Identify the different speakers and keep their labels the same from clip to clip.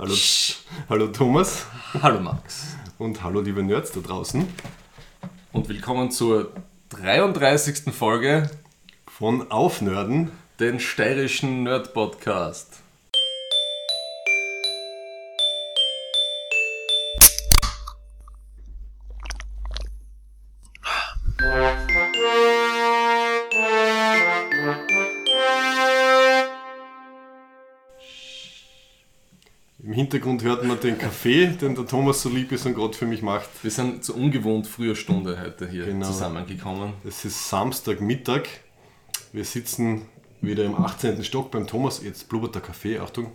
Speaker 1: Hallo, hallo Thomas
Speaker 2: Hallo Max.
Speaker 1: und hallo liebe Nerds da draußen
Speaker 2: Und willkommen zur 33. Folge,
Speaker 1: von Aufnörden.
Speaker 2: den steirischen Nerd
Speaker 1: Hintergrund hört man den Kaffee, den der Thomas so lieb ist und gerade für mich macht.
Speaker 2: Wir sind zur ungewohnt früher Stunde heute hier
Speaker 1: Genau.
Speaker 2: zusammengekommen.
Speaker 1: Es ist Samstagmittag. Wir sitzen wieder im 18. Stock beim Thomas. Jetzt blubbert der Kaffee, Achtung.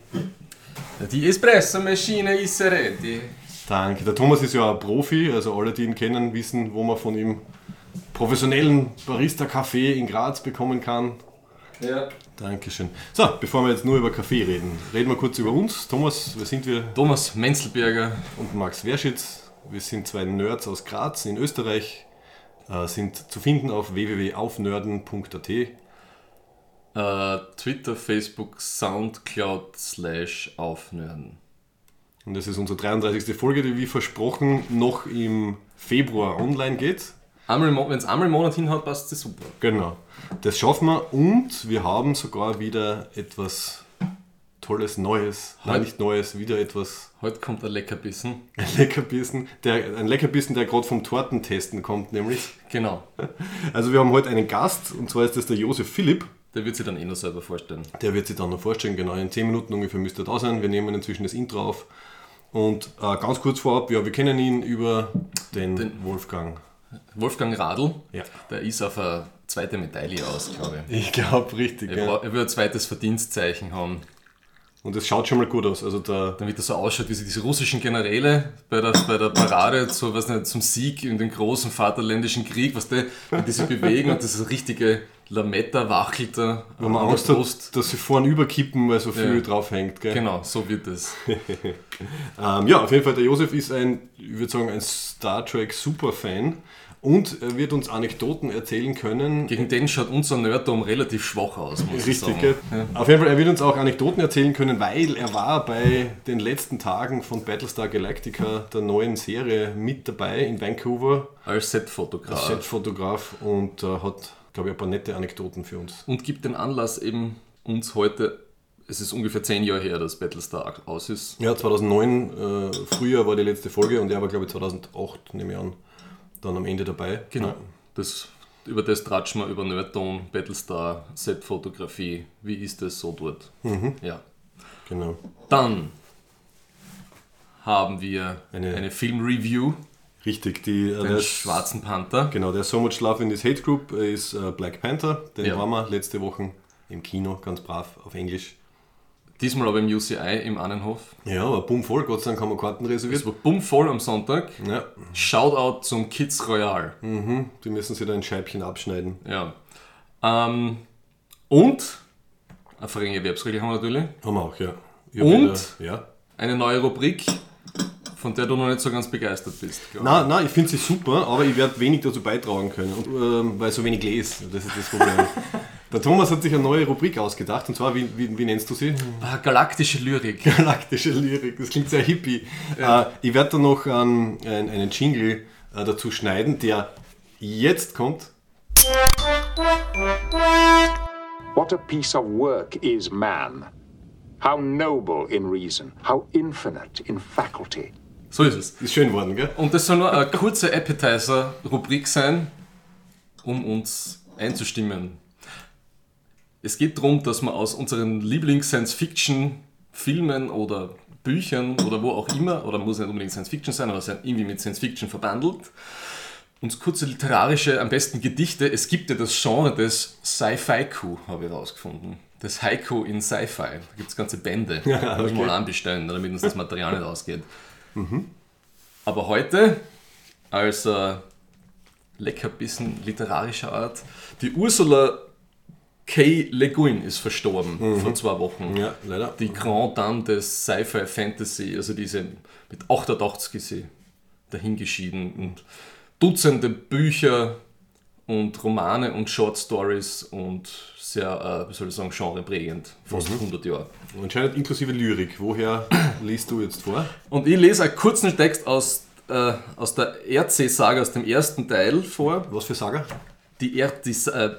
Speaker 2: Die Espresso-Maschine ist ready.
Speaker 1: Danke. Der Thomas ist ja ein Profi, also alle, die ihn kennen, wissen, wo man von ihm professionellen Barista-Kaffee in Graz bekommen kann.
Speaker 2: Ja.
Speaker 1: Dankeschön. So, bevor wir jetzt nur über Kaffee reden, reden wir kurz über uns. Thomas, wer sind wir?
Speaker 2: Thomas Menzelberger,
Speaker 1: Und Max Werschitz. Wir sind zwei Nerds aus Graz in Österreich, äh, sind zu finden auf www.aufnörden.at.
Speaker 2: äh, Twitter, Facebook, Soundcloud slash aufnörden.
Speaker 1: Und das ist unsere 33. Folge, die wie versprochen noch im Februar online geht.
Speaker 2: Wenn es einmal im Monat hinhaut, passt das super.
Speaker 1: Genau. Das schaffen wir und wir haben sogar wieder etwas Tolles, Neues. Nein,
Speaker 2: Halt.
Speaker 1: nicht Neues, wieder etwas
Speaker 2: Heute kommt ein Leckerbissen.
Speaker 1: ein Leckerbissen. Der, ein Leckerbissen, der gerade vom Tortentesten kommt, nämlich.
Speaker 2: Genau.
Speaker 1: Also wir haben heute einen Gast und zwar ist das der Josef Philipp.
Speaker 2: Der wird sich dann eh noch selber vorstellen.
Speaker 1: Der wird sich dann noch vorstellen, genau in 10 Minuten ungefähr müsste er da sein. Wir nehmen inzwischen das Intro auf. Und äh, ganz kurz vorab, ja, wir kennen ihn über den,
Speaker 2: Den-
Speaker 1: Wolfgang.
Speaker 2: Wolfgang Radl,
Speaker 1: Ja.
Speaker 2: der ist auf eine zweite Medaille aus, glaube ich.
Speaker 1: Ich glaube, richtig.
Speaker 2: Er,
Speaker 1: Ja.
Speaker 2: er will ein zweites Verdienstzeichen haben,
Speaker 1: Und es schaut schon mal gut aus. Also der,
Speaker 2: damit er so ausschaut, wie sie diese russischen Generäle bei der, bei der Parade zu, was nicht, zum Sieg in den großen Vaterländischen Krieg, was die, wie die sich bewegen und das ist richtige Lametta wackelt da
Speaker 1: wo man Angst hat, dass sie vorne überkippen, weil so viel
Speaker 2: Ja.
Speaker 1: drauf hängt. Gell?
Speaker 2: Genau, so wird es.
Speaker 1: Ähm, ja, auf jeden Fall, der Josef ist ein, ich würde sagen, ein Star Trek Superfan. Und er wird uns Anekdoten erzählen können.
Speaker 2: Gegen den schaut unser Nerddom relativ schwach aus, muss ich
Speaker 1: Richtig,
Speaker 2: sagen.
Speaker 1: gell?
Speaker 2: Ja.
Speaker 1: Auf jeden Fall, er wird uns auch Anekdoten erzählen können, weil er war bei den letzten Tagen von Battlestar Galactica, der neuen Serie, mit dabei in Vancouver
Speaker 2: Als Setfotograf.
Speaker 1: als Setfotograf und äh, hat, glaube ich, ein paar nette Anekdoten für uns.
Speaker 2: und gibt den Anlass eben uns heute, es ist ungefähr zehn Jahre her, dass Battlestar aus ist.
Speaker 1: Ja, 2009, äh, Frühjahr war die letzte Folge und er war, glaube ich, 2008, nehme ich an, dann am Ende dabei.
Speaker 2: Genau.
Speaker 1: Ja.
Speaker 2: Das, über das tratschen wir über Nerddom, Battlestar, Setfotografie. Wie ist das so dort? Ja.
Speaker 1: Genau.
Speaker 2: Dann haben wir
Speaker 1: Eine-
Speaker 2: eine, Filmreview,
Speaker 1: Richtig, die, äh,
Speaker 2: den
Speaker 1: der,
Speaker 2: Schwarzen Panther.
Speaker 1: genau, der So Much Love in this Hate Group äh, ist äh, Black Panther. Den
Speaker 2: Ja.
Speaker 1: waren wir letzte Woche im Kino, ganz brav, auf Englisch.
Speaker 2: Diesmal aber im UCI im Annenhof.
Speaker 1: Ja, aber bumm voll, Gott sei Dank haben wir Karten reserviert.
Speaker 2: Es war bummvoll am Sonntag.
Speaker 1: Ja,
Speaker 2: Shoutout zum Kids Royal.
Speaker 1: mhm. die müssen sich da ein Scheibchen abschneiden.
Speaker 2: Ja. Ähm, und eine verringerte Erwerbsregel haben wir natürlich.
Speaker 1: Haben wir auch, ja. Ich
Speaker 2: Und?
Speaker 1: wieder- ja.
Speaker 2: Eine neue Rubrik, von der du noch nicht so ganz begeistert bist. ich.
Speaker 1: Nein, nein, ich finde sie super, aber ich werde wenig dazu beitragen können, und, ähm, weil so wenig lese. Das ist das Problem. Der Thomas hat sich eine neue Rubrik ausgedacht, und zwar, wie, wie, wie nennst du sie?
Speaker 2: Ah, galaktische Lyrik.
Speaker 1: Galaktische Lyrik, das klingt sehr hippie. Äh, ich werde da noch ähm, einen, einen Jingle äh, dazu schneiden, der jetzt kommt.
Speaker 3: What a piece of work is man. How noble in reason, how infinite in faculty.
Speaker 2: So ist es.
Speaker 1: Ist schön worden, gell?
Speaker 2: Und das soll nur eine kurze Appetizer-Rubrik sein, um uns einzustimmen. Es geht darum, dass man aus unseren Lieblings-Science-Fiction-Filmen oder Büchern oder wo auch immer, oder muss nicht unbedingt Science-Fiction sein, aber sein irgendwie mit Science-Fiction verbandelt, uns kurze literarische, am besten Gedichte. Es gibt ja das Genre des Sci-Fi-Ku, habe ich herausgefunden. Das Haiku in Sci-Fi. Da gibt es ganze Bände.
Speaker 1: Ja,
Speaker 2: Muss man
Speaker 1: okay.
Speaker 2: mal anbestellen, damit uns das Material nicht ausgeht. Aber heute, als äh, Leckerbissen literarischer Art, die Ursula K. Le Guin ist verstorben vor zwei Wochen.
Speaker 1: Ja, leider.
Speaker 2: Die Grand Dame des Sci-Fi Fantasy, also diese mit 88 ist sie dahingeschieden und Dutzende Bücher und Romane und Short Stories und sehr, äh, wie soll ich sagen, genreprägend, fast 100 Jahre.
Speaker 1: Anscheinend inklusive Lyrik. Woher liest du jetzt vor?
Speaker 2: Und ich lese einen kurzen Text aus, äh, aus der Erdsee-Saga, aus dem ersten Teil vor.
Speaker 1: Was für Saga?
Speaker 2: Die Erd... Die, äh,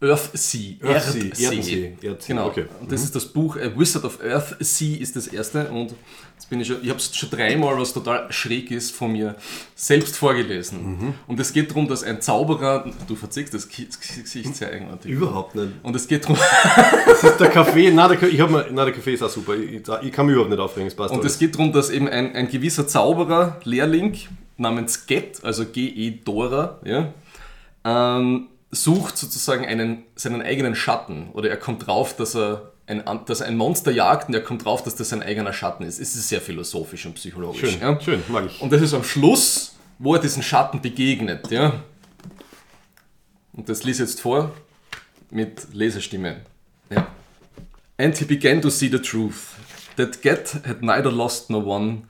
Speaker 2: Earthsea.
Speaker 1: Earthsea,
Speaker 2: Erdsee.
Speaker 1: Erdsee, Erdsee,
Speaker 2: Genau.
Speaker 1: okay.
Speaker 2: Und das ist das Buch A Wizard of Earthsea ist das erste. Und jetzt bin ich schon, ich habe es schon dreimal, was total schräg ist, von mir selbst vorgelesen.
Speaker 1: Mhm.
Speaker 2: Und es geht darum, dass ein Zauberer, du verziehst das Gesicht sehr eigenartig.
Speaker 1: Überhaupt nicht.
Speaker 2: Und es geht darum,
Speaker 1: Das ist der Kaffee. Nein, der, ich mal, nein, der Kaffee ist auch super. Ich, ich kann mich überhaupt nicht aufregen. Es passt
Speaker 2: und
Speaker 1: alles.
Speaker 2: es geht darum, dass eben ein, ein gewisser Zauberer, Lehrling, namens Get, also G-E Dora, ja, ähm, sucht sozusagen einen, seinen eigenen Schatten. Oder er kommt drauf, dass er ein, dass er ein Monster jagt und er kommt drauf, dass das sein eigener Schatten ist. Es ist sehr philosophisch und psychologisch.
Speaker 1: Schön,
Speaker 2: Ja?
Speaker 1: schön, mag ich.
Speaker 2: Und das ist am Schluss, wo er diesen Schatten begegnet. Ja? Und das lies jetzt vor mit Lesestimme. Ja. And he began to see the truth, that Get had neither lost nor won,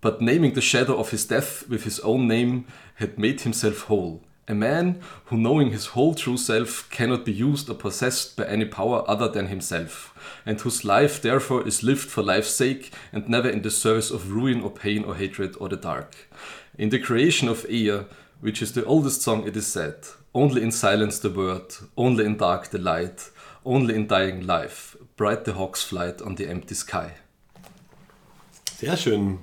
Speaker 2: but naming the shadow of his death with his own name had made himself whole. A man who, knowing his whole true self, cannot be used or possessed by any power other than himself, and whose life therefore is lived for life's sake and never in the service of ruin or pain or hatred or the dark. In the creation of Ea, which is the oldest song, it is said, Only in silence the word, only in dark the light, only in dying life, bright the hawk's flight on the empty sky.
Speaker 1: Sehr schön.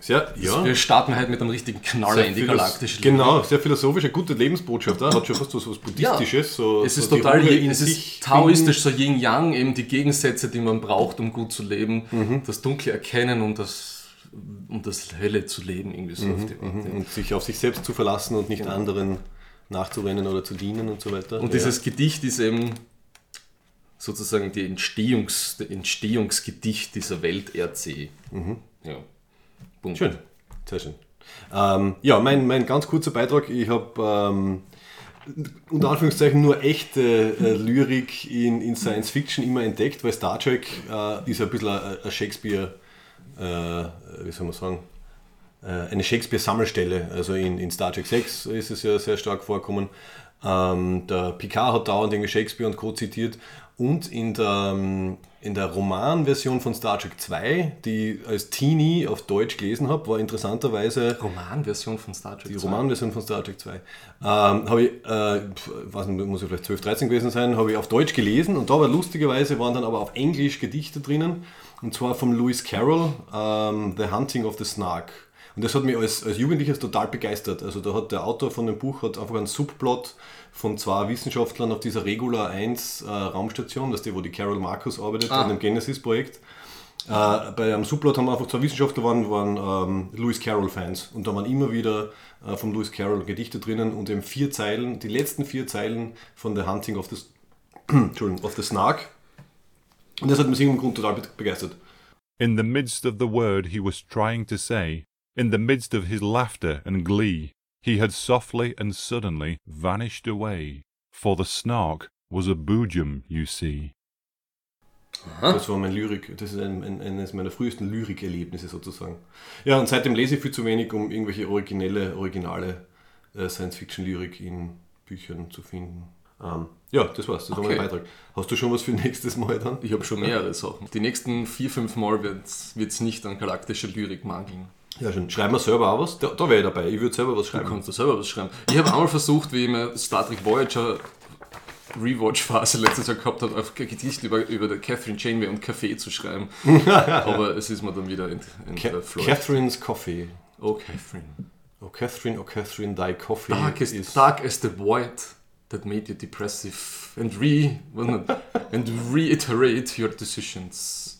Speaker 1: Sehr, ja.
Speaker 2: Wir starten halt mit einem richtigen Knaller
Speaker 1: Sehr
Speaker 2: in die galaktische
Speaker 1: Genau, sehr philosophisch, eine gute Lebensbotschaft. Auch. Hat schon fast was, was Buddhistisches. so,
Speaker 2: Es
Speaker 1: so
Speaker 2: ist total, es ist taoistisch, so Yin-Yang, eben die Gegensätze, die man braucht, um gut zu leben,
Speaker 1: Mhm.
Speaker 2: das Dunkle erkennen und das, und das Helle zu leben, irgendwie so auf die Art. ja.
Speaker 1: Und sich auf sich selbst zu verlassen und nicht anderen nachzurennen oder zu dienen und so weiter.
Speaker 2: Und
Speaker 1: ja.
Speaker 2: dieses Gedicht ist eben sozusagen die Entstehungs, der Entstehungsgedicht dieser Welt RC. Ja. Punkt.
Speaker 1: Schön, sehr schön. Ähm, ja, mein, mein ganz kurzer Beitrag. Ich habe ähm, unter Anführungszeichen nur echte äh, Lyrik in, in Science Fiction immer entdeckt, weil Star Trek äh, ist ein bisschen ein, Shakespeare, äh, wie soll man sagen, äh, eine Shakespeare-Sammelstelle. Also in, in Star Trek 6 ist es ja sehr stark vorkommen. Ähm, der Picard hat dauernd irgendwie Shakespeare und Co. zitiert. Und in der, ähm, in der Romanversion von Star Trek 2, die ich als Teenie auf Deutsch gelesen habe, war interessanterweise
Speaker 2: Romanversion von Star Trek.
Speaker 1: die
Speaker 2: 2.
Speaker 1: Romanversion von Star Trek 2. Ähm, habe ich, äh, nicht, muss ich vielleicht 12, 13 gewesen sein, habe ich auf Deutsch gelesen und da war lustigerweise waren dann aber auf Englisch Gedichte drinnen und zwar von Lewis Carroll, ähm, The Hunting of the Snark. Und das hat mich als, als Jugendliches total begeistert. Also da hat der Autor von dem Buch hat einfach einen Subplot von zwei Wissenschaftlern auf dieser Regular 1 äh, Raumstation, das ist die, wo die Carol Marcus arbeitet,
Speaker 2: Ah.
Speaker 1: an dem Genesis-Projekt. Äh, bei einem Subplot haben wir einfach zwei Wissenschaftler waren, waren ähm, Lewis Carroll-Fans und da waren immer wieder äh, von Lewis Carroll Gedichte drinnen und eben vier Zeilen, die letzten vier Zeilen von The Hunting of the, Entschuldigung, of the Snark. Und das hat mich irgendeinem Grund total be- begeistert.
Speaker 4: In the midst of the word he was trying to say, in the midst of his laughter and glee, he had softly and suddenly vanished away. For the snark was a boojum, you see.
Speaker 1: Das war mein Lyrik, das ist ein, ein, eines meiner frühesten Lyrikerlebnisse sozusagen. Ja, und seitdem lese ich viel zu wenig, um irgendwelche originelle, originale äh, Science-Fiction-Lyrik in Büchern zu finden. Ähm, ja, das war's, das war mein
Speaker 2: Okay.
Speaker 1: Beitrag. Hast du schon was für nächstes Mal dann?
Speaker 2: Ich habe schon mehrere Sachen. Die nächsten vier, fünf Mal wird es nicht an galaktischer Lyrik mangeln.
Speaker 1: Ja, schon. Schreiben wir selber auch was? Da, da wäre ich dabei. Ich würde selber was
Speaker 2: Du
Speaker 1: schreiben.
Speaker 2: kannst da selber was schreiben. Ich habe einmal versucht, wie ich mir Star Trek Voyager Rewatch-Phase letztes Jahr gehabt habe, auf Gedicht über, über Catherine Janeway und Kaffee zu schreiben. Aber es ist mir dann wieder in, in
Speaker 1: Ca. Catherine's Coffee.
Speaker 2: Oh, Catherine.
Speaker 1: Oh, Catherine, oh, Catherine, thy coffee
Speaker 2: Dark as,
Speaker 1: is...
Speaker 2: dark as the void that made you depressive and re and reiterate your decisions.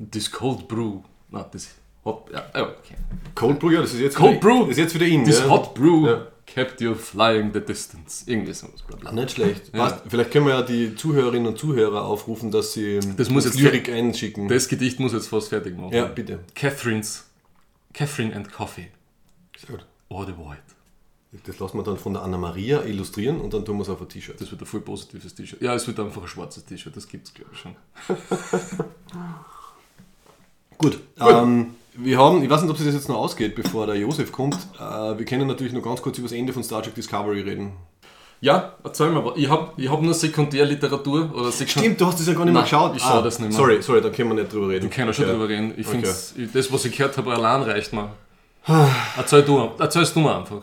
Speaker 2: This cold brew, not this hot. Ja, oh, okay.
Speaker 1: Cold Brew, ja, das ist jetzt
Speaker 2: Cold
Speaker 1: wieder,
Speaker 2: Brew.
Speaker 1: Ist jetzt wieder in.
Speaker 2: This
Speaker 1: ja.
Speaker 2: hot brew
Speaker 1: Ja.
Speaker 2: kept you flying the distance. Irgendwie so. Bla.
Speaker 1: Nicht schlecht.
Speaker 2: Ja.
Speaker 1: Passt. Vielleicht können wir ja die Zuhörerinnen und Zuhörer aufrufen, dass sie
Speaker 2: Das muss jetzt-
Speaker 1: Lyrik einschicken.
Speaker 2: Das Gedicht muss jetzt fast fertig machen.
Speaker 1: ja, bitte.
Speaker 2: Catherine's Catherine and Coffee
Speaker 1: Sehr gut.
Speaker 2: or the Void.
Speaker 1: Das lassen wir dann von der Anna-Maria illustrieren und dann tun wir es auf ein T-Shirt.
Speaker 2: Das wird ein voll positives T-Shirt. Ja, es wird einfach ein schwarzes T-Shirt, das gibt's glaube ich schon.
Speaker 1: Gut. Ähm, wir haben, ich weiß nicht, ob es das jetzt noch ausgeht, bevor der Josef kommt. Äh, wir können natürlich noch ganz kurz über das Ende von Star Trek Discovery reden.
Speaker 2: Ja, erzähl mal, ich habe ich hab nur Sekundärliteratur oder Sekund
Speaker 1: Stimmt, du hast das ja gar nicht mehr geschaut.
Speaker 2: ich schau das nicht mehr.
Speaker 1: Sorry, sorry, da können wir nicht drüber reden.
Speaker 2: Wir können schon
Speaker 1: Ja.
Speaker 2: drüber reden. Ich
Speaker 1: Okay.
Speaker 2: finde, das, was ich gehört habe, allein reicht mir. Erzähl du, erzählst du mir einfach.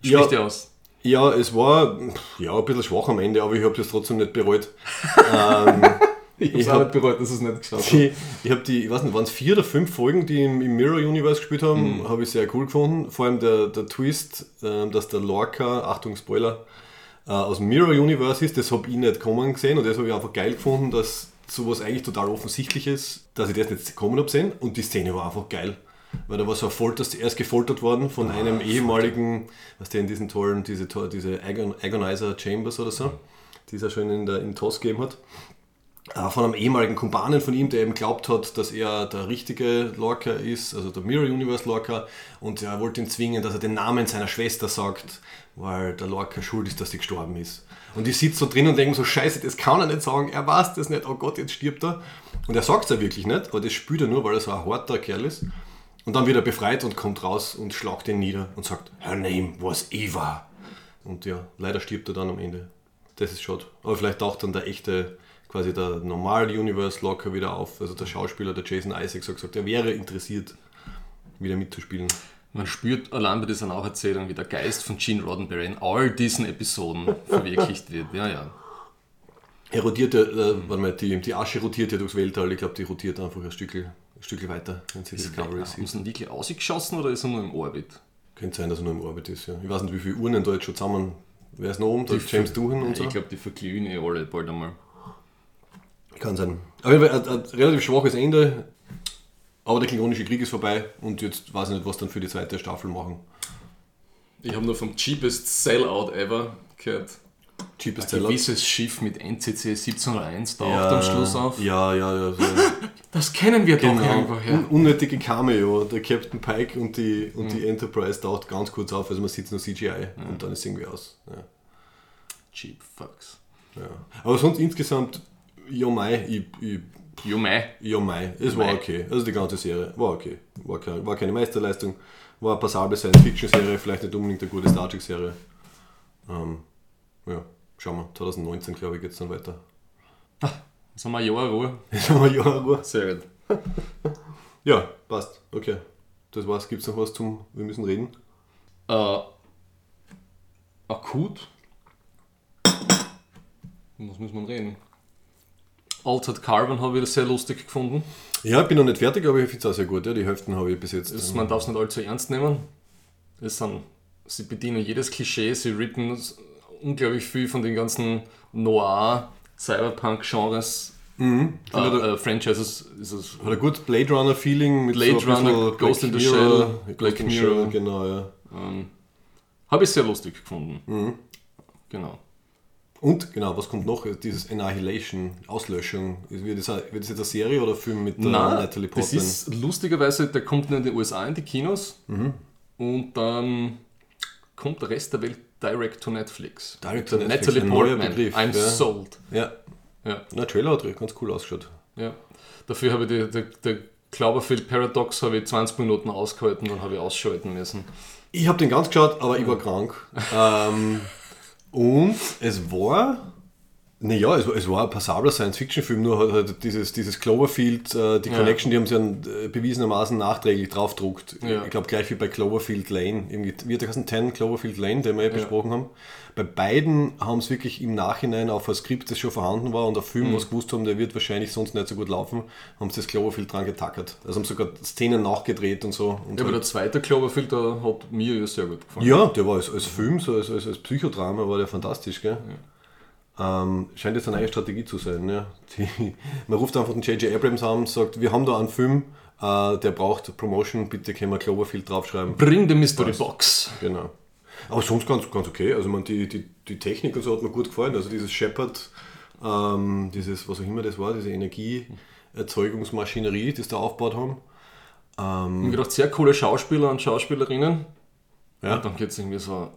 Speaker 2: Sprich
Speaker 1: Ja.
Speaker 2: dir aus.
Speaker 1: Ja, es war ja, ein bisschen schwach am Ende, aber ich habe das trotzdem nicht bereut.
Speaker 2: Ich
Speaker 1: Ich
Speaker 2: habe
Speaker 1: hab-
Speaker 2: auch nicht bereut, dass ich es nicht geschaut habe.
Speaker 1: Ich habe die, ich weiß nicht, waren es vier oder fünf Folgen, die im, im Mirror Universe gespielt haben, habe ich sehr cool gefunden. Vor allem der, der Twist, ähm, dass der Lorca, Achtung Spoiler, äh, aus dem Mirror Universe ist, das habe ich nicht kommen gesehen und das habe ich einfach geil gefunden, dass sowas eigentlich total offensichtlich ist, dass ich das nicht kommen habe sehen und die Szene war einfach geil. Weil da war so ein Folter, er ist gefoltert worden von einem ehemaligen, was der in diesen tollen, diese, diese Agon, Agonizer Chambers oder so, die es ja schon in der, im TOS gegeben hat äh, von einem ehemaligen Kumpanen von ihm, der eben glaubt hat, dass er der richtige Lorca ist, also der Mirror Universe Lorca, und er wollte ihn zwingen, dass er den Namen seiner Schwester sagt, weil der Lorca schuld ist, dass sie gestorben ist. Und ich sitze so drin und denke so, scheiße, das kann er nicht sagen, er weiß das nicht, oh Gott, jetzt stirbt er. Und er sagt es ja wirklich nicht, aber das spürt er nur, weil er so ein harter Kerl ist. Und dann wird er befreit und kommt raus und schlagt ihn nieder und sagt, her name was Eva. Und ja, leider stirbt er dann am Ende. Das ist schade. Aber vielleicht taucht dann der echte, quasi der normale Universe locker wieder auf. Also der Schauspieler, der Jason Isaacs, hat gesagt, er wäre interessiert, wieder mitzuspielen.
Speaker 2: Man spürt allein bei dieser Nacherzählung, wie der Geist von Gene Roddenberry in all diesen Episoden verwirklicht wird. Ja, ja.
Speaker 1: Er rotiert ja, äh, warte mal, die, die Asche rotiert ja durchs Weltall. Ich glaube, die rotiert einfach ein Stückchen, ein Stückchen weiter, wenn sie Discovery sieht.
Speaker 2: sie ihn wirklich ausgeschossen oder ist er nur im Orbit?
Speaker 1: Könnte sein, dass er nur im Orbit ist, ja. Ich weiß nicht, wie viele Urnen da jetzt schon zusammen. Wer ist noch oben? Da ist James Doohan und so.
Speaker 2: Ich glaube, die verglühen eh alle bald einmal.
Speaker 1: Kann sein. Aber ein, ein, ein relativ schwaches Ende. Aber der Klingonische Krieg ist vorbei und jetzt weiß ich nicht, was dann für die zweite Staffel machen.
Speaker 2: Ich habe nur vom cheapest Sellout ever gehört.
Speaker 1: Cheapest
Speaker 2: Ein
Speaker 1: Seller.
Speaker 2: gewisses Schiff mit NCC 1701 taucht am Schluss auf.
Speaker 1: Ja, ja, ja. So.
Speaker 2: Das kennen wir doch
Speaker 1: genau.
Speaker 2: einfach.
Speaker 1: Un
Speaker 2: Ja.
Speaker 1: unnötige Cameo. Der Captain Pike und die, und die Enterprise taucht ganz kurz auf. Also man sieht nur CGI und dann ist irgendwie aus. Ja.
Speaker 2: Cheap fucks.
Speaker 1: Ja. Aber sonst insgesamt, ja mei, ich, ich,
Speaker 2: Jo mei.
Speaker 1: ja mei, es war okay. Also die ganze Serie war okay. War, kein, war keine Meisterleistung, war eine passable Science-Fiction-Serie, vielleicht nicht unbedingt eine gute Star Trek-Serie. Ähm, ja, schauen wir, 2019 glaube ich geht es dann weiter.
Speaker 2: Jetzt haben wir ein Jahr Ruhe.
Speaker 1: Jetzt haben wir ja Ruhe.
Speaker 2: Sehr gut.
Speaker 1: Ja, passt, okay. Das war's. Gibt es noch was zum, wir müssen reden?
Speaker 2: Äh, akut. Was muss man reden? Altered Carbon habe ich sehr lustig gefunden.
Speaker 1: Ja, ich bin noch nicht fertig, aber ich finde es auch sehr gut. Ja, die Hälften habe ich bis jetzt.
Speaker 2: Das,
Speaker 1: ähm,
Speaker 2: man darf es nicht allzu ernst nehmen. Das sind, sie bedienen jedes Klischee, sie ritten unglaublich viel von den ganzen Noir, Cyberpunk-Genres,
Speaker 1: Mhm.
Speaker 2: äh, äh, Franchises. Ist es,
Speaker 1: Hat ein gut Blade Runner-Feeling mit
Speaker 2: Blade
Speaker 1: so
Speaker 2: Runner, Ghost in the Shell, Black Mirror.
Speaker 1: Genau, ja.
Speaker 2: ähm, habe ich sehr lustig gefunden.
Speaker 1: Mhm.
Speaker 2: Genau.
Speaker 1: Und genau, was kommt noch? Dieses Annihilation, Auslöschung. Wird das, wird das jetzt eine Serie oder ein Film mit äh,
Speaker 2: Nein,
Speaker 1: Natalie
Speaker 2: das
Speaker 1: Portman?
Speaker 2: ist lustigerweise, der kommt nur in den USA in die Kinos
Speaker 1: Mhm.
Speaker 2: und dann kommt der Rest der Welt direct to Netflix.
Speaker 1: Direct to Netflix,
Speaker 2: Natalie
Speaker 1: ein neuer
Speaker 2: Portman.
Speaker 1: Begriff,
Speaker 2: I'm
Speaker 1: ja.
Speaker 2: sold.
Speaker 1: Ja,
Speaker 2: Ja,
Speaker 1: der Trailer hat ganz cool ausgeschaut.
Speaker 2: ja. Dafür habe ich die, die, die Cloverfield Paradox habe ich 20 Minuten ausgehalten, dann habe ich ausschalten müssen.
Speaker 1: Ich habe den ganz geschaut, aber ich war krank. ähm, und es war, naja, es, war- es war ein passabler Science-Fiction-Film, nur hat halt dieses, dieses Cloverfield, äh, die
Speaker 2: Ja.
Speaker 1: Connection, die haben sie dann äh, bewiesenermaßen nachträglich draufgedruckt.
Speaker 2: Ja.
Speaker 1: Ich glaube gleich wie bei Cloverfield Lane. Irgendwie, wie hat der? 10 Cloverfield Lane, den wir ja besprochen haben. Bei beiden haben es wirklich im Nachhinein auf ein Skript, das schon vorhanden war und auf Film, was gewusst haben, der wird wahrscheinlich sonst nicht so gut laufen, haben sie das Cloverfield dran getackert. Also haben sogar Szenen nachgedreht und so. Und
Speaker 2: Ja, aber
Speaker 1: halt-
Speaker 2: der zweite Cloverfield, der hat mir ja sehr gut gefallen.
Speaker 1: ja, der war als, als Film, so als, als, als Psychodrama war der fantastisch, gell? Ähm, scheint jetzt eine neue Strategie zu sein. Ja. Die, man ruft einfach den J.J. Abrams an und sagt, wir haben da einen Film, äh, der braucht Promotion, bitte können wir Cloverfield draufschreiben.
Speaker 2: Bring the Mystery Box.
Speaker 1: Genau. Aber sonst ganz, ganz okay. Also man, die, die, die Technik und so hat mir gut gefallen. Also dieses Shepard, ähm, dieses, was auch immer das war, diese Energieerzeugungsmaschinerie, die sie da aufgebaut haben.
Speaker 2: Ich habe gedacht, sehr coole Schauspieler und Schauspielerinnen.
Speaker 1: Ja.
Speaker 2: Und dann geht es irgendwie so,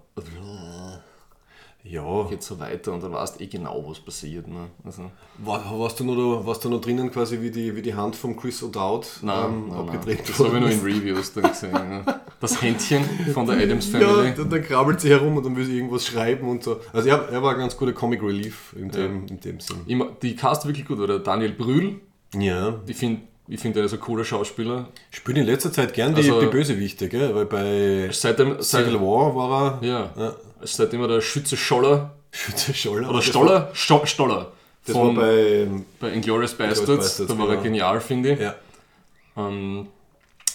Speaker 1: Ja,
Speaker 2: geht so weiter und dann weißt du eh genau, was passiert. Ne? Also,
Speaker 1: War, warst, du noch da, warst du noch drinnen quasi wie die, wie die Hand von Chris O'Dowd
Speaker 2: nein,
Speaker 1: ähm,
Speaker 2: nein,
Speaker 1: abgedreht
Speaker 2: nein. Das habe ich nur in? Reviews dann gesehen. Ne? Das Händchen von der Adams
Speaker 1: Ja,
Speaker 2: Family.
Speaker 1: dann, dann krabbelt sie herum und dann will sie irgendwas schreiben und so. Also er, er war ein ganz guter Comic Relief in dem, in dem Sinn.
Speaker 2: Immer, die cast wirklich gut, oder? Daniel Brühl,
Speaker 1: Ja.
Speaker 2: ich finde, ich find, er ist ein cooler Schauspieler.
Speaker 1: Spielt in letzter Zeit gern die,
Speaker 2: Also-
Speaker 1: die Bösewichte, gell? Weil bei
Speaker 2: Seitdem, seit,
Speaker 1: Civil War war er
Speaker 2: ja,
Speaker 1: Ja.
Speaker 2: Seitdem er der Schütze Scholler,
Speaker 1: Schütze Scholler.
Speaker 2: oder Stoller, Sto, Stoller,
Speaker 1: Das
Speaker 2: von-
Speaker 1: war bei.
Speaker 2: bei Inglourious Bastards,
Speaker 1: Bastards,
Speaker 2: da war er
Speaker 1: genau.
Speaker 2: genial, finde ich.
Speaker 1: Ja.
Speaker 2: Ähm,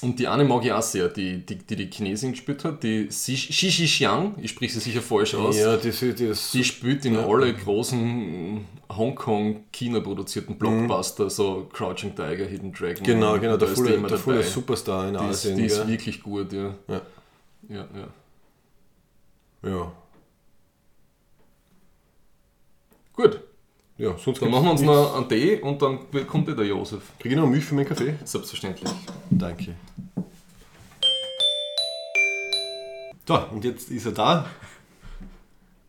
Speaker 2: und die eine mag ich auch sehr, die die, die, die Chinesin gespielt hat, die Xi Xi Xi Xiang, ich spreche sie sicher falsch aus.
Speaker 1: Ja, das, das,
Speaker 2: Die spielt in alle großen Hongkong-China produzierten Blockbuster, so Crouching Tiger, Hidden Dragon.
Speaker 1: genau, genau, der
Speaker 2: ist die
Speaker 1: volle,
Speaker 2: immer
Speaker 1: der volle. Superstar in
Speaker 2: Die ist,
Speaker 1: Asien.
Speaker 2: die ist
Speaker 1: gell?
Speaker 2: wirklich gut, ja.
Speaker 1: Ja.
Speaker 2: Ja, ja.
Speaker 1: Ja.
Speaker 2: Gut,
Speaker 1: ja, sonst
Speaker 2: dann machen wir uns noch einen Tee und dann kommt eh der Josef.
Speaker 1: Kriege ich noch Milch für meinen Kaffee?
Speaker 2: Selbstverständlich.
Speaker 1: Danke. So, und jetzt ist er da.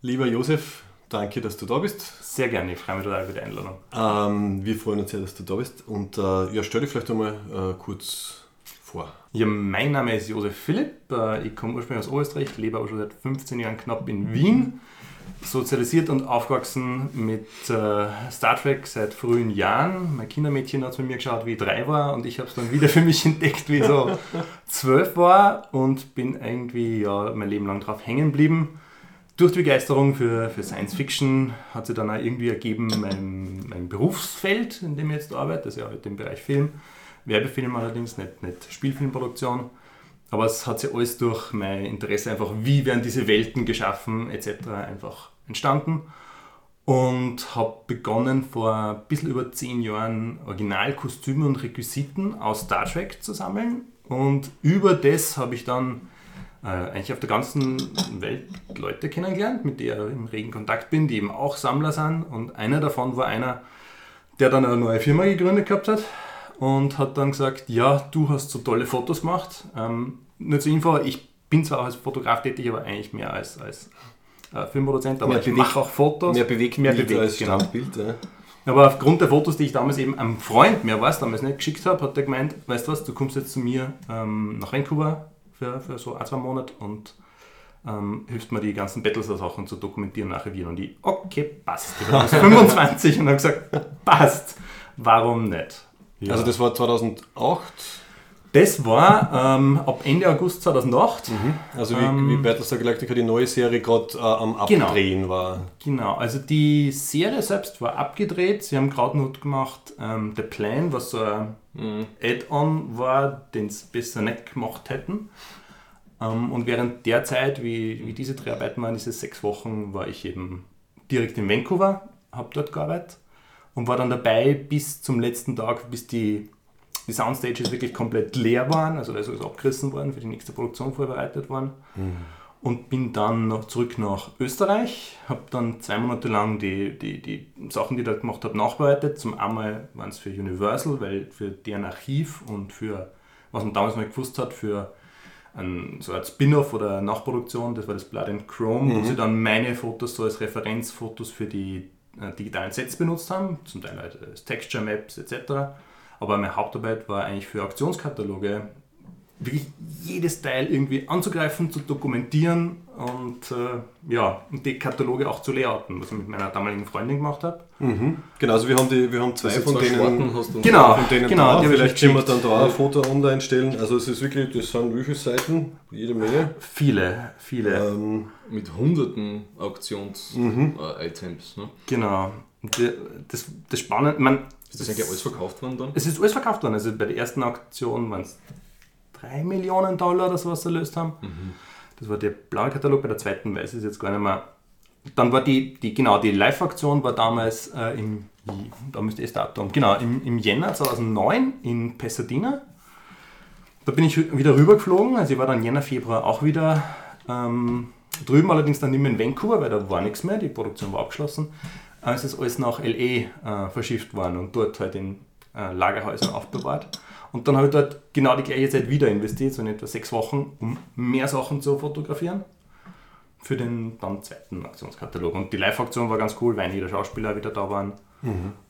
Speaker 1: Lieber Josef, danke, dass du da bist.
Speaker 5: Sehr gerne, ich freue mich total über die Einladung.
Speaker 1: Ähm, wir freuen uns sehr, dass du da bist. Und äh, ja, stell dich vielleicht einmal äh, kurz vor.
Speaker 5: Ja, mein Name ist Josef Philipp, äh, ich komme ursprünglich aus Österreich, lebe aber schon seit 15 Jahren knapp in Wien. Sozialisiert und aufgewachsen mit äh, Star Trek seit frühen Jahren. Mein Kindermädchen hat es mit mir geschaut, wie ich drei war und ich habe es dann wieder für mich entdeckt, wie ich so zwölf war und bin irgendwie ja, mein Leben lang drauf hängen geblieben. Durch die Begeisterung für, für Science Fiction hat sich dann auch irgendwie ergeben mein, mein Berufsfeld, in dem ich jetzt arbeite, das ist ja heute im Bereich Film. Werbefilm allerdings, nicht, nicht Spielfilmproduktion. Aber es hat sich alles durch mein Interesse einfach, wie werden diese Welten geschaffen, etc. einfach entstanden. Und habe begonnen vor ein bisschen über zehn Jahren Originalkostüme und Requisiten aus Star Trek zu sammeln. Und über das habe ich dann äh, eigentlich auf der ganzen Welt Leute kennengelernt, mit denen ich im regen Kontakt bin, die eben auch Sammler sind. Und einer davon war einer, der dann eine neue Firma gegründet gehabt hat und hat dann gesagt, ja, du hast so tolle Fotos gemacht. Ähm, nur zur Info, ich bin zwar auch als Fotograf tätig, aber eigentlich mehr als, als äh, Filmproduzent, aber
Speaker 1: Mehr
Speaker 5: ich
Speaker 1: bewegt-
Speaker 5: mache auch Fotos.
Speaker 1: Mehr bewegt,
Speaker 5: mehr
Speaker 1: Bild
Speaker 5: bewegt,
Speaker 1: als
Speaker 5: genau.
Speaker 1: Standbild. Ja.
Speaker 5: Aber aufgrund der Fotos, die ich damals eben einem Freund, mehr es damals nicht, geschickt habe, hat er gemeint, weißt du was, du kommst jetzt zu mir ähm, nach Vancouver für, für so ein, zwei Monate und ähm, hilfst mir die ganzen Battlestar-Sachen zu dokumentieren, archivieren. Und ich, okay, passt. Ich war damals 25 und habe gesagt, passt, warum nicht? Ja.
Speaker 1: Also das war 2008.
Speaker 5: das war ähm, ab Ende August 2008.
Speaker 1: Also wie,
Speaker 5: Ähm,
Speaker 1: wie Battlestar Galactica die neue Serie gerade äh, am
Speaker 5: Genau.
Speaker 1: Abdrehen war.
Speaker 5: Genau, also die Serie selbst war abgedreht. Sie haben gerade noch gemacht ähm, The Plan, was so ein Add-on war, den sie besser nicht gemacht hätten. Ähm, und während der Zeit, wie, wie diese Dreharbeiten waren, diese sechs Wochen, war ich eben direkt in Vancouver, habe dort gearbeitet und war dann dabei bis zum letzten Tag, bis die, die Soundstages wirklich komplett leer waren, also da ist alles abgerissen worden, für die nächste Produktion vorbereitet worden. Und bin dann noch zurück nach Österreich, habe dann zwei Monate lang die, die, die Sachen, die ich da gemacht habe, nachbereitet. Zum einmal waren es für Universal, weil für deren Archiv und für, was man damals mal gewusst hat, für ein, so Art Spin-off oder Nachproduktion, das war das Blood and Chrome, wo sie dann meine Fotos so als Referenzfotos für die digitalen Sets benutzt haben, zum Teil halt als Texture Maps etc. Aber meine Hauptarbeit war eigentlich für Auktionskataloge wirklich jedes Teil irgendwie anzugreifen, zu dokumentieren und äh, ja, und die Kataloge auch zu layouten, was ich mit meiner damaligen Freundin gemacht habe.
Speaker 1: Genau, also wir haben, die, wir haben zwei
Speaker 2: Diese
Speaker 1: von
Speaker 2: zwei
Speaker 1: denen,
Speaker 2: Schwarten hast du
Speaker 5: Genau,
Speaker 1: von denen
Speaker 5: genau,
Speaker 1: da. Vielleicht können wir dann da ein Foto online stellen. Also es ist wirklich, das sind wie viele Seiten? Jede Menge.
Speaker 5: Viele, viele.
Speaker 1: Ähm,
Speaker 2: Mit hunderten Auktions-Items. ne?
Speaker 5: Genau. Und die- Das, das Spannende, man,
Speaker 2: Ist das eigentlich alles verkauft worden dann?
Speaker 5: es ist alles verkauft worden. Also bei der ersten Auktion waren es 3 Millionen Dollar oder sowas erlöst haben. Das war der blaue Katalog, bei der zweiten weiß ich es jetzt gar nicht mehr. Dann war die, die genau, die Live-Aktion war damals äh, im, da müsste es Datum, genau, im, im Jänner 2009 in Pasadena. Da bin ich wieder rübergeflogen, also ich war dann Jänner, Februar auch wieder ähm, drüben, allerdings dann nicht mehr in Vancouver, weil da war nichts mehr, die Produktion war abgeschlossen. Äh, Es ist alles nach LA äh, verschifft worden und dort halt in äh, Lagerhäusern aufbewahrt. Und dann habe ich dort genau die gleiche Zeit wieder investiert, so in etwa sechs Wochen, um mehr Sachen zu fotografieren für den dann zweiten Aktionskatalog. Und die Live-Aktion war ganz cool, weil einige der Schauspieler wieder da waren.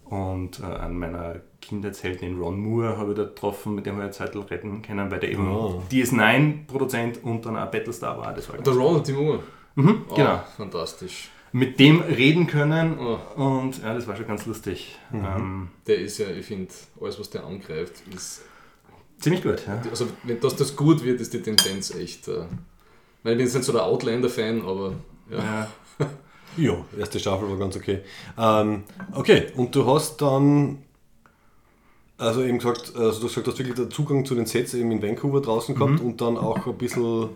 Speaker 5: Und äh, an meiner Kindheitsheldin Ron Moore habe ich da getroffen, mit dem habe ich eine Zeit retten können, weil der eben
Speaker 1: Oh.
Speaker 5: DS9-Produzent und dann auch Battlestar war. Das war
Speaker 2: Der Ronald Timur.
Speaker 5: mhm,
Speaker 2: Oh,
Speaker 5: Genau.
Speaker 2: Fantastisch.
Speaker 5: Mit dem reden können
Speaker 2: Oh.
Speaker 5: und ja, das war schon ganz lustig. Ähm,
Speaker 2: Der ist ja, ich finde, alles, was der angreift, ist.
Speaker 5: ziemlich gut, ja.
Speaker 2: Also, wenn dass das gut wird, ist die Tendenz echt. Äh, weil ich bin jetzt nicht so der Outlander-Fan, aber ja.
Speaker 5: ja.
Speaker 1: Ja, erste Staffel war ganz okay. Ähm, okay, und du hast dann, also eben gesagt, also du hast gesagt, du hast wirklich den Zugang zu den Sets eben in Vancouver draußen gehabt und dann auch ein bisschen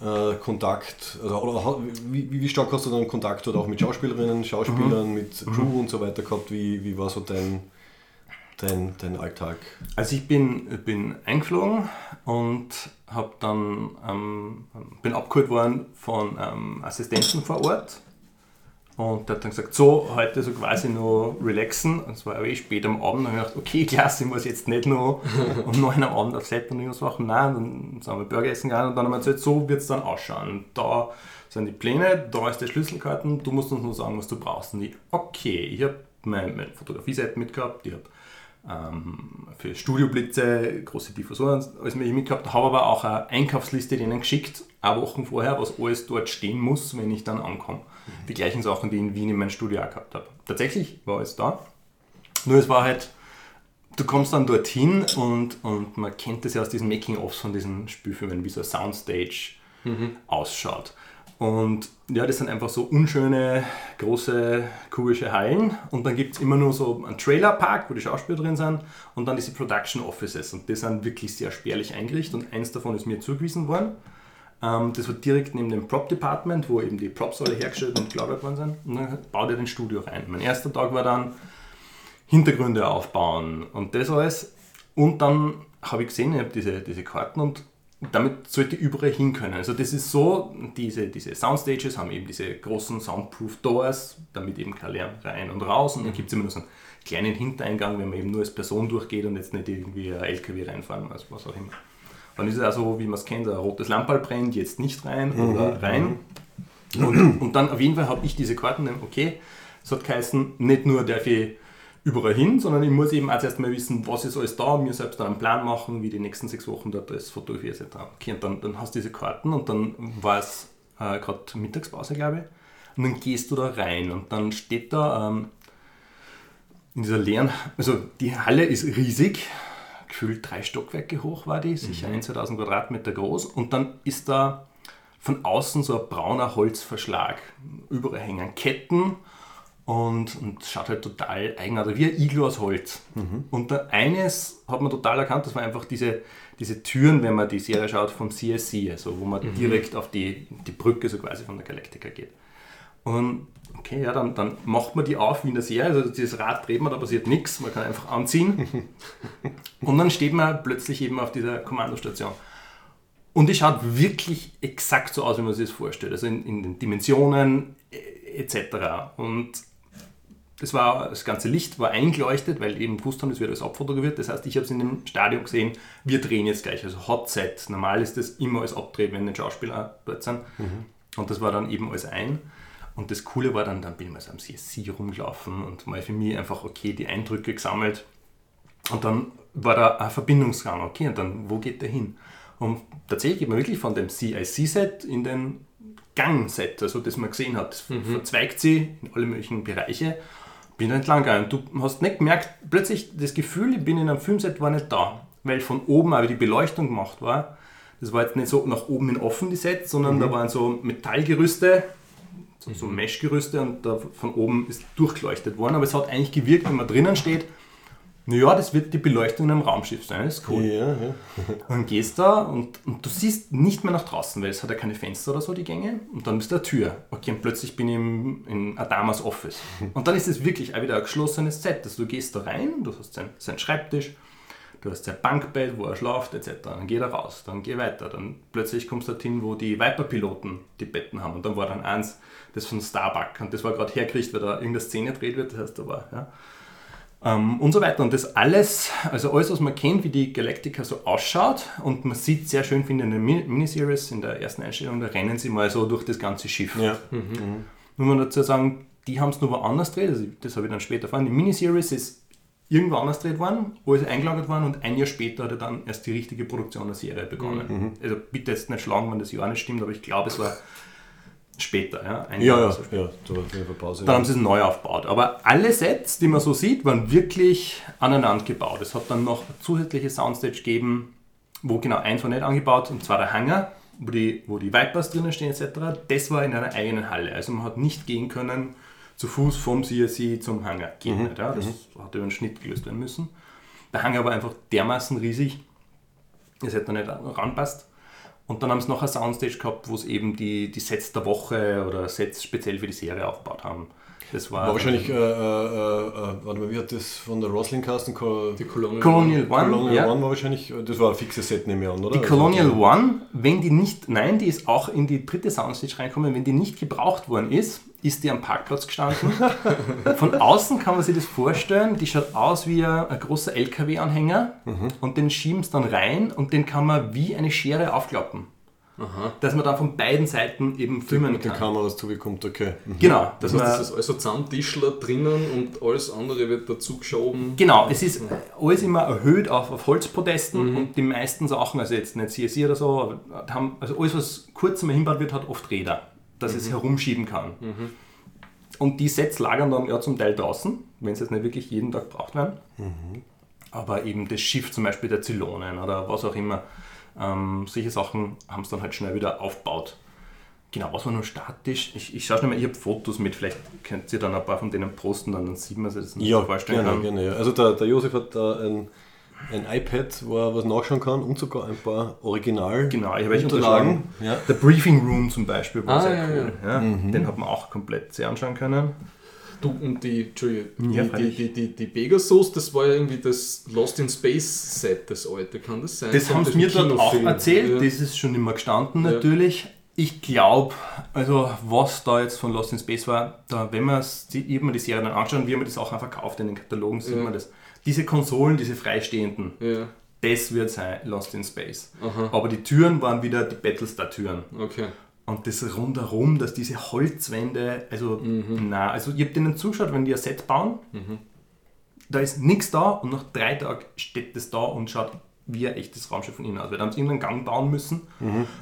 Speaker 1: äh, Kontakt, also, oder wie, wie stark hast du dann Kontakt oder auch mit Schauspielerinnen, Schauspielern, mit Crew und so weiter gehabt? Wie, wie war so dein, dein, dein Alltag?
Speaker 5: Also ich bin, bin eingeflogen und hab dann, ähm, bin abgeholt worden von ähm, Assistenten vor Ort. Und der hat dann gesagt, so, heute so quasi noch relaxen. Und es war aber eh spät am Abend. Und ich gedacht, okay, klasse, ich muss jetzt nicht noch um 9 am Abend auf Set und irgendwas machen. Nein, dann sind wir Burger essen gegangen und dann haben wir gesagt, so wird es dann ausschauen. Da sind die Pläne, da ist der Schlüsselkarten, du musst uns nur sagen, was du brauchst. Und ich, okay, ich habe meine, meine Fotografie-Seite mitgehabt, ich habe ähm, für Studioblitze, große Diffusoren, alles mögliche mitgehabt, habe aber auch eine Einkaufsliste denen geschickt, eine Woche vorher, was alles dort stehen muss, wenn ich dann ankomme. Die gleichen Sachen, die ich in Wien in meinem Studio auch gehabt habe. Tatsächlich war alles da. Nur es war halt, du kommst dann dorthin und, und man kennt das ja aus diesen Making-ofs von diesen Spielfilmen, wie so ein Soundstage ausschaut. Und ja, das sind einfach so unschöne, große, kubische Hallen. Und dann gibt es immer nur so einen Trailerpark, wo die Schauspieler drin sind. Und dann diese Production Offices. Und die sind wirklich sehr spärlich eingerichtet. Und eins davon ist mir zugewiesen worden. Ähm, das war direkt neben dem Prop Department, wo eben die Props alle hergestellt und gelagert worden sind. Und dann baut er den Studio rein. Mein erster Tag war dann Hintergründe aufbauen und das alles. Und dann habe ich gesehen, ich habe diese, diese Karten und damit sollte überall hin können. Also das ist so, diese, diese Soundstages haben eben diese großen Soundproof Doors, damit eben kein Lärm rein und raus. Und dann gibt es immer nur so einen kleinen Hintereingang, wenn man eben nur als Person durchgeht und jetzt nicht irgendwie ein LKW reinfahren, also was auch immer. Dann ist es also, wie man es kennt, ein rotes Lamperl brennt, jetzt nicht rein oder rein. Und, und dann auf jeden Fall habe ich diese Karten, okay, es hat geheißen, nicht nur darf ich überall hin, sondern ich muss eben auch zuerst mal wissen, was ist alles da, mir selbst dann einen Plan machen, wie die nächsten sechs Wochen dort das fotografiert etc. Okay, und dann, dann hast du diese Karten und dann war es äh, gerade Mittagspause, glaube ich, und dann gehst du da rein und dann steht da ähm, in dieser leeren, also die Halle ist riesig, gefühlt drei Stockwerke hoch war die, sicher 1.000, 2000 Quadratmeter groß und dann ist da von außen so ein brauner Holzverschlag. Überall hängen Ketten und, und schaut halt total eigenartig, wie ein Iglo aus Holz. Und da eines hat man total erkannt, das war einfach diese, diese Türen, wenn man die Serie schaut vom CSC, also wo man direkt auf die, die Brücke so quasi von der Galactica geht. Und okay, ja, dann, dann macht man die auf wie in der Serie, also dieses Rad dreht man, da passiert nichts, man kann einfach anziehen. Und dann steht man plötzlich eben auf dieser Kommandostation. Und die schaut wirklich exakt so aus, wie man sich das vorstellt. Also in, in den Dimensionen etc. Und das, war, das ganze Licht war eingeleuchtet, weil eben gewusst haben, es wird alles abfotografiert. Das heißt, ich habe es in dem Stadion gesehen, wir drehen jetzt gleich. Also Hot Set. Normal ist das immer alles abdreht, wenn die Schauspieler dort sind. Und das war dann eben alles ein. Und das Coole war dann, dann bin ich mal so am CSC rumgelaufen und mal für mich einfach, okay, die Eindrücke gesammelt. Und dann war da ein Verbindungsgang, okay, und dann, wo geht der hin? Und tatsächlich geht man wirklich von dem CIC-Set in den Gang-Set, also das man gesehen hat. Das verzweigt sie in alle möglichen Bereiche. Bin entlang gegangen. Du hast nicht gemerkt, plötzlich das Gefühl, ich bin in einem Filmset, war nicht da. Weil von oben aber die Beleuchtung gemacht war. Das war jetzt nicht so nach oben hin offen, die Sets, sondern da waren so Metallgerüste, so, so Meshgerüste und da von oben ist durchgeleuchtet worden. Aber es hat eigentlich gewirkt, wenn man drinnen steht, naja, das wird die Beleuchtung in einem Raumschiff sein, das ist cool.
Speaker 1: Ja, ja.
Speaker 5: Dann gehst du da und, und du siehst nicht mehr nach draußen, weil es hat ja keine Fenster oder so, die Gänge. Und dann ist da eine Tür. Okay, und plötzlich bin ich im, in Adamas Office. Und dann ist es wirklich auch wieder ein geschlossenes Set. Also du gehst da rein, du hast seinen, seinen Schreibtisch, du hast sein Bankbett, wo er schlaft, etc. Dann geht er raus, dann geh weiter. Dann plötzlich kommst du dorthin, wo die Viper-Piloten die Betten haben. Und dann war dann eins, das von Starbuck. Und das war gerade hergekriegt, weil da irgendeine Szene gedreht wird. Das heißt, da war, ja. Ähm, und so weiter. Und das alles, also alles, was man kennt, wie die Galactica so ausschaut. Und man sieht sehr schön, finde ich, in der Min- Miniseries, in der ersten Einstellung, da rennen sie mal so durch das ganze Schiff.
Speaker 1: ja.
Speaker 5: Muss man dazu sagen, die haben es nur woanders gedreht, also das habe ich dann später erfahren. Die Miniseries ist irgendwo anders gedreht worden, alles eingelagert worden und ein Jahr später hat er dann erst die richtige Produktion der Serie begonnen. Also bitte jetzt nicht schlagen, wenn das Jahr nicht stimmt, aber ich glaube, es war später. Ja, ein
Speaker 1: Ja,
Speaker 5: Jahr
Speaker 1: ja,
Speaker 5: so
Speaker 1: ja, Pause.
Speaker 5: Dann haben sie es neu aufgebaut. Aber alle Sets, die man so sieht, waren wirklich aneinander gebaut. Es hat dann noch zusätzliche Soundstage gegeben, wo genau eins war nicht angebaut, und zwar der Hangar, wo die, wo die Vipers drinnen stehen etc. Das war in einer eigenen Halle. Also man hat nicht gehen können zu Fuß vom CSI zum Hangar. Geht nicht. Ja? Das hat über einen Schnitt gelöst werden müssen. Der Hangar war einfach dermaßen riesig, es hätte da nicht ranpasst. Und dann haben sie noch eine Soundstage gehabt, wo sie eben die, die Sets der Woche oder Sets speziell für die Serie aufgebaut haben. Das war,
Speaker 1: War wahrscheinlich, äh, äh, äh, warte mal, wie hat das von der Rosling Casten?
Speaker 2: Die Colonial,
Speaker 5: Colonial One.
Speaker 1: Colonial
Speaker 5: ja.
Speaker 1: One war wahrscheinlich, das war ein fixes Set, nehme ich an, oder?
Speaker 5: Die Colonial One, wenn die nicht, nein, die ist auch in die dritte Soundstage reinkommen, wenn die nicht gebraucht worden ist, ist die am Parkplatz gestanden. Von außen kann man sich das vorstellen, die schaut aus wie ein, ein großer LKW-Anhänger und den schieben sie dann rein und den kann man wie eine Schere aufklappen. Dass man dann von beiden Seiten eben filmen
Speaker 1: mit den
Speaker 5: kann.
Speaker 1: Kameras zugekommt, okay. Mhm.
Speaker 5: Genau,
Speaker 2: Das heißt, das ist also Zusammentischler drinnen und alles andere wird dazu geschoben.
Speaker 5: Genau, es ist alles immer erhöht auf, auf Holzpodesten und die meisten Sachen, also jetzt nicht CSI oder so, aber haben, also alles, was kurz einmal hinbaut wird, hat oft Räder, dass es herumschieben kann. Und die Sets lagern dann ja zum Teil draußen, wenn sie jetzt nicht wirklich jeden Tag gebraucht werden. Aber eben das Schiff zum Beispiel der Zylonen oder was auch immer, ähm, solche Sachen haben sie dann halt schnell wieder aufgebaut. Genau, was war nur statisch? Ich, ich schaue schnell mal, ich habe Fotos mit, vielleicht könnt ihr dann ein paar von denen posten, dann, dann sieht man sich das nicht
Speaker 1: Ja,
Speaker 5: vorstellen
Speaker 1: gerne, gerne. Ja. Also der, der Josef hat da ein, ein iPad, wo er was nachschauen kann und sogar ein paar Original
Speaker 5: Genau, ich habe welche
Speaker 1: Unterlagen.
Speaker 5: unterschlagen.
Speaker 1: Ja.
Speaker 5: Der Briefing Room zum Beispiel war
Speaker 2: Ah,
Speaker 5: sehr
Speaker 2: ja,
Speaker 5: cool. Ja. Den hat man auch komplett sehr anschauen können.
Speaker 2: Du, und die,
Speaker 5: Ja,
Speaker 2: die, die, die, die, die Pegasus, das war ja irgendwie das Lost in Space Set, das alte, kann das sein?
Speaker 5: Das haben sie mir dort auch erzählt,
Speaker 2: Ja.
Speaker 5: das ist schon immer gestanden
Speaker 2: Ja.
Speaker 5: natürlich. Ich glaube, also was da jetzt von Lost in Space war, da, wenn man mir die Serie dann angeschaut und wir haben das auch einfach verkauft in den Katalogen, sieht
Speaker 2: Ja.
Speaker 5: man das. Diese Konsolen, diese freistehenden,
Speaker 2: Ja,
Speaker 5: das wird sein Lost in Space.
Speaker 2: Aha.
Speaker 5: Aber die Türen waren wieder die Battlestar-Türen.
Speaker 2: okay.
Speaker 5: Und das rundherum, dass diese Holzwände, also na, also ich habe denen zugeschaut, wenn die ein Set bauen, da ist nichts da und nach drei Tagen steht das da und schaut wie ein echtes Raumschiff von innen aus. Weil da haben sie irgendeinen Gang bauen müssen.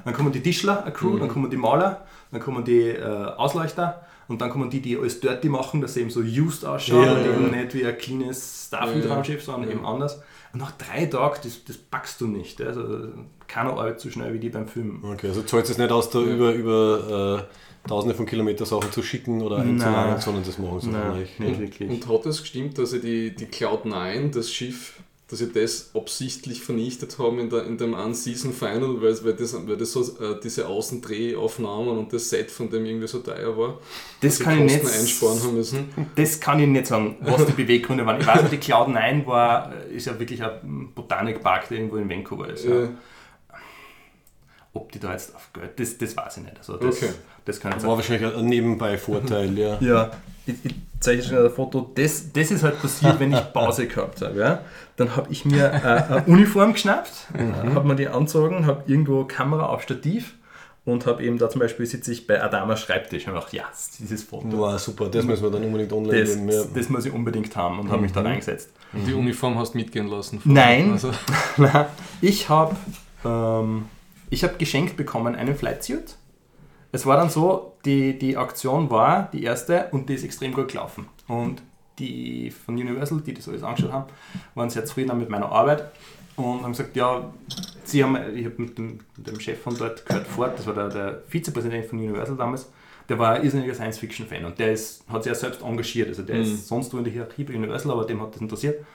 Speaker 5: Dann kommen die Tischler, eine Crew, dann kommen die Maler, dann kommen die äh, Ausleuchter und dann kommen die, die alles dirty machen, dass sie eben so used ausschaut
Speaker 1: Ja,
Speaker 5: und
Speaker 1: ja,
Speaker 5: eben
Speaker 1: ja.
Speaker 5: nicht wie ein cleanes
Speaker 2: Ja,
Speaker 5: Starfleet-Raumschiff, sondern
Speaker 2: ja.
Speaker 5: eben anders. Und nach drei Tagen, das, das packst du nicht. Also keiner arbeitet so schnell wie die beim Film.
Speaker 1: Okay, also zahlt es nicht aus, da über, über äh, tausende von Kilometern Sachen zu schicken oder einzulagern,
Speaker 5: Nein.
Speaker 1: sondern das machen sie
Speaker 5: Nein, nicht wirklich.
Speaker 2: Und hat es gestimmt, dass sie die, die Cloud9, das Schiff, dass sie das absichtlich vernichtet haben in, der, in dem einen Season Final, weil, weil, das, weil das so äh, diese Außendrehaufnahmen und das Set von dem irgendwie so teuer war?
Speaker 5: Das kann ich nicht
Speaker 2: einsparen haben müssen.
Speaker 5: Das kann ich nicht sagen, was die Beweggründe waren. Ich weiß, die Cloud 9 war, ist ja wirklich ein Botanikpark, der irgendwo in Vancouver ist. Ja.
Speaker 2: Äh,
Speaker 5: Ob die da jetzt auf Geld, das, das weiß ich nicht. Also das,
Speaker 2: Okay.
Speaker 5: das kann ich
Speaker 1: War
Speaker 5: sagen.
Speaker 1: wahrscheinlich ein Nebenbei-Vorteil, ja.
Speaker 5: Ja, ich, ich schnell ein Foto. Das, das ist halt passiert, wenn ich Pause gehabt habe. Ja? Dann habe ich mir äh, eine Uniform geschnappt, äh, habe mir die anzogen, habe irgendwo Kamera auf Stativ und habe eben da zum Beispiel sitze ich bei Adama Schreibtisch und habe gedacht, ja, dieses Foto.
Speaker 1: War super, das müssen wir dann unbedingt online
Speaker 5: Das,
Speaker 1: nehmen. Ja.
Speaker 5: das muss ich unbedingt haben und habe mich da reingesetzt.
Speaker 2: die Uniform hast du mitgehen lassen.
Speaker 5: Nein.
Speaker 2: Also,
Speaker 5: ich habe ähm, ich hab geschenkt bekommen einen Flightsuit. Es war dann so, die, die Aktion war die erste und die ist extrem gut gelaufen. Und die von Universal, die das alles angeschaut haben, waren sehr zufrieden mit meiner Arbeit und haben gesagt, ja, sie haben, ich habe mit dem, mit dem Chef von dort gehört fort, das war der, der Vizepräsident von Universal damals, der war ein irrsinniger Science-Fiction-Fan und der ist, hat sich ja selbst engagiert. Also der ist sonst nur in der Hierarchie bei Universal, aber dem hat das interessiert.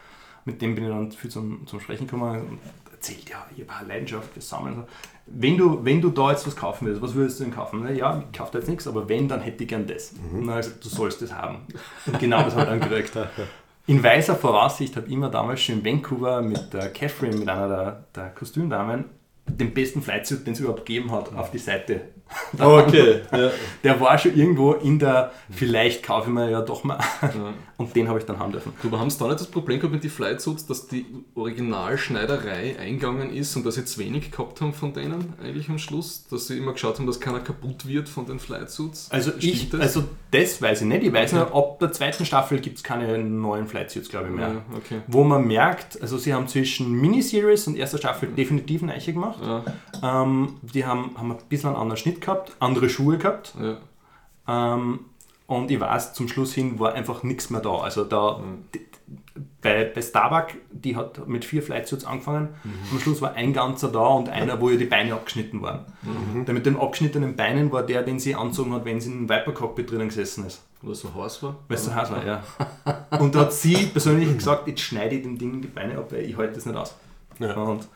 Speaker 5: Mit dem bin ich dann viel zum, zum Sprechen gekommen und erzählt, ja, ich habe eine Leidenschaft für Sammeln. Wenn du, wenn du da jetzt was kaufen willst, was würdest du denn kaufen? Na, ja, ich kaufe da jetzt nichts, aber wenn, dann hätte ich gern das. Und dann habe ich gesagt, du sollst das haben. Und genau das habe ich dann gekriegt. In weiser Voraussicht habe ich immer damals schon in Vancouver mit der Catherine, mit einer der, der Kostümdamen, den besten Flightsuit, den es überhaupt gegeben hat, auf die Seite.
Speaker 1: Okay, ja.
Speaker 5: Der war schon irgendwo in der, vielleicht kaufe ich mir ja doch mal und den habe ich dann haben dürfen.
Speaker 2: Du, aber haben Sie da nicht das Problem gehabt mit den Flightsuits, dass die Originalschneiderei eingegangen ist und dass sie zu wenig gehabt haben von denen eigentlich am Schluss? Dass sie immer geschaut haben, dass keiner kaputt wird von den Flightsuits?
Speaker 5: Also
Speaker 2: Stimmt
Speaker 5: ich,
Speaker 2: das?
Speaker 5: also das weiß ich nicht. Ich weiß nur, ab der zweiten Staffel gibt es keine neuen Flightsuits, glaube ich, mehr.
Speaker 2: Ja, okay.
Speaker 5: Wo man merkt, also sie haben zwischen Miniseries und erster Staffel definitiv eine Eiche gemacht.
Speaker 2: Ja,
Speaker 5: Ähm, die haben, haben ein bisschen einen anderen Schnitt gehabt, andere Schuhe gehabt.
Speaker 2: ja.
Speaker 5: Ähm, und ich weiß, zum Schluss hin war einfach nichts mehr da. Also da, die, bei, bei Starbuck, die hat mit vier Flightsuits angefangen. Am Schluss war ein ganzer da und einer, wo ja die Beine abgeschnitten waren. Der mit den abgeschnittenen Beinen war der, den sie anzogen hat, wenn sie in einem Viper-Cockpit drinnen gesessen ist.
Speaker 2: Weil es so heiß war?
Speaker 5: Weil es so heiß war, ja. Und da hat sie persönlich gesagt, jetzt schneide ich dem Ding die Beine ab, weil ich halte das nicht aus.
Speaker 1: Ja.
Speaker 5: Und,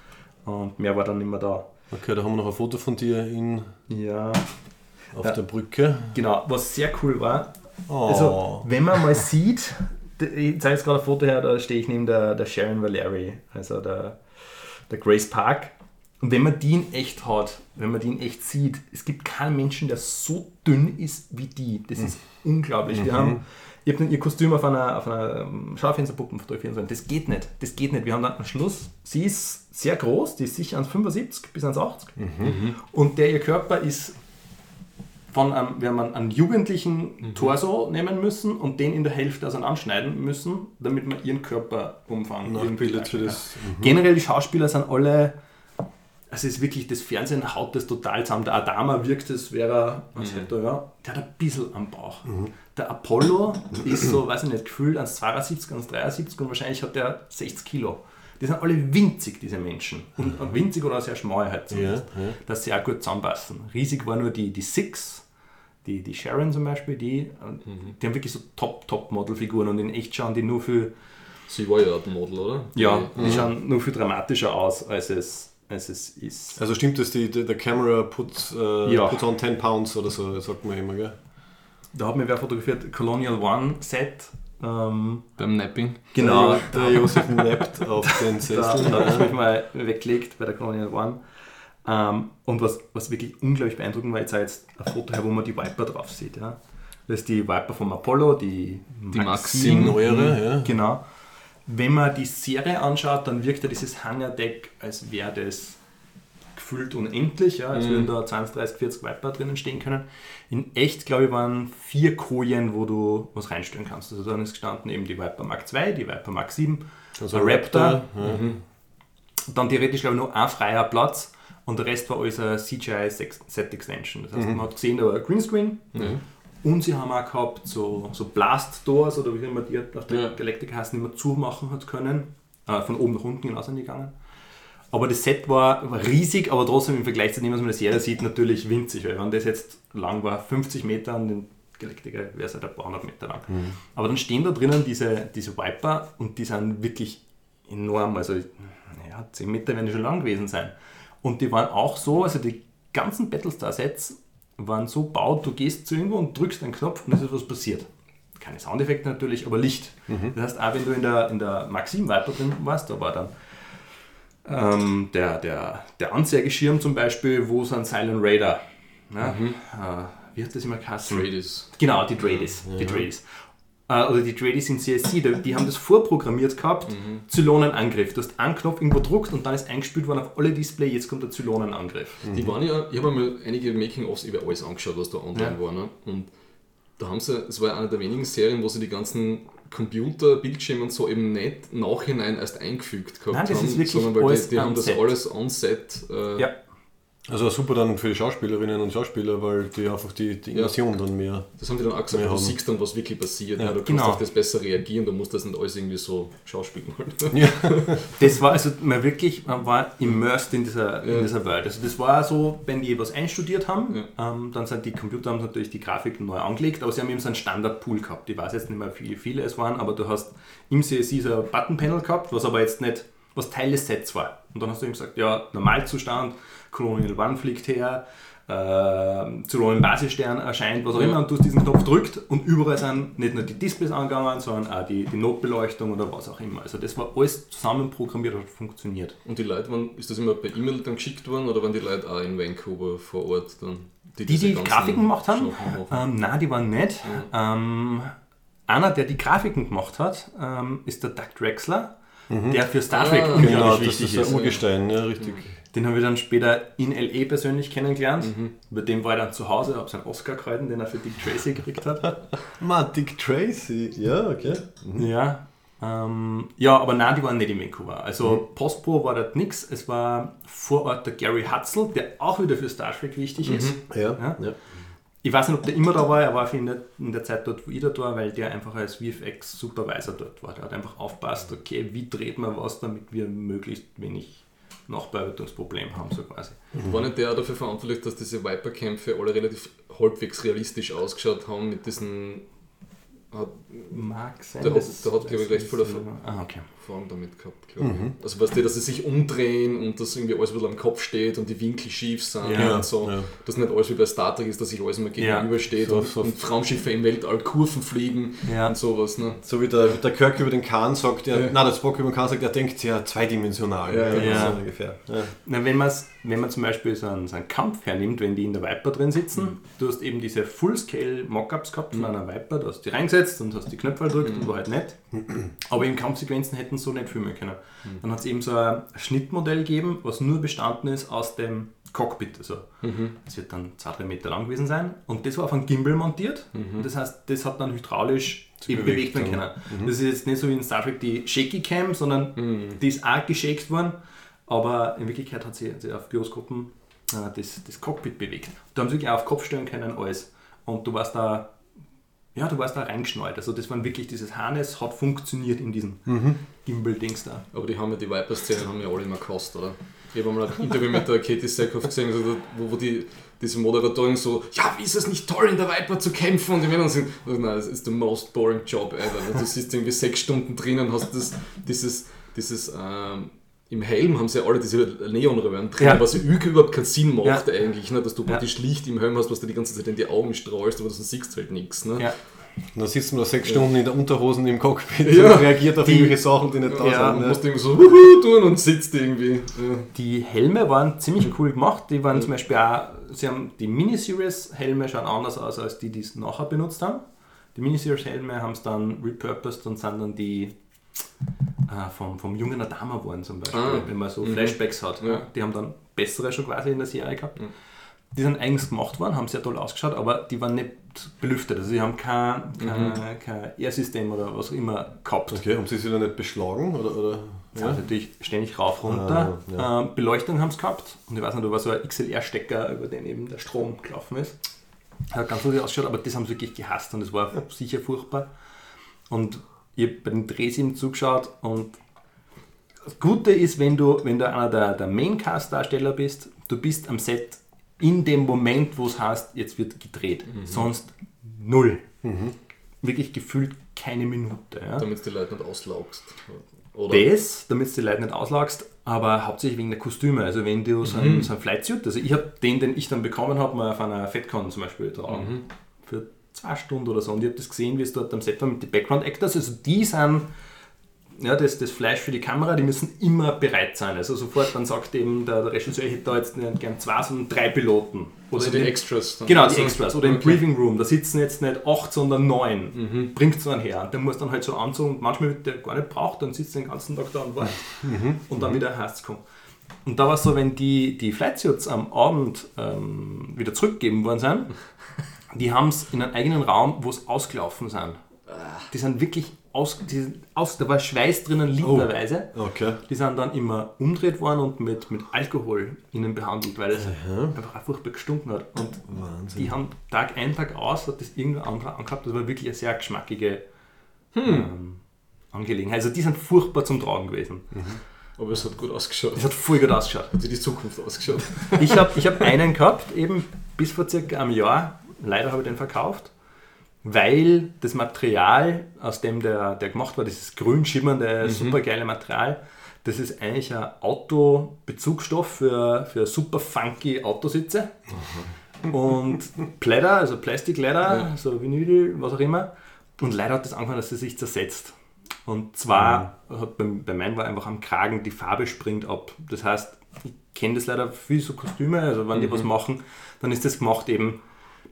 Speaker 5: und mehr war dann nicht mehr da.
Speaker 1: Okay, da haben wir noch ein Foto von dir in,
Speaker 5: Ja,
Speaker 1: auf
Speaker 5: Ja.
Speaker 1: der Brücke.
Speaker 5: genau. Was sehr cool war,
Speaker 1: Oh.
Speaker 5: Also, wenn man mal sieht, ich zeige jetzt gerade ein Foto her, da stehe ich neben der, der Sharon Valerie, also der, der Grace Park. Und wenn man die in echt hat, wenn man die in echt sieht, es gibt keinen Menschen, der so dünn ist wie die. Das ist unglaublich. Wir haben, ich habe ihr Kostüm auf einer, auf einer ähm, Schaufensterpuppe fotografieren sollen. Das geht nicht. Das geht nicht. Wir haben dann am Schluss, sie ist sehr groß, die ist sicher 1,75 bis 1,80. Und der ihr Körper ist von einem, wir haben einen, jugendlichen Torso nehmen müssen und den in der Hälfte auseinanderschneiden müssen, damit man ihren Körperumfang
Speaker 1: Nachbildet für das.
Speaker 5: kann. Generell die Schauspieler sind alle, also es ist wirklich, das Fernsehen haut das total zusammen. Der Adama wirkt, als wäre er, was hätte er, ja, der hat ein bisschen am Bauch. Der Apollo ist so, weiß ich nicht, gefühlt 1,72, 1,73 und wahrscheinlich hat der 60 Kilo. Die sind alle winzig, diese Menschen. Und und winzig oder sehr schmal halt zumindest.
Speaker 1: Ja, ja.
Speaker 5: Dass sie auch gut zusammenpassen. Riesig war nur die, die Six, die, die Sharon zum Beispiel, die, die haben wirklich so Top-Top-Model-Figuren und in echt schauen die nur viel,
Speaker 2: Sie war ja ein Model, oder?
Speaker 5: ja, die schauen nur viel dramatischer aus, als es, als es ist.
Speaker 1: Also stimmt das, die, die, der Camera put, äh,
Speaker 5: Ja.
Speaker 1: put on 10 pounds oder so, sagt man immer, gell?
Speaker 5: Da hat mir wer fotografiert, Colonial One Set. Ähm,
Speaker 2: Beim Napping.
Speaker 5: genau,
Speaker 1: Der, Josef nappt auf den Sessel.
Speaker 5: da habe ich mich mal weggelegt bei der Colonial One. Ähm, und was, was wirklich unglaublich beeindruckend war, ich zeige jetzt ein Foto her, wo man die Viper drauf sieht. Ja. Das ist die Viper vom Apollo, die,
Speaker 2: Die
Speaker 1: Die
Speaker 2: Maxim.
Speaker 1: neuere, ja.
Speaker 5: Genau. Wenn man die Serie anschaut, dann wirkt ja dieses Hangardeck, als wäre das gefühlt unendlich, ja, als würden da 20, 30, 40 Viper drinnen stehen können. In echt, glaube ich, waren vier Kojen, wo du was reinstellen kannst. Also dann ist gestanden eben die Viper Mark II, die Viper Mark 7,
Speaker 1: Also
Speaker 5: ein Raptor,
Speaker 1: ja.
Speaker 5: dann theoretisch, glaube ich, nur ein freier Platz und der Rest war alles eine CGI Set Extension. Das heißt, man hat gesehen, da war ein Greenscreen und sie haben auch gehabt so, so Blast Doors oder wie immer die auf der
Speaker 2: Ja.
Speaker 5: Galactica heißen, die man zumachen hat können. Äh, von oben nach unten hinaus gegangen. Aber das Set war, war riesig, aber trotzdem im Vergleich zu dem, was man in der Serie sieht, natürlich winzig. Weil wenn das jetzt lang war, 50 Meter an den Galactica wäre es halt ein paar hundert Meter lang. Aber dann stehen da drinnen diese, diese Viper und die sind wirklich enorm. Also, naja, 10 Meter werden die schon lang gewesen sein. Und die waren auch so, also die ganzen Battlestar-Sets waren so baut, du gehst zu irgendwo und drückst einen Knopf und es ist was passiert. Keine Soundeffekte natürlich, aber Licht. Das heißt, auch wenn du in der, in der Maxim Viper drin warst, da war dann ähm, der, der, der Anzeigeschirm zum Beispiel, wo ein Silent Radar. Ne? Äh, wie hat das immer geheißen?
Speaker 2: Traders.
Speaker 5: Genau, die Tradies. Die Tradies. Äh, oder die Tradies in CSC, die, die haben das vorprogrammiert gehabt, Zylonenangriff. Du hast einen Knopf irgendwo druckt und dann ist eingespielt worden auf alle Display, jetzt kommt der Zylonenangriff.
Speaker 2: Die waren ja, ich habe mal einige Making-ofs über alles angeschaut, was da online
Speaker 5: Ja.
Speaker 2: war. Ne? Und da haben sie, es war eine der wenigen Serien, wo sie die ganzen Computerbildschirme und so eben nicht nachhinein erst eingefügt gehabt
Speaker 5: Nein, das
Speaker 2: haben,
Speaker 5: ist wirklich
Speaker 2: sondern weil
Speaker 5: alles
Speaker 2: die, die haben das alles on set. Äh,
Speaker 5: Ja.
Speaker 1: Also super dann für die Schauspielerinnen und Schauspieler, weil die einfach die, die Immersion dann mehr.
Speaker 2: Das haben die dann auch gesagt, du
Speaker 1: haben-
Speaker 2: siehst dann, was wirklich passiert.
Speaker 1: Ja,
Speaker 2: Ja, du kannst
Speaker 5: genau.
Speaker 2: auf das besser reagieren, du musst das nicht alles irgendwie so schauspielen.
Speaker 1: Ja.
Speaker 5: Das war also man wirklich, man war immersed in dieser,
Speaker 2: Ja.
Speaker 5: in dieser Welt. Also das war so, wenn die was einstudiert haben,
Speaker 2: Ja.
Speaker 5: ähm, dann sind die Computer haben natürlich die Grafiken neu angelegt, aber sie haben eben so einen Standardpool gehabt. Ich weiß jetzt nicht mehr, wie viele es waren, aber du hast im CSI so ein Button-Panel gehabt, was aber jetzt nicht, was Teil des Sets war. Und dann hast du eben gesagt, ja, Normalzustand, Colonial One fliegt her, äh, zu einem Basisstern erscheint, was auch immer, und du hast diesen Knopf drückt und überall sind nicht nur die Displays angegangen, sondern auch die, die Notbeleuchtung oder was auch immer. Also das war alles zusammen programmiert und funktioniert.
Speaker 2: Und die Leute, waren, ist das immer per E-Mail dann geschickt worden oder waren die Leute auch in Vancouver vor Ort dann?
Speaker 5: Die, die
Speaker 2: ganzen
Speaker 5: Grafiken gemacht haben? Ähm, nein, die waren nicht. Ähm, einer, der die Grafiken gemacht hat, ähm, ist der Doug Drexler, der für Star Trek
Speaker 2: Ah,
Speaker 5: unglaublich
Speaker 1: Genau, das
Speaker 5: wichtig
Speaker 1: ist
Speaker 5: ist.
Speaker 1: Urgestein, ja, richtig.
Speaker 5: Den haben wir dann später in L.A. persönlich kennengelernt. Bei dem war ich dann zu Hause, habe seinen Oscar gehalten, den er für Dick Tracy gekriegt hat.
Speaker 1: Ma, Dick Tracy, ja, okay.
Speaker 5: ja. Ähm, ja, aber nein, die waren nicht in Vancouver. Also Postpro war dort nichts. Es war vor Ort der Gary Hutzel, der auch wieder für Star Trek wichtig ist.
Speaker 1: Ja,
Speaker 5: Ja.
Speaker 1: ja.
Speaker 5: Ich weiß nicht, ob der immer da war, er war in der, in der Zeit dort, wo ich dort war, weil der einfach als VFX-Supervisor dort war. Der hat einfach aufpasst, okay, wie dreht man was, damit wir möglichst wenig Nachbearbeitungsproblem haben, so quasi.
Speaker 2: War nicht der auch dafür verantwortlich, dass diese Viper-Kämpfe alle relativ halbwegs realistisch ausgeschaut haben mit diesen. Hat
Speaker 5: Mag sein.
Speaker 2: Der hat-
Speaker 5: das-
Speaker 2: der hat, glaub ich,
Speaker 5: Ah, okay.
Speaker 2: Erfahrung damit gehabt, glaube ich. Also weißt du, dass sie sich umdrehen und dass irgendwie alles wieder am Kopf steht und die Winkel schief sind
Speaker 5: Ja,
Speaker 2: und so.
Speaker 1: ja.
Speaker 2: Dass nicht alles wie bei Star Trek ist, dass sich alles immer gegenübersteht
Speaker 1: so-
Speaker 2: und,
Speaker 1: so-
Speaker 2: und Raumschiffe im Weltall Kurven fliegen
Speaker 5: Ja.
Speaker 2: und sowas. Ne?
Speaker 1: So wie der, der Kirk über den Kahn sagt, der,
Speaker 2: Ja.
Speaker 1: nein, der Spock über den Kahn sagt, der denkt sehr zweidimensional.
Speaker 2: Ja,
Speaker 5: ja.
Speaker 1: So ungefähr. Ja.
Speaker 5: Na, wenn, man's, wenn man zum Beispiel so einen, so einen Kampf hernimmt, wenn die in der Viper drin sitzen, du hast eben diese Full-Scale-Mockups gehabt von einer Viper, du hast die reingesetzt und hast die Knöpfe gedrückt und war halt nett. Aber in Kampfsequenzen hätten sie so nicht filmen können. Dann hat es eben so ein Schnittmodell gegeben, was nur bestanden ist aus dem Cockpit. Also das wird dann zwei, drei Meter lang gewesen sein. Und das war auf einem Gimbal montiert. Und das heißt, das hat dann hydraulisch eben bewegt werden können. Das ist jetzt nicht so wie in Star Trek die Shaky Cam, sondern die ist auch geshakt worden. Aber in Wirklichkeit hat sie, hat sie auf Gyroskopen äh, das, das Cockpit bewegt. Da haben sie wirklich auch auf Kopf stellen können, alles. Und du warst da, ja, du warst da reingeschnallt. Also das waren wirklich, dieses Harness hat funktioniert in diesem Gimbal-Dings da.
Speaker 2: Aber die haben ja die Viper-Szenen haben ja alle immer gekostet, oder? Ich habe einmal ein Interview mit der Katie Sackhoff gesehen, also wo, wo die, diese Moderatorin so, ja, wie ist es nicht toll, in der Viper zu kämpfen? Und die Männer sind, oh nein, das ist the most boring job ever. Du sitzt irgendwie sechs Stunden drin und hast das, dieses, dieses, ähm, im Helm haben sie ja alle diese Neonröhren drin,
Speaker 5: Ja.
Speaker 2: was überhaupt keinen Sinn macht
Speaker 5: Ja.
Speaker 2: eigentlich, ne? dass du praktisch Licht im Helm hast, was dir die ganze Zeit in die Augen strahlst, aber sonst siehst du halt nichts. Ne?
Speaker 5: Ja.
Speaker 1: Und dann sitzt man da sechs Stunden in der Unterhosen im Cockpit
Speaker 2: Ja.
Speaker 1: und reagiert auf
Speaker 5: Die-
Speaker 1: irgendwelche Sachen, die nicht da
Speaker 2: Ja,
Speaker 1: sind.
Speaker 2: und
Speaker 1: Ne?
Speaker 2: musst irgendwie so wuhu tun und sitzt irgendwie. Ja.
Speaker 5: Die Helme waren ziemlich cool gemacht. Die waren zum Beispiel auch, sie haben die Miniseries-Helme schauen anders aus als die, die es nachher benutzt haben. Die Miniseries-Helme haben es dann repurposed und sind dann die äh, vom, vom jungen Adama geworden zum Beispiel,
Speaker 2: Ah.
Speaker 5: wenn man so Flashbacks hat.
Speaker 2: Ja.
Speaker 5: Die haben dann bessere schon quasi in der Serie gehabt. Die sind eigens gemacht worden, haben sehr toll ausgeschaut, aber die waren nicht belüftet. Also sie haben kein, kein, kein Air-System oder was auch immer gehabt.
Speaker 1: Okay, haben sie sich da nicht beschlagen? Oder, oder?
Speaker 5: Ja. Also natürlich ständig rauf, runter. Ähm, Beleuchtung haben sie gehabt. Und ich weiß nicht, da war so ein XLR-Stecker, über den eben der Strom gelaufen ist. Hat ganz gut ausgeschaut, aber das haben sie wirklich gehasst und das war sicher furchtbar. Und ich habe bei den Drehs eben zugeschaut und das Gute ist, wenn du, wenn du einer der, der Maincast-Darsteller bist, du bist am Set in dem Moment, wo es heißt, jetzt wird gedreht. Sonst null. Wirklich gefühlt keine Minute. Ja?
Speaker 2: Damit du die Leute nicht auslaugst. Oder?
Speaker 5: das, damit du die Leute nicht auslagst, aber hauptsächlich wegen der Kostüme. Also wenn du so einen, so einen Flightsuit, also ich habe den, den ich dann bekommen habe, mal auf einer FedCon zum Beispiel tragen. Für zwei Stunden oder so. Und ich habe das gesehen, wie es dort am Set war mit den Background Actors. Also die sind ja, das, das Fleisch für die Kamera, die müssen immer bereit sein. Also sofort dann sagt eben der, der Regisseur, ich hätte da jetzt nicht gern zwei, sondern drei Piloten. Oder
Speaker 2: Also die
Speaker 5: den-
Speaker 2: Extras. dann.
Speaker 5: Genau, die
Speaker 2: Also-
Speaker 5: Extras. Oder im
Speaker 2: okay.
Speaker 5: Briefing Room, da sitzen jetzt nicht acht, sondern neun.
Speaker 2: Mhm.
Speaker 5: Bringt es dann her. Und der muss dann halt so anzogen. Und manchmal wird der gar nicht braucht, dann sitzt er den ganzen Tag da und wartet.
Speaker 2: Mhm.
Speaker 5: Und dann wieder heißt kommen. Und da war es so, wenn die, die Flightsuits am Abend ähm, wieder zurückgegeben worden sind, die haben es in einem eigenen Raum, wo es ausgelaufen sind. Die sind wirklich aus, die aus da war Schweiß drinnen, literweise.
Speaker 1: Okay.
Speaker 5: Die sind dann immer umdreht worden und mit, mit Alkohol innen behandelt, weil es einfach auch furchtbar gestunken hat. Und die haben Tag ein, Tag aus, hat das irgendein anderer angehabt. Das war wirklich eine sehr geschmackige ähm, Angelegenheit. Also die sind furchtbar zum Tragen gewesen.
Speaker 2: Aber es hat gut ausgeschaut.
Speaker 5: Das hat voll gut ausgeschaut.
Speaker 2: Hat wie die Zukunft ausgeschaut.
Speaker 5: Ich habe ich hab einen gehabt, eben bis vor circa einem Jahr. Leider habe ich den verkauft, weil das Material, aus dem der, der gemacht war, dieses grün schimmernde, supergeile Material, Das ist eigentlich ein Autobezugsstoff für, für super funky Autositze. Und Blätter, also Plastikleder, so Vinyl, was auch immer. Und leider hat das angefangen, dass sie sich zersetzt. Und zwar hat bei, bei meinem war einfach am Kragen die Farbe springt ab. Das heißt, ich kenne das leider viel so Kostüme, also wenn die was machen, dann ist das gemacht eben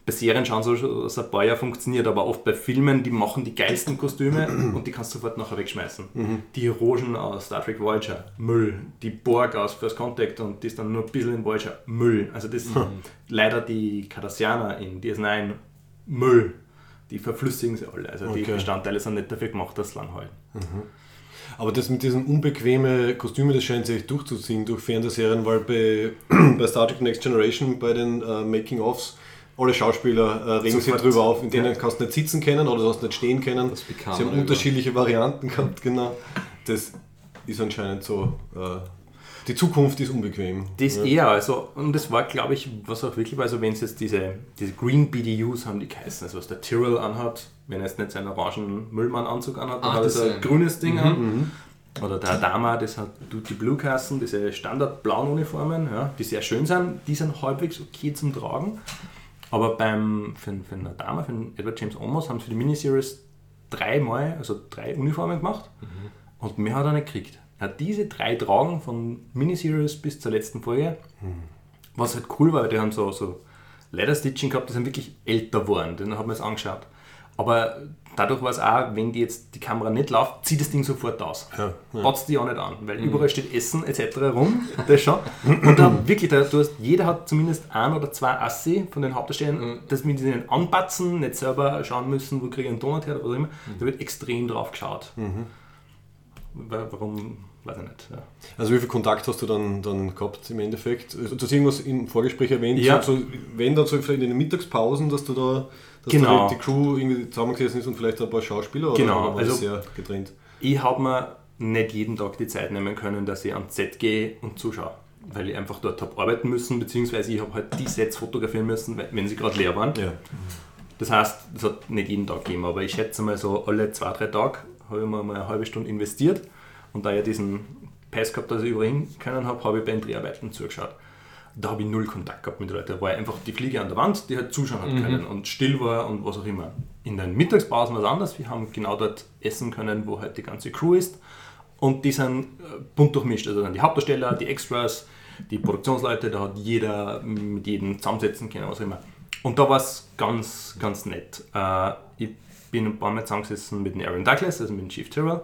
Speaker 5: bei Serien schauen so, dass ein paar Jahre funktioniert, aber oft bei Filmen, die machen die geilsten Kostüme und die kannst du sofort nachher wegschmeißen. Die Rogen aus Star Trek Voyager, Müll. Die Borg aus First Contact und die ist dann nur ein bisschen in Voyager, Müll. Also das leider die Cardassianer in DS9, Müll. Die verflüssigen sie alle. Also die
Speaker 1: Okay.
Speaker 5: Bestandteile sind nicht dafür gemacht, dass sie lang halten.
Speaker 1: Aber das mit diesen unbequemen Kostümen, das scheint sich durchzuziehen durch Fernsehserien, weil bei, bei Star Trek Next Generation, bei den äh, Making-ofs, alle Schauspieler äh, regen sich drüber auf, in denen
Speaker 5: Ja.
Speaker 1: kannst du nicht sitzen können oder du hast nicht stehen können. Sie haben
Speaker 2: man
Speaker 1: unterschiedliche Varianten gehabt, genau. Das ist anscheinend so. Äh, die Zukunft ist unbequem.
Speaker 5: Das
Speaker 1: ja.
Speaker 5: eher, also, und das war, glaube ich, was auch wirklich war, also wenn es jetzt diese, diese Green BDUs haben die geheißen, also was der Tyrrell anhat, wenn er jetzt nicht seinen orangen Müllmann-Anzug anhat, dann
Speaker 2: Ach,
Speaker 5: hat er ein grünes Ding an. Oder der Adama, das hat die Blue Kassen, diese standard-blauen Uniformen, ja, die sehr schön sind, die sind halbwegs okay zum Tragen. Aber beim, für, für den Adama, für Edward James Olmos, haben sie für die Miniseries dreimal, also drei Uniformen gemacht und mehr hat er nicht gekriegt. Er hat diese drei tragen von Miniseries bis zur letzten Folge. Was halt cool war, die haben so, so Leather-Stitching gehabt, die sind wirklich älter geworden. Den haben wir es angeschaut. Aber dadurch war es auch, wenn die jetzt die Kamera nicht läuft, zieht das Ding sofort aus.
Speaker 1: Ja, ja.
Speaker 5: Die auch nicht an, weil überall steht Essen etc. rum, das schon. Und da wirklich, da, du hast, jeder hat zumindest ein oder zwei Assi von den Hauptdarstellern, dass wir die nicht anpatzen, nicht selber schauen müssen, wo kriege ich einen Donut her oder was auch immer. Da wird extrem drauf geschaut. Wa- Warum, weiß ich nicht. Ja.
Speaker 1: Also wie viel Kontakt hast du dann, dann gehabt im Endeffekt? Also, Du hast irgendwas im Vorgespräch erwähnt,
Speaker 5: Ja.
Speaker 1: so, so, wenn dann so vielleicht in den Mittagspausen, dass du da dass
Speaker 5: Genau.
Speaker 1: da die Crew irgendwie zusammengesessen ist und vielleicht ein paar Schauspieler
Speaker 5: Genau,
Speaker 1: oder das
Speaker 5: also-
Speaker 1: sehr getrennt?
Speaker 5: Ich habe mir nicht jeden Tag die Zeit nehmen können, dass ich ans Set gehe und zuschaue. Weil ich einfach dort habe arbeiten müssen, beziehungsweise ich habe halt die Sets fotografieren müssen, wenn- sie gerade leer waren.
Speaker 1: Ja.
Speaker 5: Das heißt, es hat nicht jeden Tag gegeben, aber ich schätze mal so alle zwei, drei Tage habe ich mir mal eine halbe Stunde investiert und da ich diesen Pass gehabt, dass ich überall hin können habe, habe ich bei den Dreharbeiten zugeschaut. Da habe ich null Kontakt gehabt mit Leuten. Da war einfach die Fliege an der Wand, die halt zuschauen hat können und still war und was auch immer. In den Mittagspausen war es anders. Wir haben genau dort essen können, wo halt die ganze Crew ist. Und die sind äh, bunt durchmischt. Also dann die Hauptdarsteller, die Extras, die Produktionsleute, da hat jeder mit jedem zusammensetzen können, was auch immer. Und da war es ganz, ganz nett. Äh, ich bin ein paar Mal zusammengesessen mit dem Aaron Douglas, also mit dem Chief Tyrrell,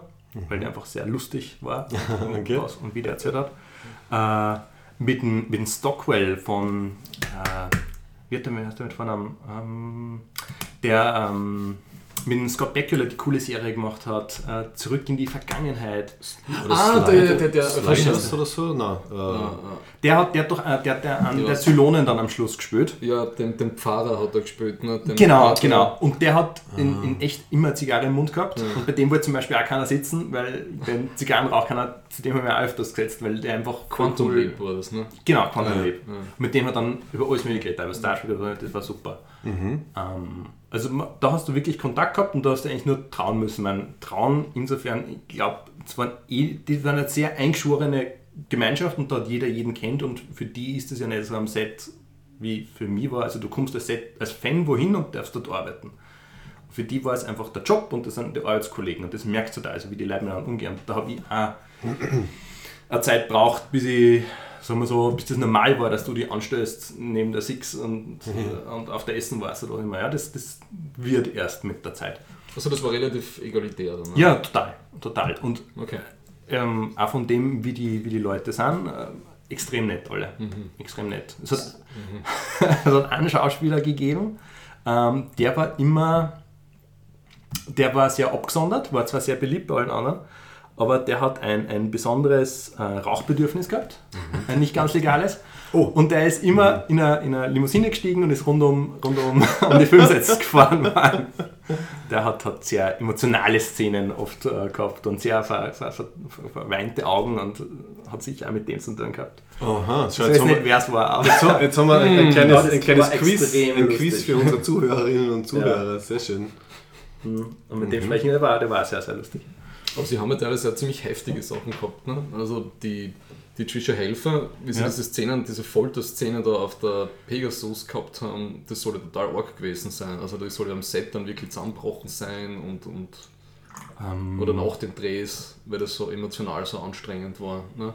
Speaker 5: weil der einfach sehr lustig war und,
Speaker 1: Okay.
Speaker 5: und wie der erzählt hat. Äh, mit, dem, mit dem Stockwell von, äh, wie hat der mit, Vornamen? Ähm, der ähm, mit dem Scott Bakula die coole Serie gemacht hat, äh, Zurück in die Vergangenheit.
Speaker 2: Ah, der, der, der,
Speaker 1: Sliders oder so? Nein. Äh,
Speaker 5: Der hat, der hat doch äh, der, der, an
Speaker 2: Ja.
Speaker 5: der Zylonen dann am Schluss gespielt.
Speaker 2: Ja, den, den Pfarrer hat er gespielt. Ne? Den
Speaker 5: Genau,
Speaker 2: Pfarrer.
Speaker 5: genau. Und der hat in, in echt immer Zigarre im Mund gehabt. Und bei dem wollte zum Beispiel auch keiner sitzen, weil den Zigarrenrauch keiner, zu dem haben wir auch öfters gesetzt, weil der einfach
Speaker 2: Quantum
Speaker 5: cool-
Speaker 2: Leap war das, ne?
Speaker 5: Genau, Quantum
Speaker 2: Ja,
Speaker 5: Leap.
Speaker 2: ja.
Speaker 5: Mit dem hat dann über alles mögliche geredet, über Star Trek, oder so, das war super. Ähm, also da hast du wirklich Kontakt gehabt und da hast du eigentlich nur trauen müssen. Mein Trauen insofern, ich glaube, es waren eh, die waren eine sehr eingeschworene Gemeinschaft und da hat jeder jeden kennt und für die ist es ja nicht so am Set wie für mich war. Also du kommst als, Set, als Fan wohin und darfst dort arbeiten. Für die war es einfach der Job und das sind die Arbeitskollegen und das merkst du da, also wie die Leute miteinander umgehen. Da habe ich auch eine Zeit braucht, bis ich, sagen wir so, bis das normal war, dass du die anstellst neben der Six und, äh, und auf der Essen warst oder immer. Ja, das, das wird erst mit der Zeit.
Speaker 2: Also das war relativ egalitär dann. Ne?
Speaker 5: Ja, total, total. Und
Speaker 2: Okay.
Speaker 5: ähm, auch von dem, wie die, wie die Leute sind, äh, extrem nett alle. Extrem nett. Es hat, es hat einen Schauspieler gegeben, ähm, der war immer, der war sehr abgesondert, war zwar sehr beliebt bei allen anderen, aber der hat ein, ein besonderes äh, Rauchbedürfnis gehabt, ein nicht ganz legales. Und der ist immer in eine, in eine Limousine gestiegen und ist rund um, rund um, um die Filmsets gefahren. worden. Der hat, hat sehr emotionale Szenen oft äh, gehabt und sehr ver, ver, ver, ver, verweinte Augen und hat sicher auch mit dem zu tun gehabt.
Speaker 1: aha, so,
Speaker 5: Ich
Speaker 1: jetzt,
Speaker 5: weiß
Speaker 1: haben
Speaker 5: nicht,
Speaker 1: wir,
Speaker 5: wer es war,
Speaker 1: jetzt, haben- jetzt haben wir ein, ein kleines,
Speaker 5: Ja, das
Speaker 1: ein kleines Quiz, ein. Quiz für unsere Zuhörerinnen und Zuhörer. Sehr schön.
Speaker 5: und mit dem sprechen, der war, der war sehr, sehr lustig.
Speaker 2: Aber sie haben ja teilweise auch ziemlich heftige Sachen gehabt. Ne? Also die, die Trisha Helfer, wie sie
Speaker 5: Ja.
Speaker 2: diese Szenen, diese Folterszenen da auf der Pegasus gehabt haben, das soll ja total arg gewesen sein. Also das soll ja am Set dann wirklich zusammengebrochen sein und, und
Speaker 5: Ähm,
Speaker 2: oder nach den Drehs, weil das so emotional so anstrengend war. Ne?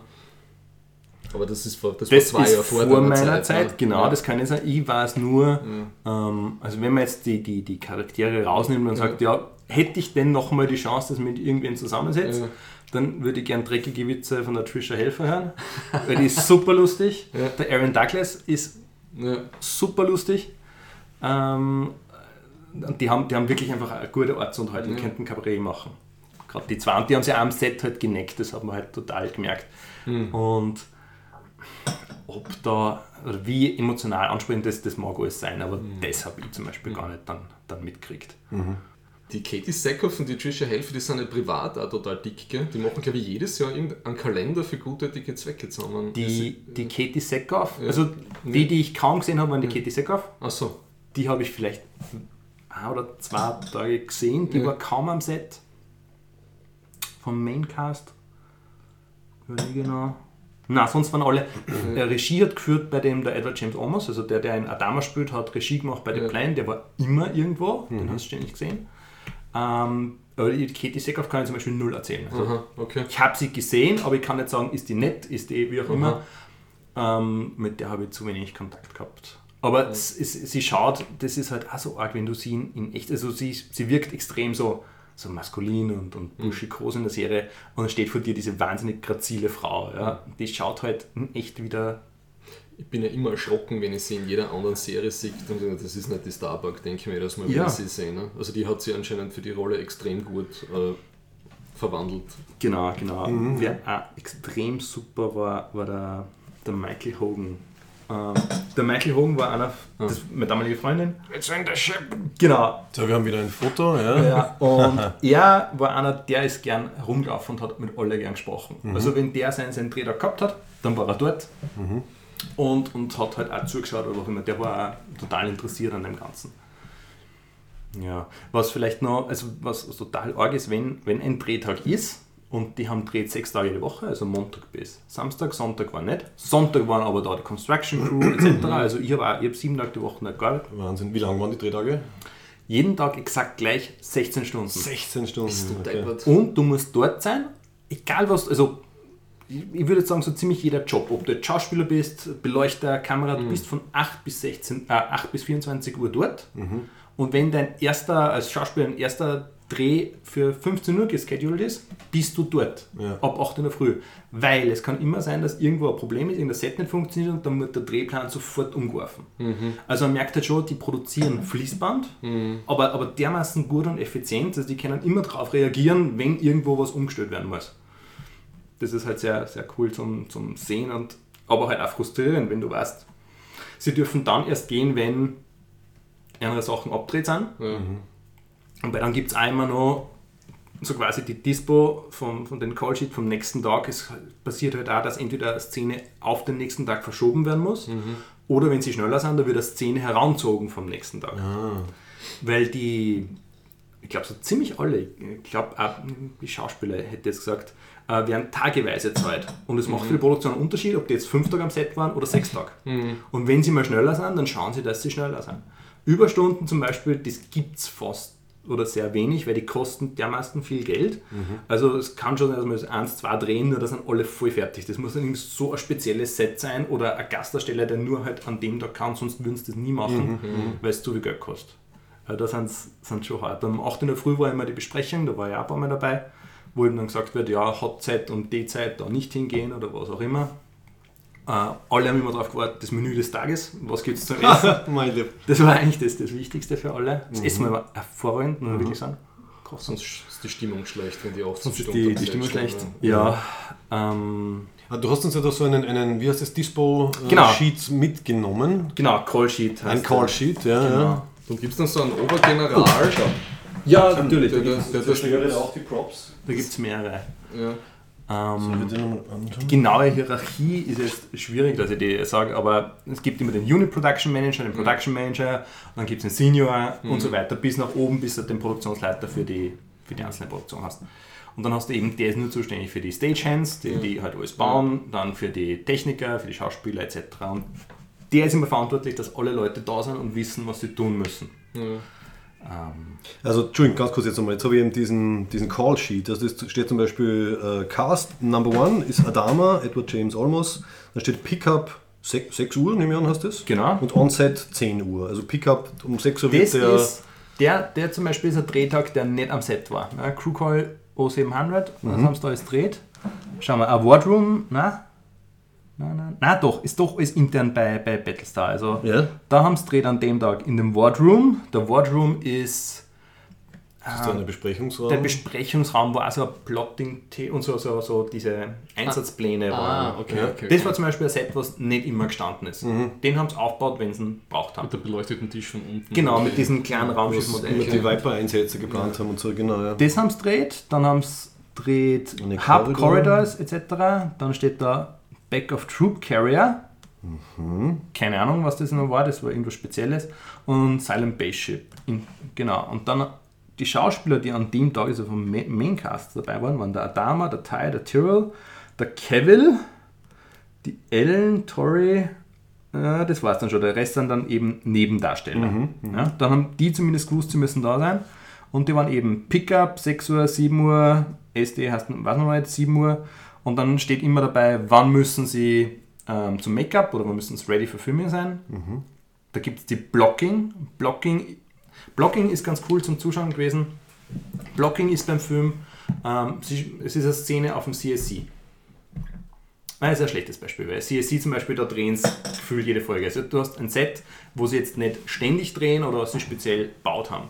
Speaker 2: Aber das ist vor, das
Speaker 5: Das
Speaker 2: war zwei Jahre
Speaker 5: vor,
Speaker 2: deiner
Speaker 5: meiner Zeit,
Speaker 2: ne?
Speaker 5: genau,
Speaker 2: Ja.
Speaker 5: das kann ich sagen. Ich weiß nur, ähm, also wenn man jetzt die, die, die Charaktere rausnimmt und sagt, ja, hätte ich denn nochmal die Chance, dass man mit irgendwen zusammensetzt,
Speaker 2: Ja.
Speaker 5: dann würde ich gern dreckige Witze von der Trisha Helfer hören, weil die ist super lustig.
Speaker 2: Ja.
Speaker 5: Der Aaron Douglas ist
Speaker 2: Ja.
Speaker 5: super lustig. Ähm, die haben, die haben wirklich einfach eine gute Ortsunterhaltung, die
Speaker 2: Ja.
Speaker 5: könnten Kabarett machen. Gerade die zwei. Und die haben sich auch am Set halt geneckt, das hat man halt total gemerkt.
Speaker 2: Hm.
Speaker 5: Und ob da, oder wie emotional ansprechend das, das mag alles sein, aber
Speaker 2: Hm.
Speaker 5: das habe ich zum Beispiel gar nicht dann, dann mitgekriegt.
Speaker 2: Die Katie Sackhoff und die Trisha Helfer, die sind ja privat auch total dick. Gell? Die machen, glaube ich, jedes Jahr irgendeinen Kalender für guttätige Zwecke zusammen.
Speaker 5: Die, die Katie Seckhoff,
Speaker 2: Ja.
Speaker 5: also die, die ich kaum gesehen habe, waren die Katie Seckhoff.
Speaker 2: Achso,
Speaker 5: Die habe ich vielleicht ein oder zwei Tage gesehen. Die
Speaker 2: Ja.
Speaker 5: war kaum am Set. Vom Maincast. Überlege noch. Na, sonst waren alle. Äh, Regie hat geführt bei dem der Edward James Olmos, also der, der in Adama spielt, hat Regie gemacht bei The
Speaker 2: Ja.
Speaker 5: Plan. Der war immer irgendwo, den hast du ständig gesehen. Ähm, aber die Katie Seckhoff kann ich zum Beispiel null erzählen. Also,
Speaker 2: aha, okay.
Speaker 5: ich habe sie gesehen, aber ich kann nicht sagen, ist die nett, ist die wie auch immer. Ähm, mit der habe ich zu wenig Kontakt gehabt. Aber es, es, sie schaut, das ist halt auch so arg, wenn du sie in, in echt, also sie, sie wirkt extrem so, so maskulin und, und buschikos in der Serie und dann steht vor dir diese wahnsinnig grazile Frau. Ja. Die schaut halt in echt wieder,
Speaker 2: Ich bin ja immer erschrocken, wenn ich sie in jeder anderen Serie sehe und denke, das ist nicht die Starbuck, denke ich mir jedes Mal, wenn
Speaker 5: Ja.
Speaker 2: ich sie sehe. Ne? Also die hat sie anscheinend für die Rolle extrem gut äh, verwandelt.
Speaker 5: genau, genau. Wer auch extrem super war, war der, der Michael Hogan. Ähm, der Michael Hogan war einer, das, meine damalige Freundin.
Speaker 2: It's in the ship!
Speaker 5: Genau,
Speaker 1: So, wir haben wieder ein Foto, ja.
Speaker 5: Ja, und er war einer, der ist gern herumgelaufen und hat mit alle gern gesprochen. Also wenn der seinen, seinen Dreh da gehabt hat, dann war er dort und, und hat halt auch zugeschaut oder was immer. Der war auch total interessiert an dem Ganzen. Ja, was vielleicht noch, also was total arg ist, wenn, wenn ein Drehtag ist und die haben dreht sechs Tage die Woche, also Montag bis Samstag, Sonntag war nicht. Sonntag waren aber da die Construction Crew etc. Also ich habe ich hab sieben Tage die Woche nicht gearbeitet.
Speaker 1: Wahnsinn. Wie lang waren die Drehtage?
Speaker 5: Jeden Tag exakt gleich 16 Stunden.
Speaker 1: 16 Stunden. Okay.
Speaker 5: Und du musst dort sein, egal was, also ich würde jetzt sagen, so ziemlich jeder Job, ob du jetzt Schauspieler bist, Beleuchter, Kamera, du bist von 8 bis, 16, äh, 8 bis 24 Uhr dort. Und wenn dein erster, als Schauspieler, ein erster Dreh für 15 Uhr gescheduled ist, bist du dort.
Speaker 1: Ja.
Speaker 5: Ab 8 in der Früh. Weil es kann immer sein, dass irgendwo ein Problem ist, irgendein Set nicht funktioniert und dann wird der Drehplan sofort umgeworfen. Also man merkt halt schon, die produzieren Fließband, aber, aber dermaßen gut und effizient, dass die können immer darauf reagieren, wenn irgendwo was umgestellt werden muss. Das ist halt sehr, sehr cool zum, zum Sehen und aber halt auch frustrierend, wenn du weißt, sie dürfen dann erst gehen, wenn andere Sachen abgedreht sind. Und weil dann gibt es einmal noch so quasi die Dispo vom, von den Callsheet vom nächsten Tag. Es passiert halt auch, dass entweder eine Szene auf den nächsten Tag verschoben werden muss oder wenn sie schneller sind, dann wird eine Szene heranzogen vom nächsten Tag. Weil die, ich glaube so ziemlich alle, ich glaube auch die Schauspieler hätte jetzt gesagt, äh, werden tageweise Zeit. Und es macht für die Produktion einen Unterschied, ob die jetzt fünf Tage am Set waren oder sechs Tage. Und wenn sie mal schneller sind, dann schauen sie, dass sie schneller sind. Überstunden zum Beispiel, das gibt es fast oder sehr wenig, weil die kosten dermaßen viel Geld. Also es kann schon sein, dass man das eins, zwei drehen, nur da sind alle voll fertig. Das muss dann so ein spezielles Set sein oder ein Gastdarsteller, der nur halt an dem Tag kann, sonst würden sie das nie machen, weil es zu viel Geld kostet. Also da sind sie schon hart. Um 8 in der Früh war immer die Besprechung, da war ich auch ein paar Mal dabei, wo eben dann gesagt wird, ja, Hot-Zeit und D-Zeit da nicht hingehen oder was auch immer. Äh, alle haben immer darauf gewartet, das Menü des Tages, was gibt es zum Essen. Das war eigentlich das, das Wichtigste für alle. Das Essen war hervorragend, muss man wirklich sagen. Kosten.
Speaker 2: Sonst ist die Stimmung schlecht, wenn die 18
Speaker 5: Sonst ist
Speaker 2: Stunden
Speaker 5: die, die Stimmung schlecht.
Speaker 2: ne?
Speaker 5: Ja, ähm,
Speaker 1: Ah, Du hast uns ja da so einen, einen wie heißt das, Dispo-Sheet
Speaker 5: Genau.
Speaker 1: mitgenommen.
Speaker 5: genau, Callsheet heißt
Speaker 1: Ein Call-Sheet, ja.
Speaker 5: der.
Speaker 1: ja.
Speaker 5: Genau.
Speaker 2: Und gibt es dann so einen Obergeneral?
Speaker 5: Ja, natürlich.
Speaker 2: Der,
Speaker 5: Da
Speaker 2: der,
Speaker 5: gibt
Speaker 2: der, der, der,
Speaker 1: auch die Props.
Speaker 5: es mehrere.
Speaker 2: ja.
Speaker 5: Ähm,
Speaker 1: anschauen.
Speaker 5: genaue Hierarchie ist jetzt schwierig, dass ich die sage, aber es gibt immer den Unit Production Manager, den Production Manager, dann gibt es den Senior und so weiter, bis nach oben, bis du den Produktionsleiter für die, für die einzelne Produktion hast. Und dann hast du eben, der ist nur zuständig für die Stagehands, die, die halt alles bauen, dann für die Techniker, für die Schauspieler etc. Und der ist immer verantwortlich, dass alle Leute da sind und wissen, was sie tun müssen. Ähm,
Speaker 1: Also, Entschuldigung, ganz kurz jetzt nochmal. Jetzt habe ich eben diesen, diesen Call-Sheet. Also, das steht zum Beispiel äh, Cast Number One ist Adama, Edward James Olmos. Dann steht Pickup 6, 6 Uhr, nehme ich an, hast du das?
Speaker 5: Genau.
Speaker 1: Und Onset 10 Uhr. Also, Pickup um 6 Uhr wird
Speaker 5: Das
Speaker 1: der.
Speaker 5: ist der, der zum Beispiel ist ein Drehtag, der nicht am Set war. Ja, Crew Call O700, was haben sie da alles dreht? Schauen wir, ein Wardroom, na? Nein, nein, nein, doch, ist doch alles intern bei, bei Battlestar. Also
Speaker 1: Ja.
Speaker 5: da haben sie dreht an dem Tag in dem Wardroom. Der Wardroom ist
Speaker 1: ist da eine Besprechungsraum.
Speaker 5: der Besprechungsraum, wo auch so ein Plotting und so, so, so diese Einsatzpläne
Speaker 2: Ah,
Speaker 5: waren.
Speaker 2: okay,
Speaker 1: Ja.
Speaker 2: okay.
Speaker 5: Das war zum Beispiel ein Set, was nicht immer gestanden ist. Den haben sie aufgebaut, wenn sie ihn braucht haben.
Speaker 2: Mit der beleuchteten Tisch von unten.
Speaker 5: Genau,
Speaker 2: Okay.
Speaker 5: mit diesen kleinen
Speaker 1: wo sie
Speaker 5: Raumschiffmodellen.
Speaker 1: immer die Viper-Einsätze geplant haben und so, genau. Ja.
Speaker 5: Das haben sie dreht, dann haben sie dreht Hub
Speaker 1: Corridor.
Speaker 5: Corridors etc. Dann steht da Back of Troop Carrier. Keine Ahnung, was das noch war, das war irgendwas Spezielles. Und Silent Base Ship. In, genau. Und dann die Schauspieler, die an dem Tag also vom Ma- Maincast dabei waren, waren der Adama, der Ty, der Tyrrell, der Kevil, die Ellen, Tori, äh, das war's dann schon. Der Rest sind dann eben Nebendarsteller. ja, dann haben die zumindest gewusst, sie müssen da sein. Und die waren eben Pickup, 6 Uhr, 7 Uhr, SD heißt, was noch nicht, 7 Uhr. Und dann steht immer dabei, wann müssen sie ähm, zum Make-up oder wann müssen sie ready für Filming sein. Da gibt es die Blocking. Blocking. Blocking ist ganz cool zum Zuschauen gewesen. Blocking ist beim Film, ähm, es ist- eine Szene auf dem CSC. Nein, ist ein schlechtes Beispiel, weil CSC zum Beispiel, da drehen sie gefühlt jede Folge. Also du hast ein Set, wo sie jetzt nicht ständig drehen oder was sie speziell gebaut haben.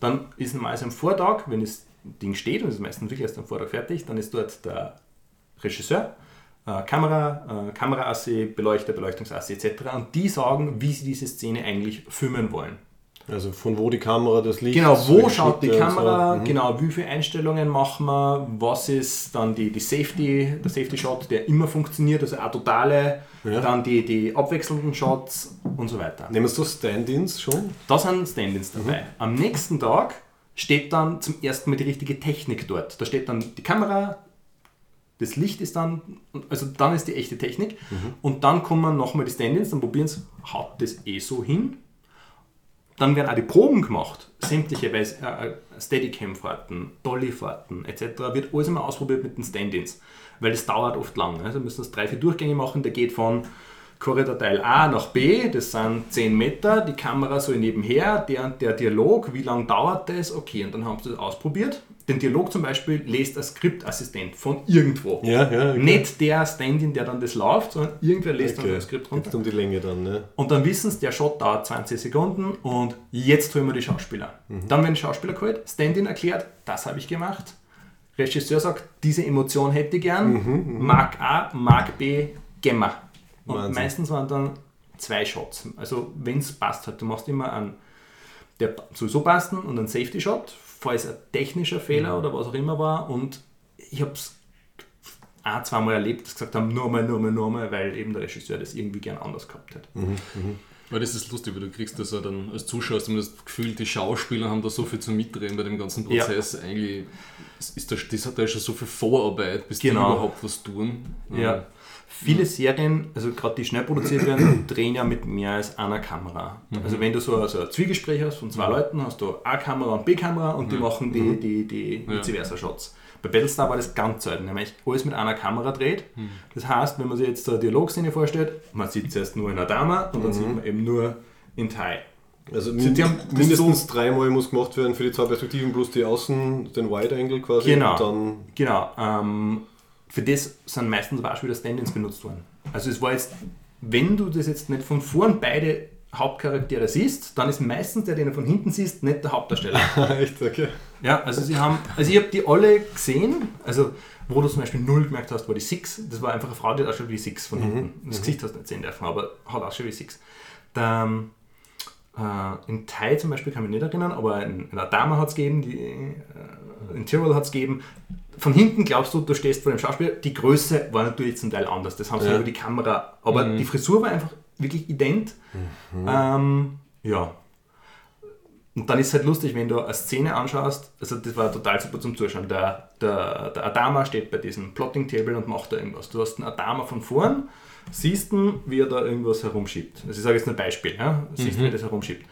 Speaker 5: Dann ist normalerweise am Vortag, wenn das Ding steht, und es ist meistens wirklich erst am Vortag fertig, dann ist dort der Regisseur, äh, Kamera, äh, Kameraassi, Beleuchter, Beleuchtungsassi etc. Und die sagen, wie sie diese Szene eigentlich filmen wollen.
Speaker 1: Also von wo die Kamera das Licht.
Speaker 5: Genau, wo schaut die Kamera,
Speaker 1: So. Mhm.
Speaker 5: genau, wie viele Einstellungen machen wir, was ist dann die, die Safety, der Safety Shot, der immer funktioniert, also auch totale,
Speaker 1: Ja.
Speaker 5: dann die, die abwechselnden Shots und so weiter.
Speaker 1: Nehmen wir so Stand-ins schon?
Speaker 5: Da sind Stand-ins
Speaker 1: Mhm.
Speaker 5: dabei. Am nächsten Tag steht dann zum ersten Mal die richtige Technik dort. Da steht dann die Kamera, das Licht ist dann, also dann ist die echte Technik.
Speaker 1: Mhm.
Speaker 5: Und dann kommen nochmal die Stand-ins, dann probieren sie, haut das eh so hin. Dann werden auch die Proben gemacht, sämtliche weil es, äh, Steadicam-Fahrten, Dolly-Fahrten etc. wird alles immer ausprobiert mit den Stand-ins, weil das dauert oft lang. Also müssen das drei, vier Durchgänge machen, der geht von Korridor Teil A nach B, das sind 10 Meter, die Kamera so nebenher, der, der Dialog, wie lange dauert das? Okay, und dann haben sie das ausprobiert. Den Dialog zum Beispiel lest ein Skriptassistent von irgendwo.
Speaker 1: Ja, ja. okay.
Speaker 5: Nicht der Stand-in, der dann das läuft, sondern irgendwer lest dann
Speaker 1: Okay.
Speaker 5: das Skript runter.
Speaker 1: Jetzt um die Länge dann, ne?
Speaker 5: Und dann wissen sie, der Shot dauert 20 Sekunden und jetzt holen wir die Schauspieler. Dann werden Schauspieler geholt, Stand-in erklärt, das habe ich gemacht. Regisseur sagt, diese Emotion hätte ich gern. Mark A, Mark B, Gemma. Und
Speaker 1: Wahnsinn.
Speaker 5: meistens waren dann zwei Shots. Also wenn es passt hat, du machst immer einen, der sowieso passen und einen Safety-Shot, falls ein technischer Fehler oder was auch immer war. Und ich habe es ein, zweimal erlebt, dass sie gesagt haben, nur mal, nur mal, nur mal, weil eben der Regisseur das irgendwie gern anders gehabt hat.
Speaker 2: Weil das ist lustig, weil du kriegst das ja dann als Zuschauer hast du immer das Gefühl, die Schauspieler haben da so viel zu mitreden bei dem ganzen
Speaker 5: Ja.
Speaker 2: Prozess. Eigentlich ist da, das hat da schon so viel Vorarbeit, bis
Speaker 5: Genau.
Speaker 2: die überhaupt was tun.
Speaker 5: Ja. Viele Serien, also gerade die schnell produziert werden, drehen ja mit mehr als einer Kamera. Also wenn du so also ein Zwiegespräch hast von zwei Leuten, hast du A-Kamera und B-Kamera und die machen die, die, die vice versa Shots. Bei Battlestar war das ganz selten, nämlich alles mit einer Kamera dreht. Das heißt, wenn man sich jetzt so eine Dialogszene vorstellt, man sieht zuerst nur in Adama und dann sieht man eben nur in Tai.
Speaker 1: Also
Speaker 5: Sie-
Speaker 1: min mindestens dreimal muss gemacht werden für die zwei Perspektiven plus die Außen, den Wide Angle quasi.
Speaker 5: Genau.
Speaker 1: Dann
Speaker 5: Genau. Ähm, für das sind meistens aber auch schon wieder Stand-ins benutzt worden. Also es war jetzt, wenn du das jetzt nicht von vorn beide Hauptcharaktere siehst, dann ist meistens der, den du von hinten siehst, nicht der Hauptdarsteller.
Speaker 1: echt, okay.
Speaker 5: ja, also sie haben, also ich habe die alle gesehen, also wo du zum Beispiel null gemerkt hast, war die Six. Das war einfach eine Frau, die hat ausschaut wie Six von hinten. Das Gesicht hast du nicht sehen dürfen, aber hat ausschaut wie Six. Der, äh, in Thai zum Beispiel kann ich mich nicht erinnern, aber in, in Adama hat es gegeben, die, äh, in Tirol hat es gegeben. Von hinten glaubst du, du stehst vor dem Schauspieler. Die Größe war natürlich zum Teil anders. Das haben sie
Speaker 1: Ja.
Speaker 5: über die Kamera. Aber die Frisur war einfach wirklich ident. Ähm, ja. und dann ist es halt lustig, wenn du eine Szene anschaust, also das war total super zum Zuschauen. Der, der, der Adama steht bei diesem Plotting Table und macht da irgendwas. Du hast einen Adama von vorn, siehst ihn, wie er da irgendwas herumschiebt. Also ich sage jetzt nur ein Beispiel, ja? siehst, wie er das herumschiebt.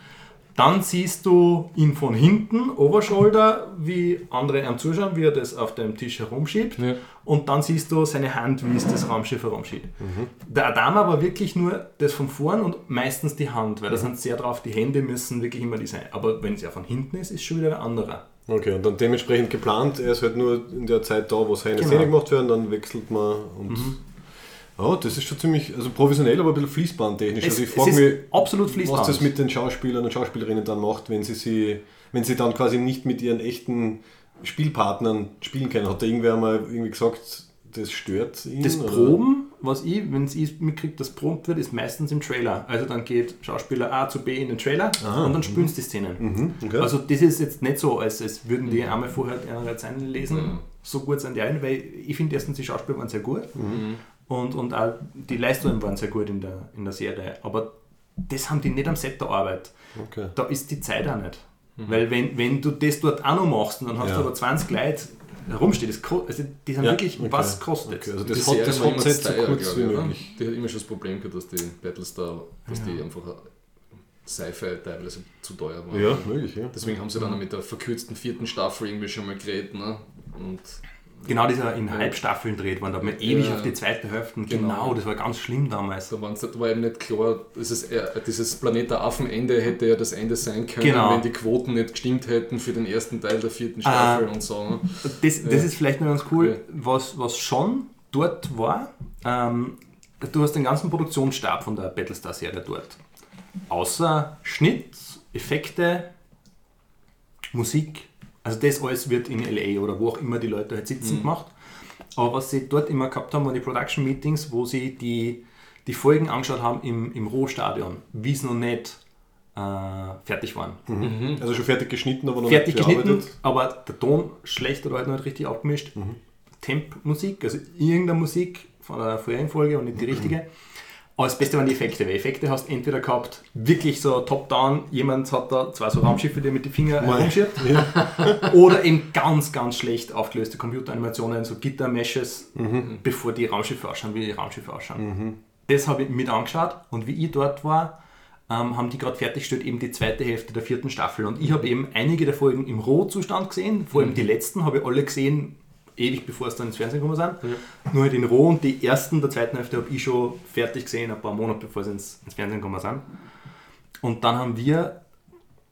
Speaker 5: Dann siehst du ihn von hinten, Overshoulder, wie andere am Zuschauen, wie er das auf dem Tisch herumschiebt.
Speaker 2: Ja.
Speaker 5: Und dann siehst du seine Hand, wie es das Raumschiff herumschiebt. Der Adama war wirklich nur das von vorn und meistens die Hand, weil da sind sehr drauf, die Hände müssen wirklich immer die sein. Aber wenn es ja von hinten ist, ist schon wieder ein anderer.
Speaker 1: Okay, und dann dementsprechend geplant, er ist halt nur in der Zeit da, wo seine
Speaker 5: Genau.
Speaker 1: Szene gemacht werden, dann wechselt man und. Ja, das ist schon ziemlich also professionell, aber ein bisschen fließbandtechnisch.
Speaker 5: Es,
Speaker 1: also ich frage
Speaker 5: ist
Speaker 1: mich,
Speaker 5: absolut fließband.
Speaker 1: was das mit den Schauspielern und Schauspielerinnen dann macht, wenn sie sie, wenn sie dann quasi nicht mit ihren echten Spielpartnern spielen können. Hat da irgendwer mal irgendwie gesagt, das stört ihn?
Speaker 5: Das
Speaker 1: oder?
Speaker 5: Proben, was ich, wenn ich mitkriege, dass probt wird, ist meistens im Trailer. Also dann geht Schauspieler A zu B in den Trailer und dann spielen sie die Szenen.
Speaker 1: Mhm, okay.
Speaker 5: Also das ist jetzt nicht so, als, als würden die einmal vorher ihre Rezensionen lesen. So gut sind die ein, weil ich finde erstens, die Schauspieler waren sehr gut und, und auch die Leistungen waren sehr gut in der, in der Serie. Aber das haben die nicht am Set der Arbeit.
Speaker 1: Okay.
Speaker 5: Da ist die Zeit auch nicht. Weil wenn, wenn du das dort auch noch machst und dann hast
Speaker 1: Ja.
Speaker 5: du aber 20 Leute herumstehen, das, also die sind
Speaker 1: Ja,
Speaker 5: wirklich,
Speaker 1: okay.
Speaker 5: was kostet
Speaker 1: Okay, also
Speaker 2: Die
Speaker 1: das hat
Speaker 2: Serie
Speaker 1: das
Speaker 2: war immer
Speaker 1: Hotset so kurz wie möglich.
Speaker 2: Die hat immer schon das Problem gehabt, dass die Battlestar, dass die einfach Sci-Fi teilweise zu teuer waren.
Speaker 1: Ja, möglich, ja.
Speaker 2: Deswegen haben sie dann mit der verkürzten vierten Staffel irgendwie schon mal geredet. Ne? Und
Speaker 5: Genau, dieser in Halbstaffeln dreht worden, da hat man ewig
Speaker 2: Ja.
Speaker 5: auf die zweite Hälfte.
Speaker 2: Genau.
Speaker 5: Genau. das war ganz schlimm damals.
Speaker 2: da, da war eben nicht klar, dieses, dieses Planet der Affenende hätte ja das Ende sein können,
Speaker 5: Genau.
Speaker 2: wenn die Quoten nicht gestimmt hätten für den ersten Teil der vierten Staffel und so. Ne?
Speaker 5: Das, das ist vielleicht noch ganz cool, was, was schon dort war. Ähm, du hast den ganzen Produktionsstab von der Battlestar-Serie dort. Außer Schnitt, Effekte, Musik. Also das alles wird in LA oder wo auch immer die Leute halt sitzen gemacht. Aber was sie dort immer gehabt haben, waren die Production Meetings, wo sie die, die Folgen angeschaut haben im, im Rohstadion, wie es noch nicht äh, fertig waren.
Speaker 1: Also schon fertig geschnitten, aber noch
Speaker 5: fertig
Speaker 1: nicht
Speaker 5: geschnitten,
Speaker 1: bearbeitet.
Speaker 5: aber der Ton schlecht oder halt noch nicht richtig abgemischt. Temp-Musik, also irgendeine Musik von der vorherigen Folge und nicht die richtige. Aber das Beste waren die Effekte, weil Effekte hast du entweder gehabt, wirklich so top-down, jemand hat da zwei so Raumschiffe, die mit den Fingern herumschiebt, oder eben ganz, ganz schlecht aufgelöste Computeranimationen, so Gitter-Meshes, bevor die Raumschiffe ausschauen, wie die Raumschiffe ausschauen. Das habe ich mit angeschaut und wie ich dort war, ähm, haben die gerade fertiggestellt, eben die zweite Hälfte der vierten Staffel. Und ich habe eben einige der Folgen im Rohzustand gesehen, vor allem die letzten habe ich alle gesehen, ewig bevor es dann ins Fernsehen gekommen sind. Nur halt in Roh und die ersten der zweiten Hälfte habe ich schon fertig gesehen, ein paar Monate bevor sie ins, ins Fernsehen gekommen sind. Und dann haben wir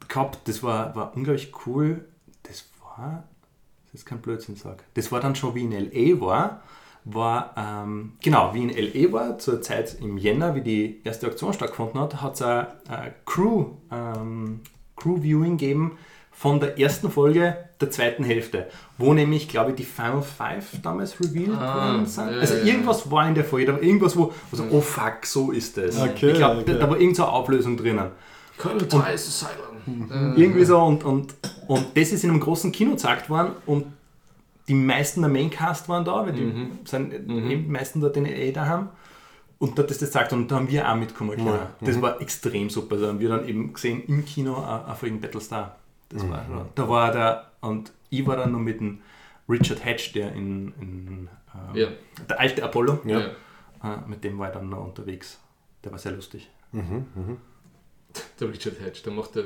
Speaker 5: gehabt, das war, war unglaublich cool, das war, das ist kein Blödsinn sag, das war dann schon wie in L.A. war, war, ähm, genau, wie in L.A. war, zur Zeit im Jänner, wie die erste Aktion stattgefunden hat, hat es ein, ein Crew, ähm, Crew-Viewing gegeben von der ersten Folge der zweiten Hälfte, wo nämlich, glaube ich, die Final Five damals revealed
Speaker 2: Ah,
Speaker 5: worden sind. also
Speaker 2: ja, ja.
Speaker 5: irgendwas war in der Folge, da war irgendwas, wo, wo so, oh fuck, so ist es.
Speaker 1: Okay,
Speaker 5: ich glaube,
Speaker 1: okay.
Speaker 5: da, da war irgendeine so Auflösung drinnen.
Speaker 2: Colonel Tice Asylum.
Speaker 5: Irgendwie so und, und, und das ist in einem großen Kino gezeigt worden und die meisten der Maincast waren da, weil die sind eben die meisten dort in LA daheim. Und dort ist das gezeigt und da haben wir auch mitkommen können. Das war extrem super. Da haben wir dann eben gesehen im Kino eine eine Folge Battlestar. Das war schon, da war der, und ich war dann noch mit dem Richard Hatch, der in, in äh,
Speaker 2: Ja.
Speaker 5: der alte Apollo,
Speaker 2: Ja.
Speaker 5: äh, mit dem war ich dann noch unterwegs. Der war sehr lustig.
Speaker 2: Der Richard Hatch, der macht ja,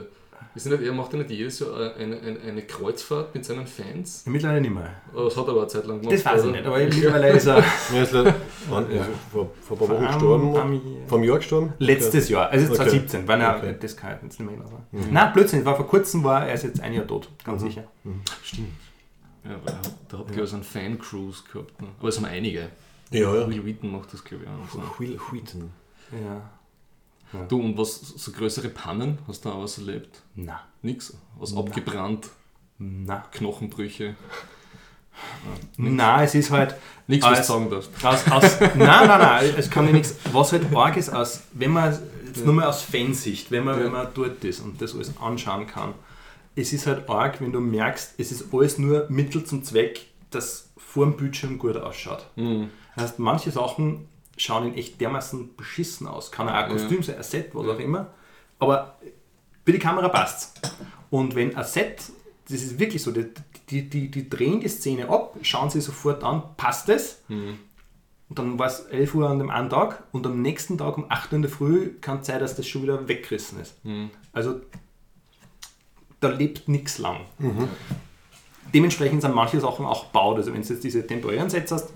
Speaker 2: ist nicht, er macht ja nicht jedes Jahr eine, eine, eine Kreuzfahrt mit seinen Fans.
Speaker 5: Mittlerweile nicht mehr.
Speaker 2: Das hat er aber eine Zeit lang gemacht.
Speaker 5: Das weiß ich
Speaker 2: oder?
Speaker 5: nicht, aber mittlerweile ist er.
Speaker 1: Ja, ist leider, wann, also vor, vor ein paar Wochen gestorben.
Speaker 5: am-
Speaker 1: Vom Jahr gestorben?
Speaker 5: Letztes Jahr, also
Speaker 1: Okay.
Speaker 5: 2017, wenn er,
Speaker 1: Okay.
Speaker 5: das kann ich jetzt nicht mehr genau sagen. Nein, Blödsinn, war vor kurzem, war er ist jetzt ein Jahr tot, ganz sicher.
Speaker 2: Stimmt. Ja, weil er hat- da hat ja. so einen Fan-Cruise gehabt. Ne? Aber es haben einige.
Speaker 1: Ja, ja.
Speaker 2: Will Wheaton macht das, glaube ich, auch. So.
Speaker 1: Will Wheaton.
Speaker 5: Ja.
Speaker 2: Du, und was, so größere Pannen, hast du da auch was erlebt?
Speaker 5: Na,
Speaker 2: Nix? Was abgebrannt,
Speaker 5: na.
Speaker 2: Knochenbrüche?
Speaker 5: Na, es ist halt.
Speaker 2: Nichts, was du sagen darfst.
Speaker 5: Aus, aus, nein, nein, nein, es kann ja nichts. Was halt arg ist, aus, wenn man jetzt nur mal aus Fansicht, wenn man,
Speaker 2: Ja.
Speaker 5: wenn man dort ist und das alles anschauen kann, es ist halt arg, wenn du merkst, es ist alles nur Mittel zum Zweck, dass vor dem Bildschirm gut ausschaut.
Speaker 2: Mhm.
Speaker 5: Das heißt, manche Sachen schauen in echt dermaßen beschissen aus. Kann auch ein Kostüm sein, ein Set, was auch immer. Aber für die Kamera passt Und wenn ein Set, das ist wirklich so, die, die, die, die drehen die Szene ab, schauen sie sofort an, passt es? Und dann war es 11 Uhr an dem einen Tag und am nächsten Tag um 8 Uhr in der Früh kann es sein, dass das schon wieder weggerissen ist. Also da lebt nichts lang. Dementsprechend sind manche Sachen auch gebaut. Also wenn du jetzt diese temporären Sets hast,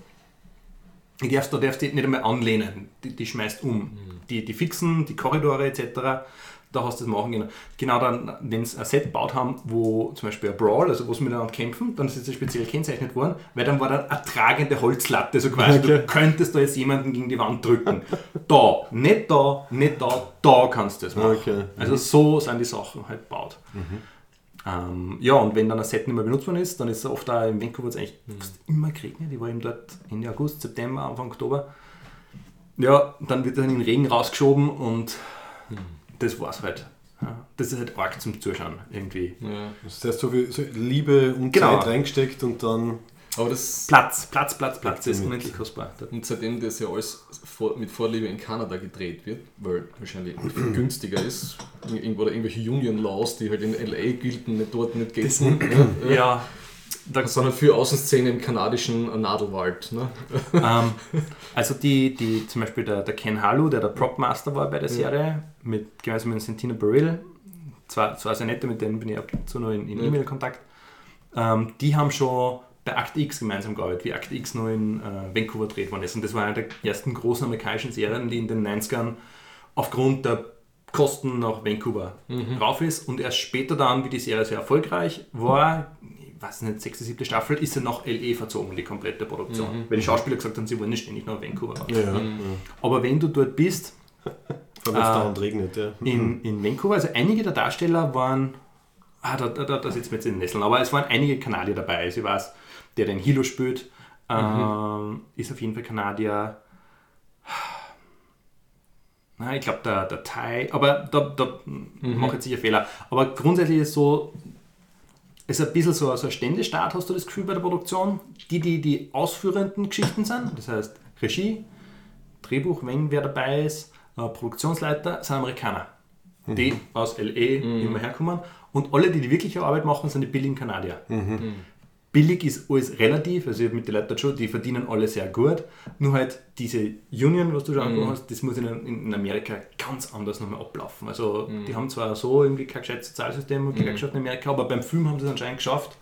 Speaker 5: die darfst, da darfst du nicht einmal anlehnen. Die, die schmeißt um. Die, die fixen, die Korridore etc., da hast du das machen können. Genau dann, wenn sie ein Set gebaut haben, wo zum Beispiel ein Brawl, also wo sie miteinander kämpfen, dann ist es speziell kennzeichnet worden, weil dann war dann eine tragende Holzlatte, so quasi, du könntest da jetzt jemanden gegen die Wand drücken. Da, nicht da, nicht da, da kannst du das machen.
Speaker 1: Okay.
Speaker 5: Also so sind die Sachen halt gebaut. Ähm, ja, und wenn dann ein Set nicht mehr benutzt worden ist, dann ist es oft auch in Vancouver eigentlich fast immer geregnet. Ich war eben dort Ende August, September, Anfang Oktober. Ja, dann wird dann in den Regen rausgeschoben und das war's halt. Ja, das ist halt arg zum Zuschauen irgendwie.
Speaker 2: Ja.
Speaker 1: Das heißt, so viel so Liebe und
Speaker 5: Genau.
Speaker 1: Zeit reingesteckt und dann.
Speaker 2: Aber das.
Speaker 5: Platz, Platz, Platz, Platz, das ist unendlich kostbar.
Speaker 2: Und seitdem das ja alles vor, mit Vorliebe in Kanada gedreht wird, weil wahrscheinlich viel günstiger ist, Ir- irgendwo oder irgendwelche Union Laws, die halt in LA gelten, nicht dort nicht gelten, ja,
Speaker 5: Ja, da,
Speaker 2: sondern für Außenszene im kanadischen Nadelwald. Ne?
Speaker 5: ähm, also die, die, zum Beispiel der, der Ken Halu, der der Propmaster war bei der Serie, mit, gemeinsam mit Santina Burrill, zwar, zwar sehr nette, mit denen bin ich ab und zu noch in, in E-Mail-Kontakt, ähm, die haben schon bei Act X gemeinsam gearbeitet, wie Act X noch in äh, Vancouver gedreht worden ist. Und das war eine der ersten großen amerikanischen Serien, die in den 90ern aufgrund der Kosten nach Vancouver rauf ist. Und erst später dann, wie die Serie sehr erfolgreich war, ich weiß nicht, sechste, siebte Staffel, ist sie nach LE verzogen, die komplette Produktion. Weil die Schauspieler gesagt haben, sie wollen nicht ständig nach Vancouver raus.
Speaker 1: Ja, ja.
Speaker 5: Aber wenn du dort bist,
Speaker 1: Vor allem,
Speaker 5: Ah.
Speaker 1: dauernd regnet. Ja.
Speaker 5: in, in Vancouver, also einige der Darsteller waren, ah, da, da, wir jetzt in den Nesseln, aber es waren einige Kanadier dabei. Also ich weiß, der den Hilo spielt, ähm, ist auf jeden Fall Kanadier. Na, ich glaube, der, der Thai, aber da, da mache ich jetzt sicher Fehler. Aber grundsätzlich ist so, es ist ein bisschen so, so ein Ständestart, hast du das Gefühl bei der Produktion. Die, die die ausführenden Geschichten sind, das heißt Regie, Drehbuch, wenn wer dabei ist, äh, Produktionsleiter, sind Amerikaner. Die aus LE immer herkommen. Und alle, die die wirkliche Arbeit machen, sind die billigen Kanadier. Billig ist alles relativ, also ich habe mit den Leuten schon, die verdienen alle sehr gut. Nur halt diese Union, was du schon angesprochen hast, das muss in, in Amerika ganz anders nochmal ablaufen. Also die haben zwar so irgendwie kein gescheites Sozialsystem und Gewerkschaften in Amerika, aber beim Film haben sie es anscheinend geschafft.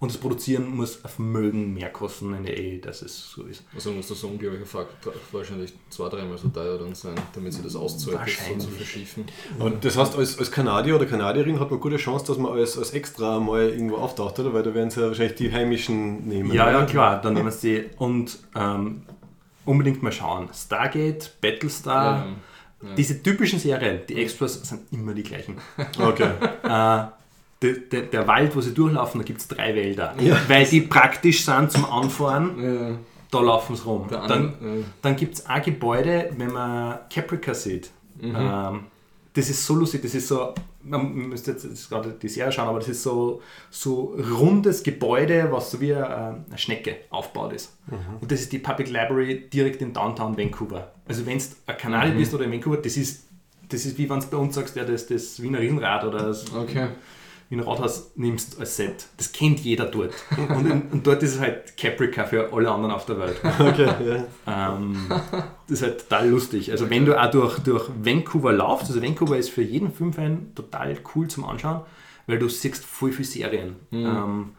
Speaker 5: Und das Produzieren muss ein Vermögen mehr kosten in der Ehe, dass es so ist.
Speaker 2: Also muss das so unglaublich Fakt wahrscheinlich zwei, dreimal so teuer dann sein, damit sie das auszahlt, das so zu
Speaker 5: Wahrscheinlich.
Speaker 2: verschiefen.
Speaker 1: Und das heißt, als, als Kanadier oder Kanadierin hat man gute Chance, dass man als, als Extra mal irgendwo auftaucht, oder? Weil da werden sie ja wahrscheinlich die Heimischen nehmen.
Speaker 5: Ja,
Speaker 1: oder?
Speaker 5: ja, klar, dann nehmen sie die. Und ähm, unbedingt mal schauen. Stargate, Battlestar,
Speaker 2: Ja,
Speaker 5: diese typischen Serien, die Extras sind immer die gleichen.
Speaker 1: Okay.
Speaker 5: äh, der, der, der Wald, wo sie durchlaufen, da gibt es drei Wälder. Weil die praktisch sind zum Anfahren,
Speaker 2: Ja,
Speaker 5: da laufen sie rum.
Speaker 2: der
Speaker 5: Dann,
Speaker 2: andere,
Speaker 5: dann gibt es ein Gebäude, wenn man Caprica sieht. Ähm, das ist so lustig, das ist so, man müsste jetzt, gerade die Serie schauen, aber das ist so, so rundes Gebäude, was so wie eine, eine Schnecke aufgebaut ist. Und das ist die Public Library direkt in Downtown Vancouver. Also wenn du ein Kanadier bist oder in Vancouver, das ist, das ist wie wenn du bei uns sagst, ja, das, das Wiener Riesenrad oder das
Speaker 2: okay.
Speaker 5: Wiener Rathaus nimmst als Set. Das kennt jeder dort. Und, in, und dort ist es halt Caprica für alle anderen auf der Welt.
Speaker 1: okay ja.
Speaker 5: Ähm, das ist halt total lustig. Also wenn du auch durch, durch Vancouver laufst, also Vancouver ist für jeden Filmfan total cool zum Anschauen, weil du siehst voll viele Serien. Ähm,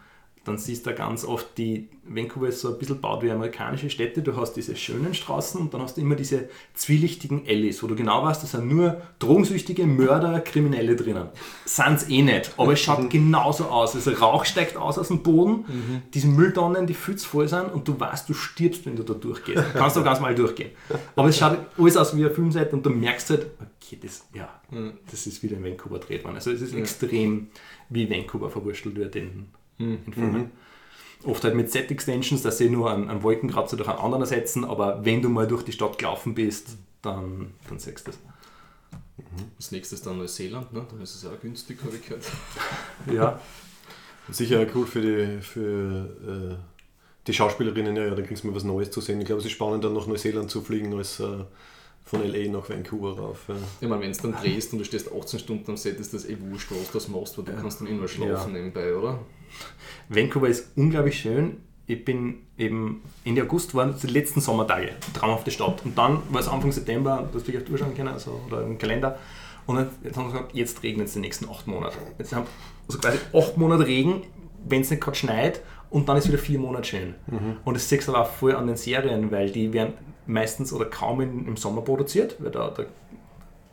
Speaker 5: dann siehst du ganz oft, die Vancouver ist so ein bisschen baut wie amerikanische Städte. Du hast diese schönen Straßen und dann hast du immer diese zwielichtigen Alleys, wo du genau weißt, da sind nur drogensüchtige Mörder, Kriminelle drinnen. Sind's eh nicht, aber es schaut genauso aus. Also Rauch steigt aus aus dem Boden, diese Mülltonnen, die zu voll sind und du weißt, du stirbst, wenn du da durchgehst. Du kannst doch ganz mal durchgehen. Aber es schaut alles aus wie eine Filmseite und du merkst halt, okay, das, ja, das ist wieder in Vancouver gedreht worden. Also es ist extrem, wie Vancouver verwurstelt wird in, in Filmen. Oft halt mit Set-Extensions, dass sie nur einen, einen Wolkenkratzer durch einen anderen ersetzen, aber wenn du mal durch die Stadt gelaufen bist, dann, dann siehst du das.
Speaker 2: Das nächste ist dann Neuseeland, ne? da ist es ja auch günstig, habe ich gehört.
Speaker 5: Ja,
Speaker 1: Sicher cool für die, für, äh, die Schauspielerinnen, ja, ja, dann kriegst du mal was Neues zu sehen. Ich glaube, es ist spannend, dann nach Neuseeland zu fliegen als äh, von LA nach Vancouver rauf. Ja.
Speaker 2: Ich meine, wenn du dann drehst und du stehst 18 Stunden am Set, ist das eh wurscht, was du das machst, weil du kannst dann immer schlafen nebenbei, oder?
Speaker 5: Vancouver ist unglaublich schön. Ich bin eben Ende August waren die letzten Sommertage, traumhafte Stadt. Und dann war es Anfang September, das will ich auf die Uhr schauen können, also, oder im Kalender. Und dann, jetzt haben wir gesagt, jetzt regnet es die nächsten acht Monate. Jetzt haben wir also quasi acht Monate Regen, wenn es nicht gerade schneit, und dann ist wieder vier Monate schön. Und das siehst du aber auch voll an den Serien, weil die werden meistens oder kaum in, im Sommer produziert, weil da, da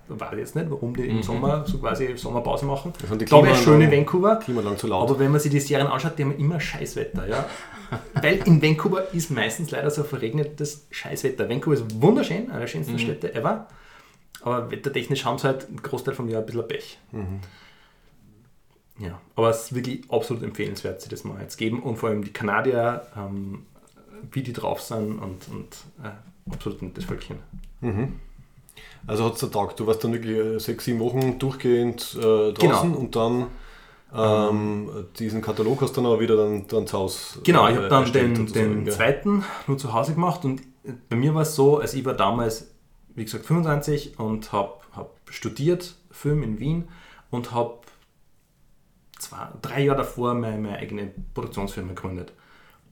Speaker 5: weiß ich jetzt nicht, warum die im Sommer so quasi Sommerpause machen.
Speaker 1: sind die
Speaker 5: wäre
Speaker 1: Klimaanlagen-
Speaker 5: schön in Vancouver.
Speaker 1: Klimaanlagen zu laut.
Speaker 5: Aber wenn man sich die Serien anschaut, die haben immer Scheißwetter, ja. Weil in Vancouver ist meistens leider so verregnetes Scheißwetter. Vancouver ist wunderschön, eine der schönsten Städte ever. Aber wettertechnisch haben sie halt einen Großteil vom Jahr ein bisschen Pech. Ja, aber es ist wirklich absolut empfehlenswert, sich das mal jetzt geben. Und vor allem die Kanadier, ähm, wie die drauf sind und, und äh, absolut nettes Völkchen.
Speaker 1: Also hat es Tag. Du warst dann wirklich äh, sechs, sieben Wochen durchgehend äh, draußen
Speaker 5: Genau.
Speaker 1: und dann ähm, diesen Katalog hast du dann aber wieder dann, dann zu Hause
Speaker 5: Genau,
Speaker 1: äh,
Speaker 5: ich habe dann den, den zweiten nur zu Hause gemacht und bei mir war es so, also ich war damals, wie gesagt, 25 und habe hab studiert, Film in Wien und habe drei Jahre davor meine, meine eigene Produktionsfirma gegründet.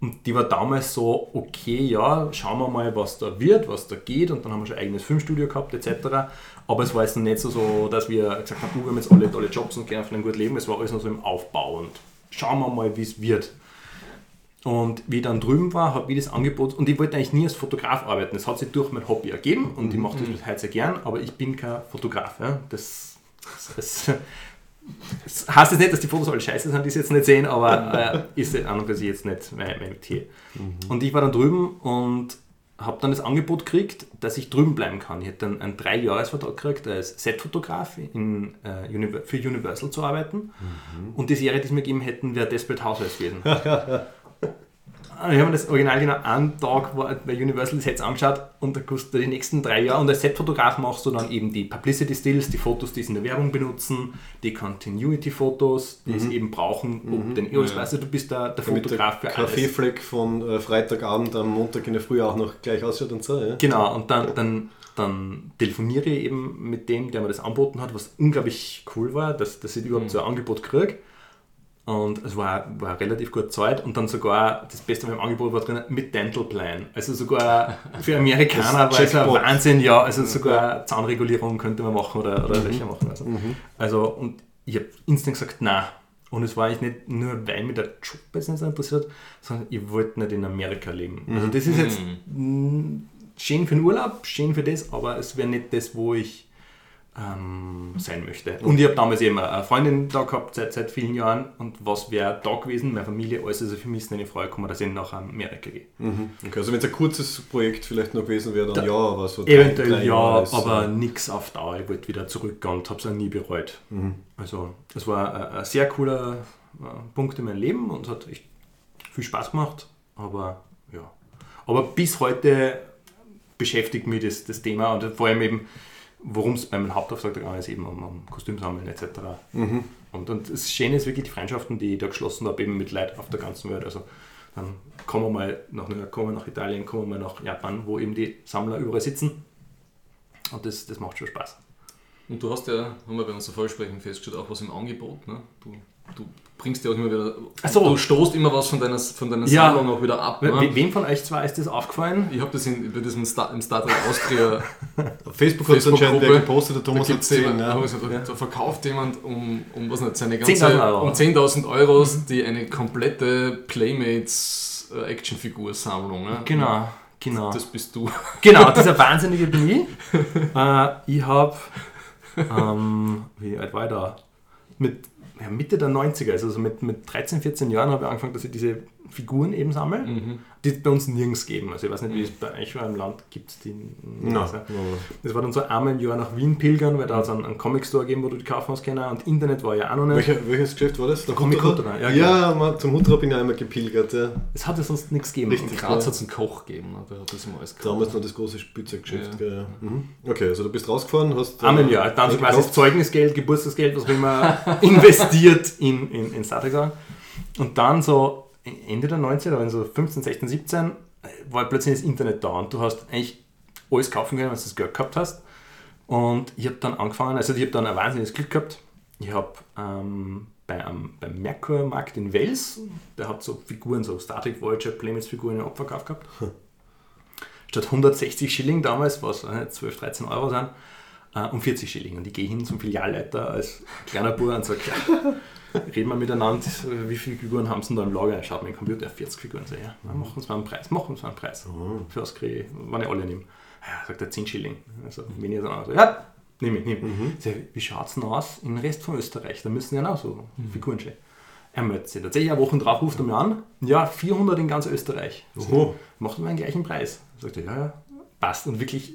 Speaker 5: Und die war damals so, okay, ja, schauen wir mal, was da wird, was da geht. Und dann haben wir schon ein eigenes Filmstudio gehabt, etc. Aber es war jetzt noch nicht so, so dass wir gesagt haben, uh, wir haben jetzt alle tolle Jobs und können von einem gut leben. Es war alles noch so im Aufbau und schauen wir mal, wie es wird. Und wie ich dann drüben war, habe ich das Angebot, und ich wollte eigentlich nie als Fotograf arbeiten. Das hat sich durch mein Hobby ergeben und ich mache das bis heute sehr gern, aber ich bin kein Fotograf. Ja. Das, das, das heißt jetzt nicht, dass die Fotos alle scheiße sind, die sie jetzt nicht sehen, aber äh, ist an und für sich jetzt nicht mein, mein Metier. Und ich war dann drüben und habe dann das Angebot gekriegt, dass ich drüben bleiben kann. Ich hätte dann einen Drei-Jahres-Vertrag gekriegt, als Setfotograf äh, für Universal zu arbeiten. Und die Serie, die sie mir gegeben hätten, wäre Desperate Housewives gewesen. Ich habe mir das Original genau einen Tag war- bei Universal das Sets angeschaut und da kostet die nächsten drei Jahre. Und als Setfotograf machst du dann eben die Publicity Stills, die Fotos, die sie in der Werbung benutzen, die Continuity-Fotos, die sie eben brauchen, um den Eros, weißt du, du bist der, der
Speaker 1: Damit
Speaker 5: Fotograf
Speaker 1: der
Speaker 5: für alles.
Speaker 1: Kaffeefleck von äh, Freitagabend am Montag in der Früh auch noch gleich ausschaut und so. Ja?
Speaker 5: Genau, und dann, dann, dann telefoniere ich eben mit dem, der mir das angeboten hat, was unglaublich cool war, dass, dass ich überhaupt so ein Angebot kriege. Und es war, war relativ gut Zeit und dann sogar das Beste beim Angebot war drin mit Dental Plan. Also sogar für Amerikaner war es ein. Wahnsinn, ja. Also sogar Zahnregulierung könnte man machen oder, oder Löcher machen. Also, also und ich habe instant gesagt, nein. Und es war eigentlich nicht nur, weil mich der Job jetzt nicht so interessiert, sondern ich wollte nicht in Amerika leben. Also das ist jetzt mh, schön für den Urlaub, schön für das, aber es wäre nicht das, wo ich ähm, sein möchte. Und ich habe damals eben eine Freundin da gehabt, seit, seit vielen Jahren. Und was wäre da gewesen? Meine Familie, alles. Also für mich ist in Frage gekommen, dass ich nach Amerika gehe.
Speaker 1: Okay, also wenn es ein kurzes Projekt vielleicht noch gewesen wäre, dann
Speaker 5: Da-
Speaker 1: ja, aber so drei-
Speaker 5: Eventuell
Speaker 1: drei
Speaker 5: ja,
Speaker 1: Jahre ist,
Speaker 5: aber
Speaker 1: äh,
Speaker 5: nichts auf Dauer. Ich wollte wieder zurückgehen und habe es auch nie bereut. Also es war ein, ein sehr cooler äh, Punkt in meinem Leben und es hat echt viel Spaß gemacht. Aber ja. Aber bis heute beschäftigt mich das, das Thema und vor allem eben, worum es bei meinem Hauptauftrag gegangen ist, eben um, um Kostümsammeln etc. Und, und das Schöne ist wirklich die Freundschaften, die ich da geschlossen habe, eben mit Leuten auf der ganzen Welt. Also dann kommen wir mal nach, New York, kommen wir nach Italien, kommen wir mal nach Japan, wo eben die Sammler überall sitzen. Und das, das macht schon Spaß.
Speaker 2: Und du hast ja, haben wir bei unserem Vorsprechen festgestellt, auch was im Angebot. Ne? Du, du bringst ja auch immer wieder,
Speaker 5: so.
Speaker 2: du stoßt immer was von deiner, von deiner
Speaker 5: Ja.
Speaker 2: Sammlung auch wieder ab. Ne?
Speaker 5: Wem von euch zwei ist das aufgefallen?
Speaker 2: Ich habe das in, bei diesem Star, im Star Trek Austria
Speaker 1: Auf Facebook hat es anscheinend
Speaker 2: Facebook-Gruppe,
Speaker 1: gepostet, der
Speaker 2: da,
Speaker 1: Thomas hat
Speaker 2: gibt's
Speaker 1: gesehen.
Speaker 2: jemand,
Speaker 1: Ja.
Speaker 2: da, gesagt, verkauft jemand um, um, was nicht, seine ganze,
Speaker 5: 10.000 Euro.
Speaker 2: um 10.000 Euro die eine komplette Playmates äh, Actionfigur-Sammlung. Ne?
Speaker 5: Genau, genau.
Speaker 2: Das bist du.
Speaker 5: Genau, dieser Wahnsinnige bin ich. Äh, ich habe, ähm, wie alt war ich da? Mit ja, Mitte der 90er, also so mit, mit 13, 14 Jahren habe ich angefangen, dass ich diese Figuren eben sammle, die es bei uns nirgends geben. Also ich weiß nicht, wie es bei euch war im Land gibt es die.
Speaker 1: Na,
Speaker 5: Also, das war dann so einmal im Jahr nach Wien pilgern, weil da hat es einen, einen Comic-Store gegeben, wo du die kaufen hast können und Internet war ja auch noch nicht.
Speaker 1: Welcher, welches Geschäft war das? Der
Speaker 5: Comic
Speaker 1: Hutterer?
Speaker 5: Ja,
Speaker 1: Ja, man, zum Hutterer bin ich einmal gepilgert. Ja.
Speaker 5: Es hat ja sonst nichts gegeben.
Speaker 1: Richtig.
Speaker 2: In Graz hat es einen Koch gegeben, der hat das immer alles gekauft.
Speaker 1: Damals noch das große Spielzeuggeschäft.
Speaker 2: Ja.
Speaker 1: Ja. Mhm. Okay, also du bist rausgefahren, hast. äh,
Speaker 5: Einmal im Jahr. Dann so quasi. Zeugnisgeld, Geburtstagsgeld, was auch immer, investiert in, in, in Star Trek. Und dann so Ende der 90er, wenn so 15, 16, 17, war plötzlich das Internet da und du hast eigentlich alles kaufen können, wenn du das Geld gehabt hast. Und ich habe dann angefangen, also ich habe dann ein wahnsinniges Glück gehabt. Ich habe ähm, bei einem, beim Merkur-Markt in Wels, der hat so Figuren, so Star Trek Voyager Playmates-Figuren im Abverkauf gehabt. Statt 160 Schilling damals, was äh, 12, 13 Euro sind, äh, um 40 Schilling. Und ich gehe hin zum Filialleiter als kleiner Bub und sage, reden wir miteinander, wie viele Figuren haben sie denn da im Lager? Er schaut mir den Computer, 40 Figuren. Sag, ja, machen wir uns mal einen Preis, machen uns mal einen Preis. Für was kriege ich, wenn ich alle nehme? Ja, sagt er 10 Schilling. Also weniger dann also, ja, nehme ich, nehme ich. Sag, wie schaut es denn aus im Rest von Österreich? Da müssen ja auch so Figuren stehen. Er meldet sich. Tatsächlich eine Woche drauf ruft er mir an. Ja, 400 in ganz Österreich.
Speaker 1: Oho.
Speaker 5: Macht mir den gleichen Preis. Sagt er, ja, ja, passt. Und wirklich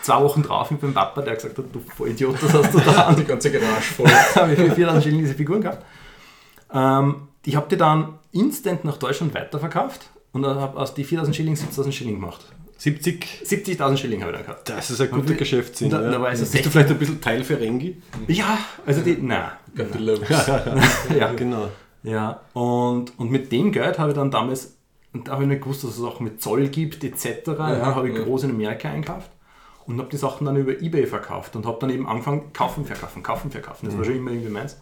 Speaker 5: zwei Wochen drauf mit meinem Papa, der gesagt hat, du Vollidiot, das hast du da.
Speaker 2: Die ganze Garage voll.
Speaker 5: habe ich für 4000 Schilling diese Figuren gehabt. Ähm, ich habe die dann instant nach Deutschland weiterverkauft und habe aus die 4000 Schilling 7000 Schilling gemacht.
Speaker 1: 70,
Speaker 5: 70.000 Schilling habe ich dann gehabt.
Speaker 1: das ist ein guter Geschäftssinn.
Speaker 5: da-
Speaker 1: ja.
Speaker 5: da war also
Speaker 1: Bist du
Speaker 5: 16.
Speaker 1: vielleicht ein bisschen Teil für Rengi?
Speaker 5: Ja, also die, nein. Ja,
Speaker 1: Genau.
Speaker 5: Ja, und, und mit dem Geld habe ich dann damals, und da habe ich nicht gewusst, dass es auch mit Zoll gibt, etc., ja, habe ich
Speaker 2: ja.
Speaker 5: groß in Amerika einkauft und habe die Sachen dann über Ebay verkauft und habe dann eben angefangen, kaufen, verkaufen, kaufen, verkaufen. Das war schon immer irgendwie meins.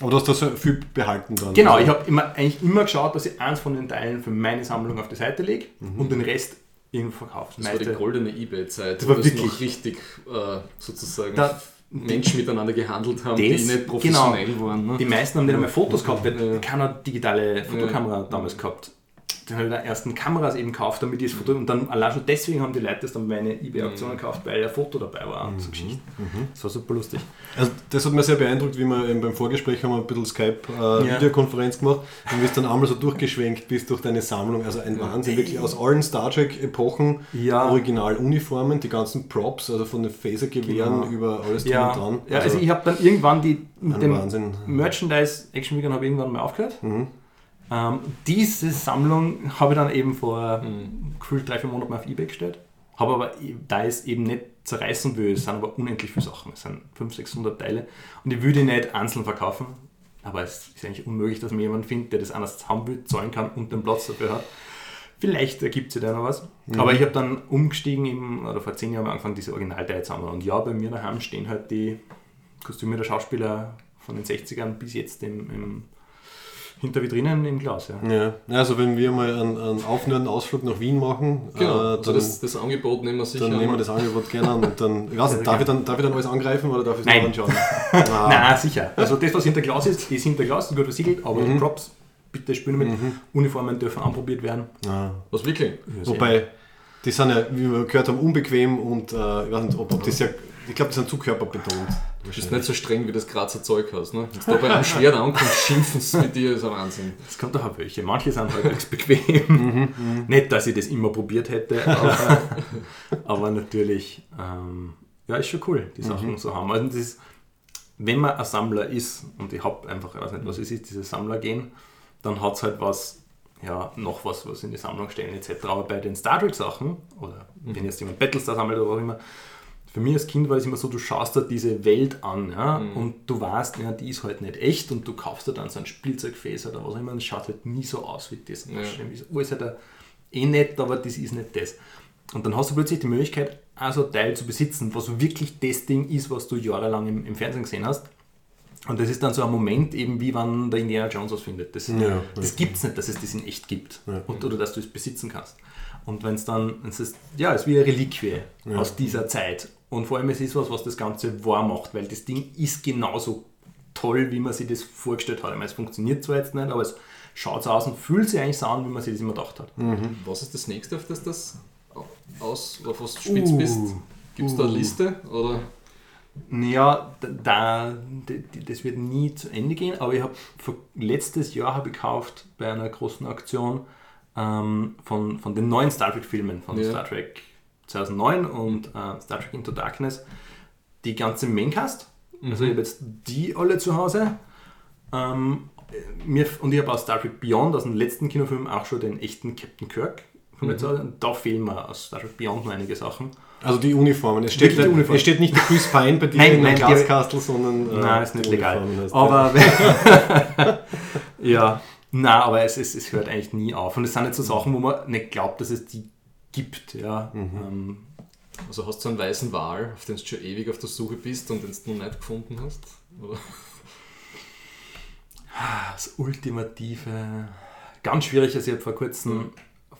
Speaker 1: Aber du hast da so viel behalten dann.
Speaker 5: Genau,
Speaker 1: Also,
Speaker 5: ich habe immer, eigentlich immer geschaut, dass ich eins von den Teilen für meine Sammlung auf die Seite lege und den Rest irgendwo verkaufe.
Speaker 2: Das war die goldene Ebay-Zeit,
Speaker 5: Das
Speaker 2: wo
Speaker 5: war
Speaker 2: das
Speaker 5: wirklich-
Speaker 2: noch richtig äh, sozusagen
Speaker 5: Da-
Speaker 2: Menschen miteinander gehandelt haben,
Speaker 5: Das-
Speaker 2: die nicht professionell waren. Ne?
Speaker 5: Die meisten haben nicht einmal Fotos gehabt, weil keiner digitale Fotokamera damals gehabt. Habe ich da ersten Kameras eben gekauft, damit ich das Foto. Und dann allein schon deswegen haben die Leute das dann bei meinen eBay-Auktionen gekauft, weil ein Foto dabei war und so Geschichten. Das war super lustig.
Speaker 1: Also das hat mir sehr beeindruckt, wie wir eben beim Vorgespräch haben wir ein bisschen Skype-Videokonferenz gemacht und bist dann einmal so durchgeschwenkt bist durch deine Sammlung. Also ein Wahnsinn, wirklich aus allen Star Trek-Epochen,
Speaker 5: Ja.
Speaker 1: Originaluniformen, die ganzen Props, also von den Phasergewehren
Speaker 5: Genau.
Speaker 1: über alles drum und
Speaker 5: Ja,
Speaker 1: dran.
Speaker 5: ja also ich habe dann irgendwann die mit dem
Speaker 1: Wahnsinn.
Speaker 5: Merchandise-Actionfiguren habe ich irgendwann mal aufgehört.
Speaker 1: Mhm.
Speaker 5: Ähm, diese Sammlung habe ich dann eben vor gefühlt drei, vier Monaten auf Ebay gestellt. Habe aber, da ich es eben nicht zerreißen will, es sind aber unendlich viele Sachen. Es sind 500, 600 Teile und ich würde nicht einzeln verkaufen. Aber es ist eigentlich unmöglich, dass man jemanden findet, der das anders haben will, zahlen kann und den Platz dafür hat. Vielleicht ergibt sich da noch was. Aber ich habe dann umgestiegen, eben, oder vor zehn Jahren angefangen, diese Originalteile zu sammeln. Und ja, bei mir daheim stehen halt die Kostüme der Schauspieler von den 60ern bis jetzt im, im hinter Vitrinen im Glas. Ja.
Speaker 1: Ja, also wenn wir mal einen, einen aufnehmenden Ausflug nach Wien machen,
Speaker 2: Genau,
Speaker 1: äh,
Speaker 2: also
Speaker 1: dann,
Speaker 2: das, das Angebot nehmen wir sicher.
Speaker 1: dann nehmen wir
Speaker 2: an.
Speaker 1: das Angebot gerne an. Und dann, ich weiß nicht, darf, ich dann, darf ich dann alles angreifen oder darf ich es noch anschauen? Ah,
Speaker 5: Nein, sicher. Also das, was hinter Glas ist, ist hinter Glas, gut versiegelt, aber
Speaker 1: Mhm.
Speaker 5: die Props, bitte spielen mit. Uniformen dürfen anprobiert werden.
Speaker 1: ah.
Speaker 2: Was wirklich?
Speaker 1: Wobei, die sind ja, wie wir gehört haben, unbequem und äh, ich weiß nicht, ob, ob das ja, ich glaube, die sind zu körperbetont.
Speaker 2: Du bist nicht so streng, wie das Grazer Zeug hast. Ne? Jetzt da bei einem Schwert ankommt, schimpfen sie mit dir, ist ein Wahnsinn.
Speaker 5: Es kommt doch auch welche. Manche sind halbwegs bequem.
Speaker 1: Mhm,
Speaker 5: Nicht, dass ich das immer probiert hätte, aber, aber natürlich, ähm, ja, ist schon cool, die
Speaker 1: Mhm.
Speaker 5: Sachen so haben. Also das ist, wenn man ein Sammler ist, und ich habe einfach, ich weiß nicht, was es ist, dieses Sammlergehen, dann hat es halt was, ja, noch was, was in die Sammlung stellen etc. Aber bei den Star Trek Sachen, oder wenn jetzt jemand Battlestar sammelt oder was auch immer, für mich als Kind war es immer so, du schaust da diese Welt an ja, und du weißt, ja, die ist halt nicht echt und du kaufst dir dann so ein Spielzeugfäß oder was auch immer und es schaut halt nie so aus wie das.
Speaker 2: Ja.
Speaker 5: Ist alles halt eh nett, aber das ist nicht das. Und dann hast du plötzlich die Möglichkeit, auch so ein Teil zu besitzen, was wirklich das Ding ist, was du jahrelang im, im Fernsehen gesehen hast. Und das ist dann so ein Moment, eben wie wenn der Indiana Jones was findet. Das,
Speaker 1: Ja,
Speaker 5: das gibt es nicht, dass es das in echt gibt.
Speaker 1: Ja.
Speaker 5: Und, oder dass du es besitzen kannst. Und wenn es dann, es ist, ja, es ist wie eine Reliquie aus dieser Zeit. Und vor allem es ist was, was das Ganze wahr macht, weil das Ding ist genauso toll, wie man sich das vorgestellt hat. Ich meine, es funktioniert zwar jetzt nicht, aber es schaut so aus und fühlt sich eigentlich so an, wie man sich das immer gedacht hat.
Speaker 2: Was ist das nächste, auf das das aus, auf was du spitz
Speaker 5: Uh.
Speaker 2: bist? Gibt es da eine Liste? Oder?
Speaker 5: Ja, da, da, das wird nie zu Ende gehen, aber ich habe letztes Jahr habe ich gekauft bei einer großen Aktion ähm, von, von den neuen Star Trek-Filmen, von
Speaker 2: Ja.
Speaker 5: Star Trek 2009 und äh, Star Trek Into Darkness, die ganze Maincast. Also ich habe jetzt die alle zu Hause. Ähm, mir, und ich habe aus Star Trek Beyond, aus dem letzten Kinofilm, auch schon den echten Captain Kirk. Und da fehlen mir aus Star Trek Beyond noch einige Sachen.
Speaker 1: Also die Uniformen. Es steht,
Speaker 5: Wirklich die
Speaker 1: nicht-
Speaker 5: Uniform.
Speaker 1: es steht nicht Chris Pine bei dir
Speaker 5: Nein,
Speaker 1: in einem Glaskastel, sondern äh,
Speaker 5: Nein, ist nicht legal.
Speaker 1: Uniformen
Speaker 5: Aber ja, na, aber es, es, es hört eigentlich nie auf. Und es sind nicht so Sachen, wo man nicht glaubt, dass es die gibt. Ja. Ähm,
Speaker 2: Also hast du einen weißen Wal, auf den du schon ewig auf der Suche bist und den du noch nicht gefunden hast? Oder?
Speaker 5: Das ultimative, ganz schwierig, also ich habe vor kurzem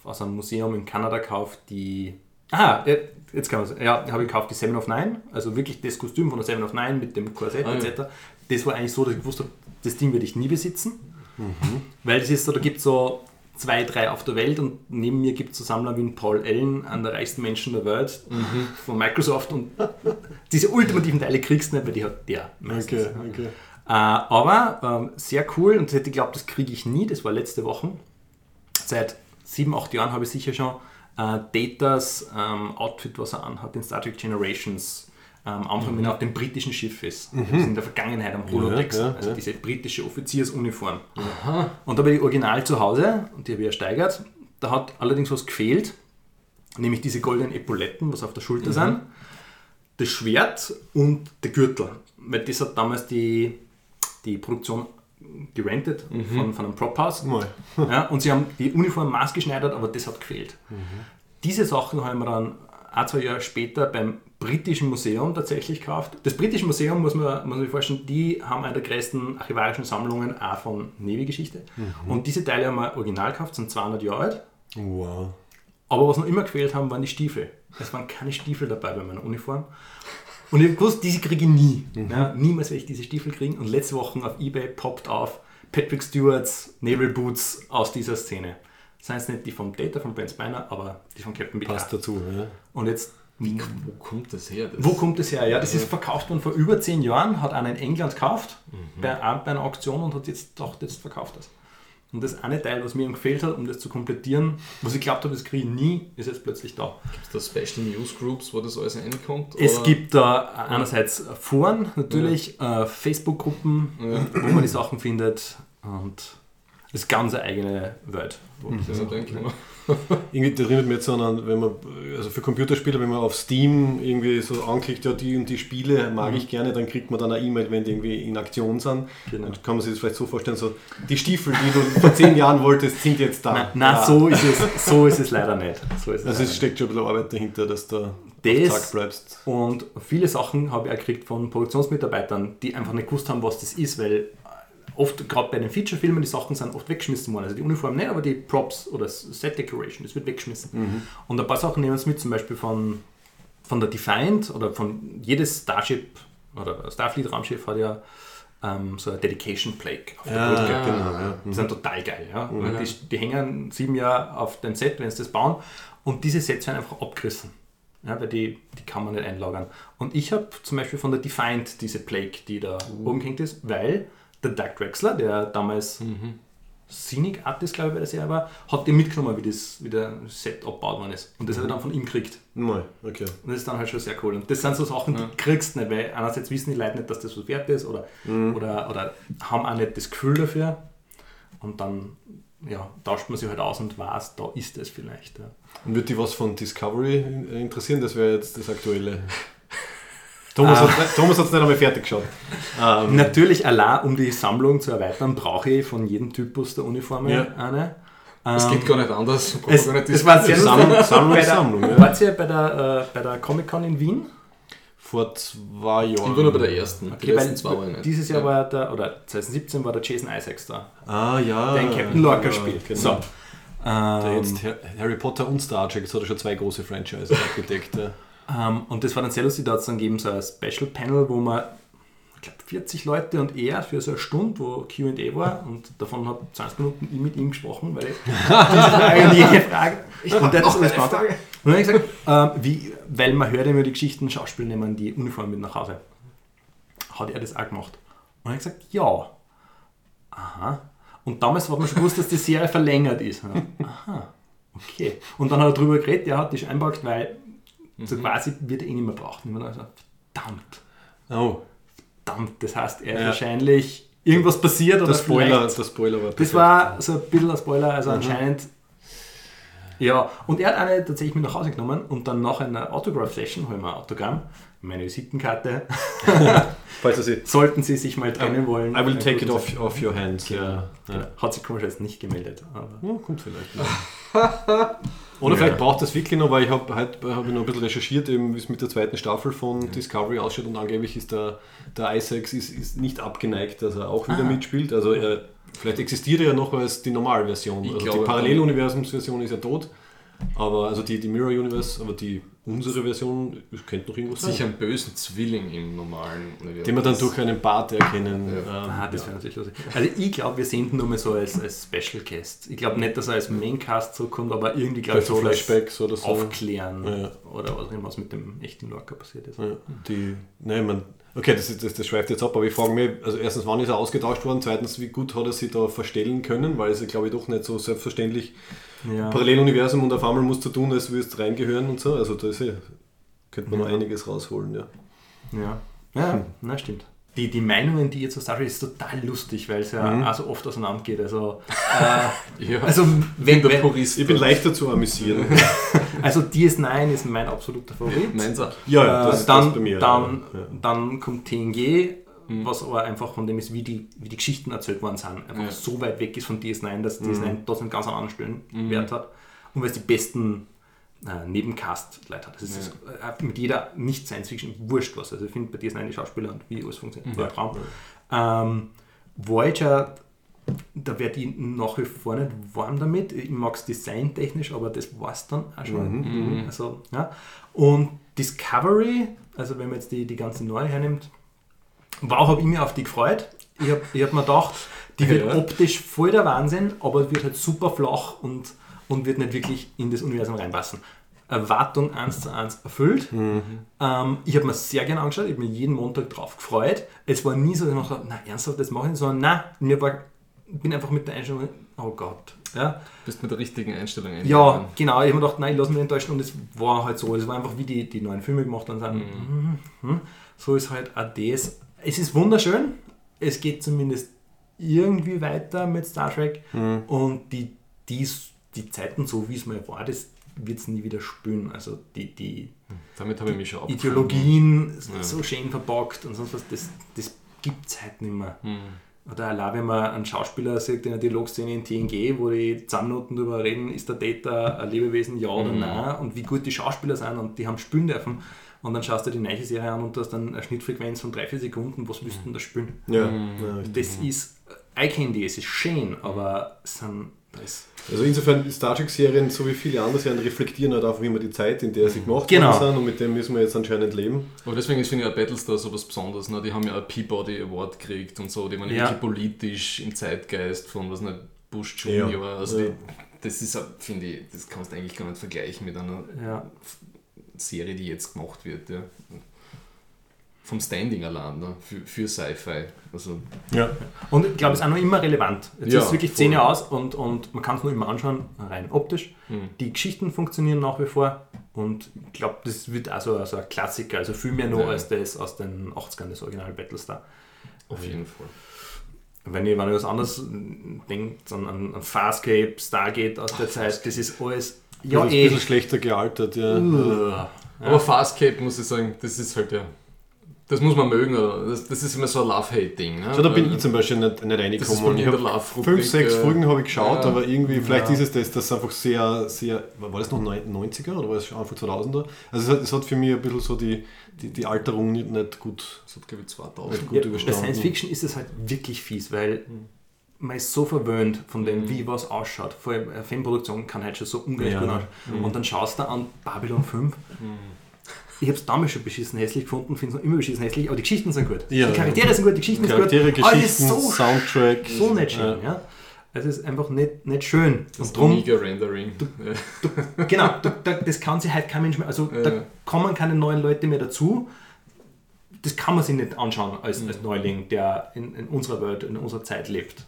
Speaker 5: aus einem Museum in Kanada gekauft, die. Ah, ja, jetzt kann man Ja, habe ich gekauft die Seven of Nine, also wirklich das Kostüm von der Seven of Nine mit dem Korsett
Speaker 2: Ah, ja.
Speaker 5: etc. Das war eigentlich so, dass ich gewusst habe, das Ding werde ich nie besitzen. Weil das ist so, da gibt es so zwei, drei auf der Welt und neben mir gibt es so Sammler wie ein Paul Allen, einer der reichsten Menschen der Welt, von Microsoft und diese ultimativen Teile kriegst du nicht, weil die hat der meistens.
Speaker 1: Okay, okay.
Speaker 5: Äh, aber ähm, sehr cool und ich hätte geglaubt, das kriege ich nie. Das war letzte Woche. Seit sieben, acht Jahren habe ich sicher schon äh, Datas ähm, Outfit, was er anhat, in Star Trek Generations. Ähm, Anfang, wenn er auf dem britischen Schiff ist. Das ist in der Vergangenheit am Holodeck.
Speaker 1: Ja, ja,
Speaker 5: also
Speaker 1: ja.
Speaker 5: diese britische Offiziersuniform. Und da habe ich original zu Hause und die habe ich ersteigert. Da hat allerdings was gefehlt, nämlich diese goldenen Epauletten, was auf der Schulter sind, das Schwert und der Gürtel. Weil das hat damals die, die Produktion gerentet von, von einem Prop-House.
Speaker 1: Mal.
Speaker 5: Ja, und sie haben die Uniform maßgeschneidert, aber das hat gefehlt. Diese Sachen haben wir dann ein, zwei Jahre später beim Britischen Museum tatsächlich gekauft. Das Britische Museum, muss man, muss man sich vorstellen, die haben eine der größten archivarischen Sammlungen auch von Navy-Geschichte. Und diese Teile haben wir original gekauft, sind 200 Jahre alt.
Speaker 1: Wow.
Speaker 5: Aber was noch immer gefehlt haben, waren die Stiefel. Es waren keine Stiefel dabei bei meiner Uniform. Und ich habe gewusst, diese kriege ich nie. Ja, niemals werde ich diese Stiefel kriegen. Und letzte Woche auf Ebay poppt auf Patrick Stewarts Naval Boots aus dieser Szene. Seien es nicht die vom Data, von Ben Spiner, aber die von Captain Picard.
Speaker 1: Passt dazu. Ja.
Speaker 5: Und jetzt,
Speaker 2: Wo kommt das her? Das
Speaker 5: wo kommt das her? Ja, das ist verkauft worden vor über zehn Jahren, hat einer in England gekauft, bei, auch bei einer Auktion und hat jetzt gedacht, jetzt verkauft das. Und das eine Teil, was mir gefehlt hat, um das zu komplettieren, was ich glaubt habe, das kriege ich nie, ist jetzt plötzlich da.
Speaker 2: Gibt es da Special News Groups, wo das alles reinkommt?
Speaker 5: Es
Speaker 2: Oder-
Speaker 5: gibt da einerseits Foren, natürlich, äh, Facebook-Gruppen, wo man die Sachen findet und das ist ganz eine eigene Welt. das
Speaker 2: Also
Speaker 5: ist.
Speaker 2: denke ich mal.
Speaker 1: Irgendwie, das erinnert mich jetzt an, wenn man, also für Computerspieler, wenn man auf Steam irgendwie so anklickt, ja, die und die Spiele mag ich gerne, dann kriegt man dann eine E-Mail, wenn die irgendwie in Aktion sind.
Speaker 5: Genau.
Speaker 1: Dann kann man sich das vielleicht so vorstellen, so, die Stiefel, die du vor zehn Jahren wolltest, sind jetzt da.
Speaker 5: Nein, nein
Speaker 1: Ja.
Speaker 5: so, ist es, so ist es leider nicht. So ist es
Speaker 1: Also es steckt schon ein bisschen Arbeit dahinter, dass du auf
Speaker 5: Das-
Speaker 1: bleibst.
Speaker 5: Und viele Sachen habe ich auch gekriegt von Produktionsmitarbeitern, die einfach nicht gewusst haben, was das ist, weil oft, gerade bei den Feature-Filmen, die Sachen sind oft weggeschmissen worden. Also die Uniform nicht, aber die Props oder Set Decoration, das wird weggeschmissen. Und ein paar Sachen nehmen wir mit, zum Beispiel von, von der Defiant oder von jedes Starship oder Starfleet-Raumschiff hat ja ähm, so eine Dedication Plaque auf der
Speaker 1: Ja,
Speaker 5: Brücke.
Speaker 1: genau. Ja.
Speaker 5: Die sind total geil. Ja? Weil Die, die hängen sieben Jahre auf dem Set, wenn sie das bauen. Und diese Sets werden einfach abgerissen. Ja, weil die, die kann man nicht einlagern. Und ich habe zum Beispiel von der Defiant diese Plague, die da oben hängt ist, weil der Doug Drexler, der damals Scenic Artist, glaube ich, bei der Serie war, hat die mitgenommen, wie das wie der Set abgebaut worden ist. Und das hat er dann von ihm gekriegt.
Speaker 1: Mal, okay.
Speaker 5: Und das ist dann halt schon sehr cool. Und das sind so Sachen, die kriegst du nicht, weil einerseits wissen die Leute nicht, dass das was wert ist oder, oder, oder haben auch nicht das Gefühl dafür. Und dann ja, tauscht man sich halt aus und weiß, da ist es vielleicht. Ja.
Speaker 1: Und würde dich was von Discovery äh, interessieren? Das wäre jetzt das Aktuelle. Thomas
Speaker 5: Ah.
Speaker 1: hat Thomas hat es nicht einmal fertig geschaut. Ähm,
Speaker 5: Natürlich, allein um die Sammlung zu erweitern, brauche ich von jedem Typus der Uniformen
Speaker 1: Ja.
Speaker 5: eine.
Speaker 2: Es
Speaker 5: Ähm,
Speaker 2: geht gar nicht anders.
Speaker 5: Es,
Speaker 2: gar nicht
Speaker 5: es war sehr
Speaker 1: Sammlung-. Sammlung
Speaker 5: bei der,
Speaker 1: Sammlung, ja.
Speaker 5: Wart ihr bei der, äh, bei der Comic-Con in Wien?
Speaker 1: vor zwei Jahren.
Speaker 2: Ich war nur bei der ersten. Die
Speaker 5: Okay,
Speaker 2: letzten
Speaker 5: weil
Speaker 2: zwei war ich nicht.
Speaker 5: dieses Jahr
Speaker 2: Ja.
Speaker 5: war der, oder 2017 war der Jason Isaacs da,
Speaker 1: Ah ja.
Speaker 5: der in Captain Lorca
Speaker 1: ja,
Speaker 5: spielt.
Speaker 1: Genau.
Speaker 5: So.
Speaker 1: Der
Speaker 5: Ähm,
Speaker 1: jetzt Har- Harry Potter und Star Trek, jetzt hat er schon zwei große Franchises abgedeckt.
Speaker 5: Ähm, und das war dann sehr lustig, da hat es dann gegeben so ein Special Panel, wo man, ich glaube 40 Leute und er für so eine Stunde, wo Q&A war und davon hat 20 Minuten ich mit ihm gesprochen, weil ich Frage und jede Frage und der hat das alles. Und dann habe ich gesagt, ähm, wie, weil man hört immer die Geschichten, Schauspieler nehmen die Uniform mit nach Hause. Hat er das auch gemacht? Und dann habe ich gesagt, ja. Aha. Und damals hat man schon gewusst, dass die Serie verlängert ist. Aha. Okay. Und dann hat er darüber geredet, er hat die schon einpackt, weil so quasi wird er ihn nicht mehr brauchen. Und ich gesagt, verdammt,
Speaker 1: Oh,
Speaker 5: verdammt. Das heißt, er
Speaker 1: Ja.
Speaker 5: wahrscheinlich irgendwas passiert oder
Speaker 1: der Spoiler, der Spoiler war
Speaker 5: das war so ein bisschen ein Spoiler, also anscheinend. Ja, und er hat eine tatsächlich mit nach Hause genommen und dann nach einer Autograph-Session, holen wir ein Autogramm, meine Visitenkarte,
Speaker 1: Falls sie.
Speaker 5: sollten Sie sich mal trennen wollen.
Speaker 1: I will take it off, off your hands.
Speaker 5: Genau.
Speaker 1: Ja.
Speaker 5: Genau. Hat sich komischerweise nicht gemeldet. Aber
Speaker 1: Ja, kommt vielleicht. Oder
Speaker 5: Ja.
Speaker 1: vielleicht braucht das wirklich noch, weil ich habe halt, hab ich noch ein bisschen recherchiert, eben, wie es mit der zweiten Staffel von Discovery ausschaut und angeblich ist der, der Isaacs ist, ist nicht abgeneigt, dass er auch wieder mitspielt. Also er, vielleicht existiert er ja noch als die Normalversion.
Speaker 2: Ich
Speaker 1: Also die
Speaker 2: glaube,
Speaker 1: Paralleluniversumsversion ist ja tot, aber also die, die Mirror Universe, aber die unsere Version es könnte noch irgendwo sein.
Speaker 2: Sicher einen bösen Zwilling im normalen Universum.
Speaker 1: Den wir dann durch einen Bart erkennen.
Speaker 2: Ja.
Speaker 1: Ähm,
Speaker 5: Ah, das wäre natürlich lustig. Also ich glaube, wir sehen ihn nur mal so als, als Special Guest. Ich glaube nicht, dass er als Maincast zurückkommt, aber irgendwie glaube ich
Speaker 1: Vielleicht
Speaker 5: so als
Speaker 1: Flashbacks oder so.
Speaker 5: aufklären
Speaker 1: Ja.
Speaker 5: oder was auch immer was mit dem echten Lorca passiert ist.
Speaker 1: Ja, die, nein, man, okay, das, ist- das, das schweift jetzt ab, aber ich frage mich, also erstens, wann ist er ausgetauscht worden? Zweitens, wie gut hat er sich da verstellen können? Weil es, glaube ich, doch nicht so selbstverständlich
Speaker 5: Ja.
Speaker 1: Paralleluniversum und auf einmal musst du tun, als würdest du reingehören und so. Also da ist eh, könnte man
Speaker 5: Ja.
Speaker 1: noch einiges rausholen, ja.
Speaker 5: Ja, ja na stimmt. Die, die Meinungen, die ihr zu Star Trek ist total lustig, weil es ja
Speaker 1: Mhm.
Speaker 5: auch so oft auseinander geht. Also, äh,
Speaker 2: Ja.
Speaker 5: also, wenn,
Speaker 2: der Purist.
Speaker 1: Ich bin leichter zu amüsieren.
Speaker 5: also DS9 ist mein absoluter Favorit.
Speaker 2: Auch.
Speaker 1: ja,
Speaker 5: Äh,
Speaker 1: das,
Speaker 5: dann,
Speaker 1: das bei mir.
Speaker 5: dann,
Speaker 1: ja.
Speaker 5: dann kommt TNG, was aber einfach von dem ist, wie die, wie die Geschichten erzählt worden sind. Einfach
Speaker 2: Ja.
Speaker 5: so weit weg ist von DS9, dass DS9 trotzdem einen ganz anderen Stellenwert hat. Und weil es die besten äh, Nebencast-Leute hat. Das ist das, äh, mit jeder Nicht-Science-Fiction wurscht was. Also ich finde bei DS9 die Schauspieler und wie alles funktioniert, war ein Traum. Ähm, Voyager, da werde ich nach wie vor nicht warm damit. Ich mag es designtechnisch, aber das war es dann auch schon. Also, ja. Und Discovery, also wenn man jetzt die, die ganze neue hernimmt, wow, habe ich mich auf die gefreut. Ich habe ich hab mir gedacht, die wird
Speaker 2: Ja.
Speaker 5: optisch voll der Wahnsinn, aber wird halt super flach und, und wird nicht wirklich in das Universum reinpassen. Erwartung 1 zu 1 erfüllt. Ähm, ich habe mir sehr gerne angeschaut, ich habe mich jeden Montag drauf gefreut. Es war nie so, dass ich noch dachte, na ernsthaft, das mache ich nicht, sondern nein, mir war, bin einfach mit der Einstellung, oh Gott. Ja,
Speaker 2: Bist mit der richtigen Einstellung
Speaker 5: ja genau, ich habe mir gedacht, nein, ich lasse mich enttäuschen und es war halt so, es war einfach wie die, die neuen Filme gemacht und dann mhm. mhm. so ist halt auch das. Es ist wunderschön, es geht zumindest irgendwie weiter mit Star Trek und die, die, die Zeiten, so wie es mal war, das wird es nie wieder spülen. Also die, die
Speaker 2: Damit habe ich mich schon.
Speaker 5: Ideologien
Speaker 2: Ja.
Speaker 5: so schön verpackt und sonst was, das, das gibt es halt nicht mehr.
Speaker 2: Hm.
Speaker 5: Oder allein, wenn man einen Schauspieler sieht in einer Dialogszene in TNG, wo die 10 Minuten darüber reden, ist der Data ein Lebewesen, ja oder
Speaker 2: Mhm.
Speaker 5: nein, und wie gut die Schauspieler sind und die haben spielen dürfen. Und dann schaust du die neue Serie an und du hast dann eine Schnittfrequenz von 3-4 Sekunden, was müssten denn da spielen?
Speaker 1: Ja,
Speaker 2: Mhm.
Speaker 1: ja.
Speaker 5: Das ist, kenne die, es ist schön, aber es sind, da ist
Speaker 1: Also insofern, die Star Trek-Serien, so wie viele andere Serien, reflektieren halt auch immer die Zeit, in der sie gemacht
Speaker 5: Genau.
Speaker 1: worden sind und mit dem müssen wir jetzt anscheinend leben.
Speaker 2: Aber deswegen ist, finde ich, auch Battlestar so was Besonderes. Ne? Die haben ja einen Peabody Award gekriegt und so. Die waren
Speaker 5: Ja.
Speaker 2: wirklich politisch im Zeitgeist von, was nicht, Bush Junior. Also
Speaker 1: Ja.
Speaker 2: Die, das ist, finde ich, das kannst du eigentlich gar nicht vergleichen mit einer
Speaker 5: ja,
Speaker 2: Serie, die jetzt gemacht wird. Ja. Vom Standing allein, ne? für, für Sci-Fi. Also,
Speaker 1: Ja.
Speaker 5: Und ich glaube, es ist auch noch immer relevant. Jetzt
Speaker 2: Ja,
Speaker 5: ist es wirklich. 10 Jahre aus und, und man kann es nur immer anschauen, rein optisch.
Speaker 2: Hm.
Speaker 5: Die Geschichten funktionieren nach wie vor und ich glaube, das wird auch so, ein Klassiker, also viel mehr noch
Speaker 2: Ja.
Speaker 5: als das aus den 80ern, das Original Battlestar.
Speaker 2: auf jeden Fall.
Speaker 5: Wenn ihr, wenn ihr was anderes denkt, an, an an Farscape, Stargate aus der Zeit, das ist alles, ja
Speaker 1: Ja, ist ein
Speaker 5: eh.
Speaker 1: bisschen schlechter gealtert, ja.
Speaker 5: Uah.
Speaker 2: Aber Fastcape, muss ich sagen, das ist halt ja. Das muss man mögen, oder? Das, das ist immer so ein Love-Hate-Ding. Ne?
Speaker 1: So, da bin
Speaker 2: Weil-
Speaker 1: ich zum Beispiel nicht, nicht
Speaker 2: Das ist
Speaker 1: reingekommen.
Speaker 2: bei mir
Speaker 1: Ich
Speaker 2: in der
Speaker 1: hab
Speaker 2: Love-Rubrik.
Speaker 1: fünf, sechs
Speaker 2: äh,
Speaker 1: Folgen habe ich geschaut,
Speaker 2: ja.
Speaker 1: aber irgendwie, vielleicht
Speaker 5: Ja.
Speaker 1: ist es das, das einfach sehr, sehr, war das noch 90er oder war es schon Anfang 2000er? Also es hat, es hat für mich ein bisschen so die, die, die Alterung nicht, nicht gut,
Speaker 2: Das hat, glaube ich, 2000.
Speaker 1: nicht gut
Speaker 5: Ja, bei
Speaker 1: überstanden.
Speaker 5: Science Fiction ist es halt wirklich fies, weil man ist so verwöhnt von dem,
Speaker 2: Mhm.
Speaker 5: wie was ausschaut. Vor allem eine Filmproduktion kann halt schon so ungleich
Speaker 1: Ja.
Speaker 5: gut ausschauen. Und dann schaust du an Babylon 5. Ich habe es damals schon beschissen hässlich gefunden, finde es noch immer beschissen hässlich, aber die Geschichten sind gut.
Speaker 1: Ja,
Speaker 5: die Charaktere sind gut, die Geschichten
Speaker 1: Charaktere,
Speaker 5: sind gut. Alles
Speaker 1: Geschichten,
Speaker 5: so,
Speaker 1: Soundtrack.
Speaker 5: so nicht schön. Ja. Es ist einfach nicht, nicht schön.
Speaker 2: Das
Speaker 5: Und drum,
Speaker 2: Amiga-Rendering. Ja.
Speaker 5: genau, du, da, das kann sich halt kein Mensch mehr, also
Speaker 2: Ja.
Speaker 5: da kommen keine neuen Leute mehr dazu. Das kann man sich nicht anschauen als,
Speaker 2: Mhm.
Speaker 5: als Neuling, der in, in unserer Welt, in unserer Zeit lebt.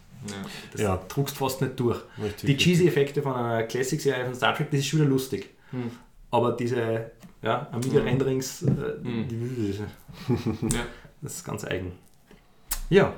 Speaker 5: Das
Speaker 1: Ja.
Speaker 5: druckst fast nicht durch.
Speaker 1: Richtig,
Speaker 5: die cheesy Effekte von einer Classic-Serie von Star Trek, das ist schon wieder lustig.
Speaker 2: Hm.
Speaker 5: Aber diese ja, Amiga-Renderings, äh,
Speaker 2: Hm.
Speaker 5: die,
Speaker 2: Ja.
Speaker 5: das ist ganz eigen. Ja.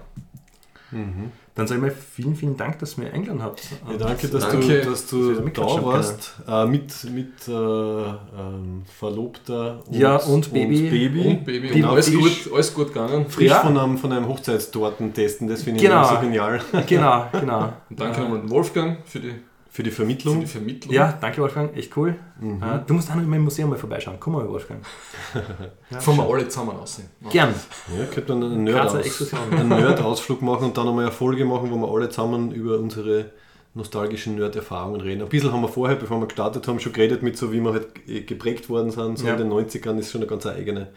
Speaker 5: Dann sage ich mal vielen, vielen Dank, dass ihr mir eingeladen habt.
Speaker 1: Ja, danke, dass
Speaker 2: Danke,
Speaker 1: du, dass du
Speaker 5: da
Speaker 1: warst. Äh, mit mit äh, ähm, Verlobter und,
Speaker 5: Ja, und Baby.
Speaker 1: Baby.
Speaker 2: Und Baby, und alles gut, alles gut gegangen.
Speaker 1: Frisch
Speaker 5: Ja.
Speaker 1: von einem, von einem Hochzeitstorten testen, das finde ich
Speaker 5: Genau.
Speaker 1: so genial.
Speaker 5: Genau, genau.
Speaker 2: Und danke nochmal an Wolfgang für die
Speaker 1: für die Vermittlung.
Speaker 2: Für die Vermittlung.
Speaker 5: Ja, danke Wolfgang, echt cool. Äh, du musst auch noch in meinem Museum mal vorbeischauen. Komm mal, Wolfgang.
Speaker 2: Fahren wir alle zusammen aussehen.
Speaker 5: Gern.
Speaker 1: Ja, könnte man einen
Speaker 5: Grazer
Speaker 1: Nerd Nerd-Ausflug machen und dann einmal eine Folge machen, wo wir alle zusammen über unsere nostalgischen Nerd-Erfahrungen reden. Ein bisschen haben wir vorher, bevor wir gestartet haben, schon geredet mit so, wie wir halt geprägt worden sind. So
Speaker 5: Ja.
Speaker 1: in den 90ern ist schon eine ganz eigene,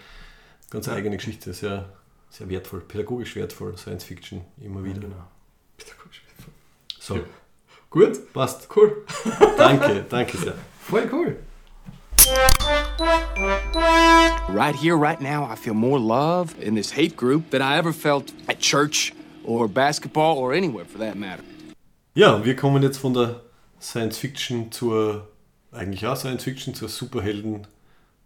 Speaker 1: ganz eigene Geschichte. Sehr, sehr wertvoll, pädagogisch wertvoll, Science Fiction, immer wieder.
Speaker 5: Genau.
Speaker 1: So,
Speaker 2: Ja. Gut,
Speaker 1: passt.
Speaker 2: cool.
Speaker 1: Danke, danke sehr.
Speaker 5: Voll cool.
Speaker 6: Right here, right now, I feel more love in this hate group than I ever felt at church or basketball or anywhere for that matter.
Speaker 1: Ja, wir kommen jetzt von der Science Fiction zur, eigentlich auch Science Fiction, zur Superhelden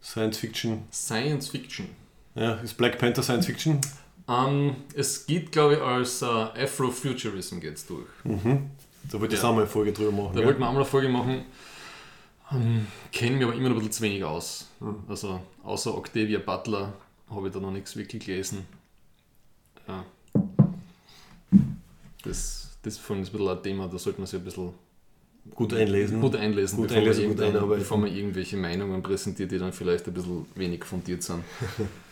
Speaker 1: Science Fiction.
Speaker 2: Science Fiction.
Speaker 1: Ja, ist Black Panther Science Fiction?
Speaker 2: Ähm, es geht, glaube ich, als äh, Afrofuturism geht's durch.
Speaker 1: Da wollte ich
Speaker 2: Ja.
Speaker 1: auch mal eine Folge drüber machen.
Speaker 2: Da
Speaker 1: gell?
Speaker 2: wollten wir auch mal eine Folge machen. Ähm, Kenne mich aber immer noch ein bisschen zu wenig aus. Also außer Octavia Butler habe ich da noch nichts wirklich gelesen. Ja. Das, das ist ein bisschen ein Thema, da sollte man sich ein bisschen
Speaker 1: gut einlesen.
Speaker 2: gut einlesen,
Speaker 1: Gut
Speaker 2: bevor,
Speaker 1: einlesen,
Speaker 2: man
Speaker 1: gut
Speaker 2: bevor man irgendwelche Meinungen präsentiert, die dann vielleicht ein bisschen wenig fundiert sind.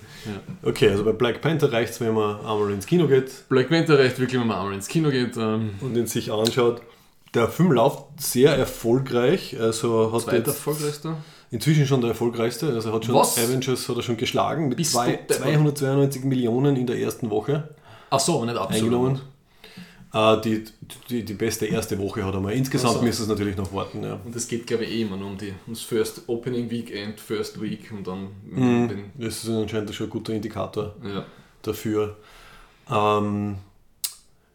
Speaker 1: Okay, also bei Black Panther reicht es, wenn man einmal ins Kino geht
Speaker 2: Black Panther reicht wirklich, wenn man einmal ins Kino geht. Ähm,
Speaker 1: und ihn sich anschaut. Der Film läuft sehr erfolgreich. Also hat
Speaker 2: zweiter erfolgreichster.
Speaker 1: inzwischen schon der erfolgreichste. Also hat schon
Speaker 2: Was?
Speaker 1: Avengers hat er schon geschlagen mit zwei,
Speaker 2: du deppert?
Speaker 1: 292 Millionen in der ersten Woche
Speaker 2: Ach so, nicht absolut.
Speaker 1: eingenommen. Äh, die, die, die beste erste Woche hat er mal. Insgesamt
Speaker 2: Ach so.
Speaker 1: müssen es natürlich noch warten. Ja.
Speaker 2: Und es geht, glaube ich, eh immer nur um die ums First Opening Weekend, First Week und dann
Speaker 1: Mhm. Das ist anscheinend schon ein guter Indikator.
Speaker 2: ja.
Speaker 1: dafür. Ähm,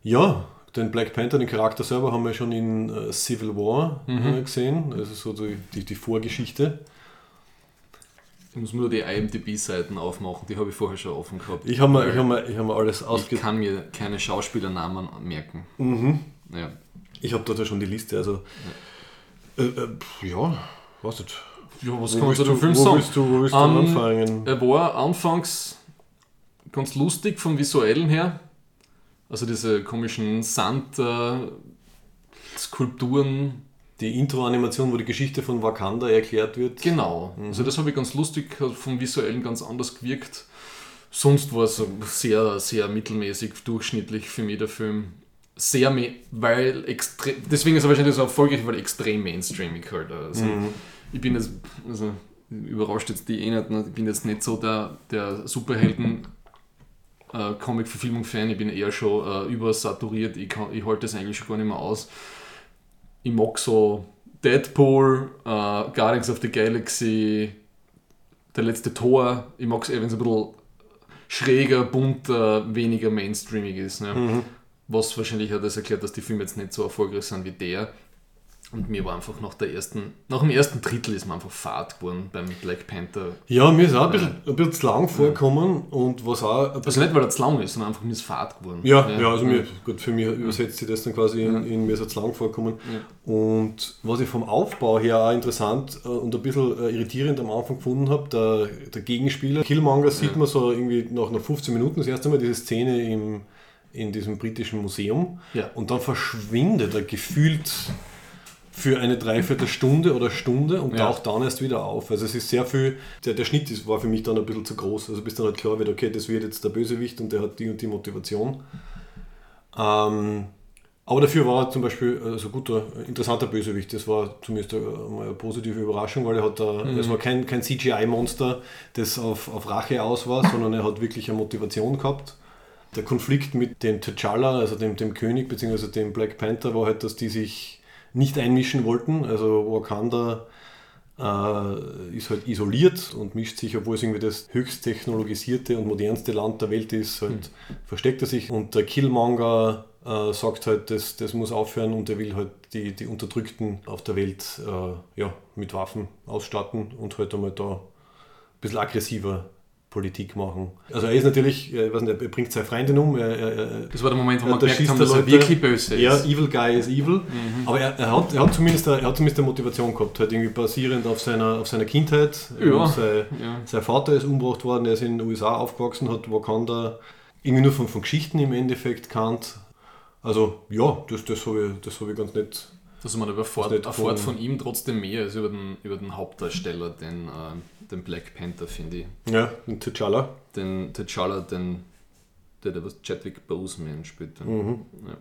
Speaker 1: ja, den Black Panther, den Charakter selber, haben wir schon in äh, Civil War
Speaker 2: Mhm.
Speaker 1: gesehen. Also so die, die, die Vorgeschichte.
Speaker 2: Ich muss nur die IMDb-Seiten aufmachen, die habe ich vorher schon offen gehabt.
Speaker 1: Ich habe mir, ich hab mir, ich hab mir alles
Speaker 2: ich
Speaker 1: ausge...
Speaker 2: kann mir keine Schauspielernamen merken.
Speaker 1: Mhm.
Speaker 2: Ja.
Speaker 1: Ich habe dort ja schon die Liste. Also, äh, äh, pf, ja, weiß nicht.
Speaker 2: ja, was
Speaker 1: Wo
Speaker 2: kann man
Speaker 1: willst
Speaker 2: zu dem
Speaker 1: du-
Speaker 2: Film
Speaker 1: wo
Speaker 2: sagen?
Speaker 1: willst du, wo willst du
Speaker 2: Ähm,
Speaker 1: anfangen?
Speaker 2: Er war anfangs ganz lustig vom Visuellen her. Also diese komischen Sand-Skulpturen.
Speaker 1: Die Intro-Animation, wo die Geschichte von Wakanda erklärt wird.
Speaker 2: Genau.
Speaker 1: Mhm.
Speaker 2: Also das habe ich ganz lustig, hat vom Visuellen ganz anders gewirkt. Sonst war es sehr, sehr mittelmäßig, durchschnittlich für mich der Film. Sehr, weil extrem, deswegen ist er wahrscheinlich so erfolgreich, weil extrem mainstreamig halt. Also
Speaker 1: Mhm.
Speaker 2: ich bin jetzt, also überrascht jetzt die eh nicht, ne? ich bin jetzt nicht so der, der Superhelden äh, Comic-Verfilmung-Fan, ich bin eher schon äh, übersaturiert, ich, kann, ich halte das eigentlich schon gar nicht mehr aus. Ich mag so Deadpool, äh, Guardians of the Galaxy, der letzte Tor, ich mag es eher, wenn es ein bisschen schräger, bunter, weniger mainstreamig ist. Ne? Was wahrscheinlich hat das erklärt, dass die Filme jetzt nicht so erfolgreich sind wie der. Und mir war einfach nach der ersten, nach dem ersten Drittel ist mir einfach fad geworden beim Black Panther.
Speaker 1: Ja, mir ist auch ein bisschen, ein bisschen zu lang vorgekommen und was auch
Speaker 2: Also nicht, weil er zu lang ist, sondern einfach mir ist fad geworden.
Speaker 1: Ja, ja, also mir, gut, für mich übersetzt sich das dann quasi in,
Speaker 2: Ja.
Speaker 1: in mir ist jetzt lang vorkommen. Und was ich vom Aufbau her auch interessant äh, und ein bisschen äh, irritierend am Anfang gefunden habe, der, der Gegenspieler, Killmonger, sieht man so irgendwie nach, nach 15 Minuten das erste Mal diese Szene im, in diesem britischen Museum
Speaker 2: Ja.
Speaker 1: und dann verschwindet er gefühlt für eine Dreiviertelstunde oder Stunde und
Speaker 2: Ja.
Speaker 1: taucht dann erst wieder auf. Also es ist sehr viel, der, der Schnitt ist, war für mich dann ein bisschen zu groß. Also bis dann halt klar wird, okay, das wird jetzt der Bösewicht und der hat die und die Motivation. Ähm, aber dafür war er zum Beispiel so guter, äh, interessanter Bösewicht. Das war zumindest mal eine positive Überraschung, weil er hat da, es war kein, kein CGI-Monster, das auf, auf Rache aus war, sondern er hat wirklich eine Motivation gehabt. Der Konflikt mit dem T'Challa, also dem, dem König bzw. dem Black Panther, war halt, dass die sich nicht einmischen wollten. Also Wakanda äh, ist halt isoliert und mischt sich, obwohl es irgendwie das höchst technologisierte und modernste Land der Welt ist, halt versteckt er sich. Und der Killmonger äh, sagt halt, das, das muss aufhören und er will halt die, die Unterdrückten auf der Welt äh, ja, mit Waffen ausstatten und halt einmal da ein bisschen aggressiver Politik machen. Also er ist natürlich, äh, ich weiß nicht, er bringt seine Freundin um, er, er,
Speaker 2: Das war der Moment, wo
Speaker 1: ja, da
Speaker 2: gemerkt
Speaker 1: schießt
Speaker 2: haben, dass er wirklich böse
Speaker 1: Ja,
Speaker 2: ist.
Speaker 1: Evil Guy ist evil. Aber er, er, hat, er, hat zumindest, eine- er hat zumindest eine Motivation gehabt, halt irgendwie basierend auf seiner, auf seiner Kindheit.
Speaker 2: Ja,
Speaker 1: Sein,
Speaker 2: ja.
Speaker 1: sein Vater ist umgebracht worden, er ist in den USA aufgewachsen, hat Wakanda irgendwie nur von, von Geschichten im Endeffekt kannt. Also ja, das, das habe ich, das hab ich ganz nett
Speaker 2: Also man erfährt,
Speaker 1: nicht
Speaker 2: erfährt
Speaker 1: von-
Speaker 2: ihm trotzdem mehr als über den, über den Hauptdarsteller, den, äh, den Black Panther, finde ich.
Speaker 1: Ja, und T'Challa.
Speaker 2: Den T'Challa, den, der, der was Chadwick Boseman spielt.
Speaker 1: Mhm.
Speaker 2: Ja.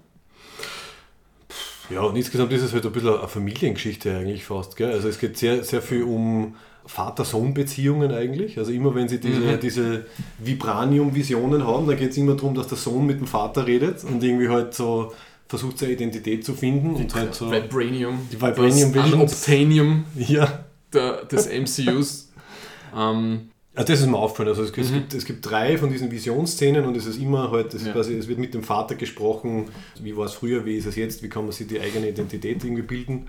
Speaker 1: Ja, und insgesamt ist es halt ein bisschen eine Familiengeschichte eigentlich fast. Gell? Also es geht sehr, sehr viel um Vater-Sohn-Beziehungen eigentlich. Also immer wenn sie diese,
Speaker 2: Mhm.
Speaker 1: diese Vibranium-Visionen haben, dann geht es immer darum, dass der Sohn mit dem Vater redet und irgendwie halt so versucht, seine Identität zu finden. Und halt so,
Speaker 2: Vibranium.
Speaker 1: Die Vibranium
Speaker 2: das. Unobtainium
Speaker 1: ja,
Speaker 2: der, des MCUs. ähm,
Speaker 1: Also das ist mir aufgefallen. Also es, es, gibt, es gibt drei von diesen Visionsszenen und es ist immer halt, es, ist
Speaker 2: Ja.
Speaker 1: quasi, es wird mit dem Vater gesprochen, wie war es früher, wie ist es jetzt, wie kann man sich die eigene Identität irgendwie bilden.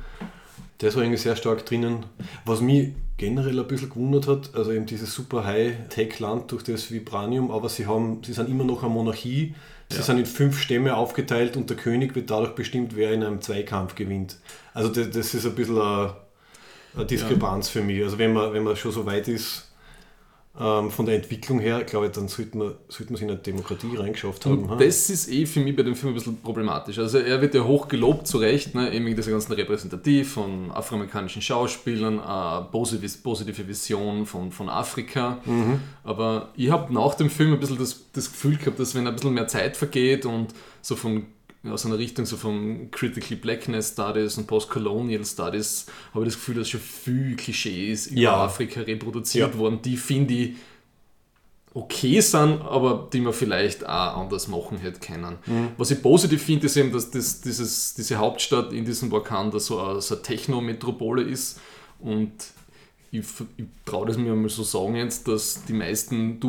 Speaker 1: Das war irgendwie sehr stark drinnen. Was mich generell ein bisschen gewundert hat, also eben dieses super High-Tech-Land durch das Vibranium, aber sie haben, sie sind immer noch eine Monarchie. Sie sind in fünf Stämme aufgeteilt und der König wird dadurch bestimmt, wer in einem Zweikampf gewinnt. Also das, das ist ein bisschen eine, eine Diskrepanz für mich. Also wenn man, wenn man schon so weit ist, ähm, von der Entwicklung her, glaube ich, dann sollte man, sollte man sich in eine Demokratie reingeschafft haben.
Speaker 2: Und
Speaker 1: ha?
Speaker 2: das ist eh für mich bei dem Film ein bisschen problematisch. Also er wird ja hoch gelobt, zu Recht, ne? eben wegen dieser ganzen Repräsentativ von afroamerikanischen Schauspielern, eine positive, positive Vision von, von Afrika.
Speaker 1: Mhm.
Speaker 2: Aber ich habe nach dem Film ein bisschen das, das Gefühl gehabt, dass wenn ein bisschen mehr Zeit vergeht und so von aus einer Richtung so von Critical Blackness Studies und Postcolonial Studies habe ich das Gefühl, dass schon viel Klischees über
Speaker 1: Ja.
Speaker 2: Afrika reproduziert
Speaker 1: Ja.
Speaker 2: wurden, die finde ich okay sind, aber die man vielleicht auch anders machen hätte können. Was ich positiv finde, ist eben, dass das, dieses, diese Hauptstadt in diesem Wakanda so eine, so eine Techno-Metropole ist und ich, ich traue das mir mal so sagen jetzt, dass die meisten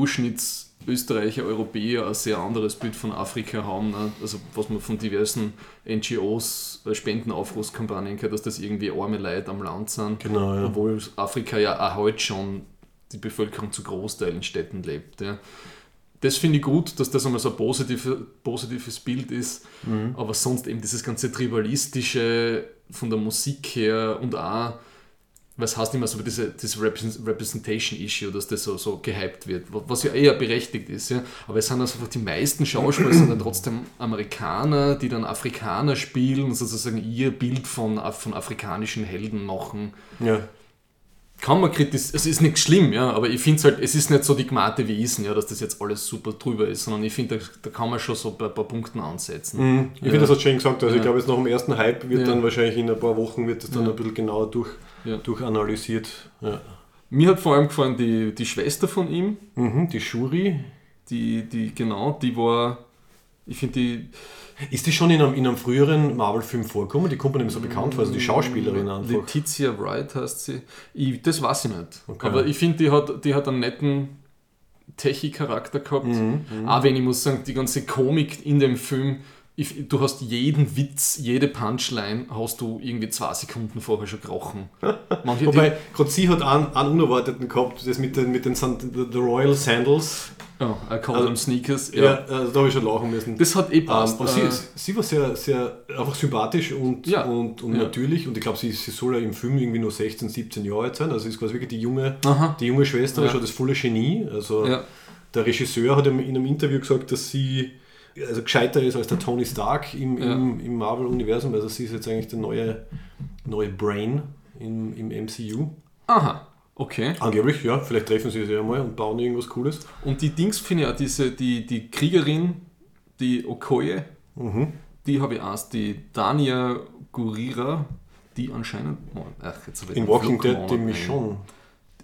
Speaker 2: Durchschnittsösterreicher, Europäer ein sehr anderes Bild von Afrika haben. Ne? Also was man von diversen NGOs, äh, Spendenaufrufskampagnen gehört, dass das irgendwie arme Leute am Land sind.
Speaker 1: Genau, ja.
Speaker 2: Obwohl Afrika ja auch heute schon die Bevölkerung zu Großteil in Städten lebt. Ja. Das finde ich gut, dass das einmal so ein positive, positives Bild ist,
Speaker 1: Mhm.
Speaker 2: aber sonst eben dieses ganze Tribalistische von der Musik her und auch, was heißt immer so diese, diese Represent- Representation-Issue, dass das so, so gehypt wird, wa- was ja eher berechtigt ist. Ja. Aber es sind also einfach die meisten Schauspieler sind dann trotzdem Amerikaner, die dann Afrikaner spielen und sozusagen ihr Bild von, von afrikanischen Helden machen
Speaker 1: ja.
Speaker 2: Kann man kritisieren, es ist nicht schlimm, ja, aber ich finde es halt, es ist nicht so die Gmate wie Isen, ja, dass das jetzt alles super drüber ist, sondern ich finde, da, da kann man schon so bei ein paar Punkten ansetzen.
Speaker 1: Mhm. Ich finde, das hat Shane gesagt. Also
Speaker 2: Ja.
Speaker 1: ich glaube, jetzt nach dem ersten Hype wird
Speaker 2: Ja.
Speaker 1: dann wahrscheinlich in ein paar Wochen wird das dann
Speaker 2: Ja.
Speaker 1: ein bisschen genauer durch,
Speaker 2: Ja.
Speaker 1: durchanalysiert. Ja.
Speaker 2: Mir hat vor allem gefallen die, die Schwester von ihm,
Speaker 1: Mhm, die Shuri.
Speaker 2: die, die, genau, die war, ich finde die,
Speaker 1: Ist die schon in einem, in einem früheren Marvel-Film vorgekommen? Die kommt mir mehr so bekannt vor, also die Schauspielerin einfach.
Speaker 2: Letizia Wright heißt sie, ich, das weiß ich nicht,
Speaker 1: Okay.
Speaker 2: aber ich finde, die hat, die hat einen netten Techie-Charakter gehabt,
Speaker 1: Mhm,
Speaker 2: auch wenn ich muss sagen, die ganze Komik in dem Film, ich, du hast jeden Witz, jede Punchline hast du irgendwie zwei Sekunden vorher schon gekrochen. Manche,
Speaker 1: Wobei, gerade sie hat einen, einen Unerwarteten gehabt, das mit den, mit den the, Royal Sandals.
Speaker 2: oh, I call
Speaker 1: Also-
Speaker 2: them Sneakers.
Speaker 1: Ja,
Speaker 2: Ja.
Speaker 1: also da habe ich schon lachen müssen.
Speaker 2: Das hat eh
Speaker 1: Ähm,
Speaker 2: passt.
Speaker 1: aber
Speaker 2: Äh,
Speaker 1: sie, sie war sehr, sehr einfach sympathisch und,
Speaker 2: Ja.
Speaker 1: und, und
Speaker 2: Ja.
Speaker 1: natürlich. Und ich glaube, sie, sie soll ja im Film irgendwie nur 16, 17 Jahre alt sein. Also sie ist quasi wirklich die junge,
Speaker 2: Aha.
Speaker 1: die junge Schwester,
Speaker 2: Ja.
Speaker 1: schon das volle Genie. Also
Speaker 2: Ja.
Speaker 1: der Regisseur hat in einem Interview gesagt, dass sie also gescheiter ist als der Tony Stark im,
Speaker 2: Ja.
Speaker 1: im, im Marvel-Universum. Also sie ist jetzt eigentlich der neue, neue Brain im, im MCU.
Speaker 2: Aha, okay.
Speaker 1: Angeblich, ja. Vielleicht treffen sie sich ja mal und bauen irgendwas Cooles.
Speaker 2: Und die Dings finde ich auch, diese, die, die Kriegerin, die Okoye,
Speaker 1: Mhm.
Speaker 2: die habe ich erst, die Dania Gurira, die anscheinend. Oh, ach,
Speaker 1: In Walking Dead, die
Speaker 2: ein.
Speaker 1: Michonne.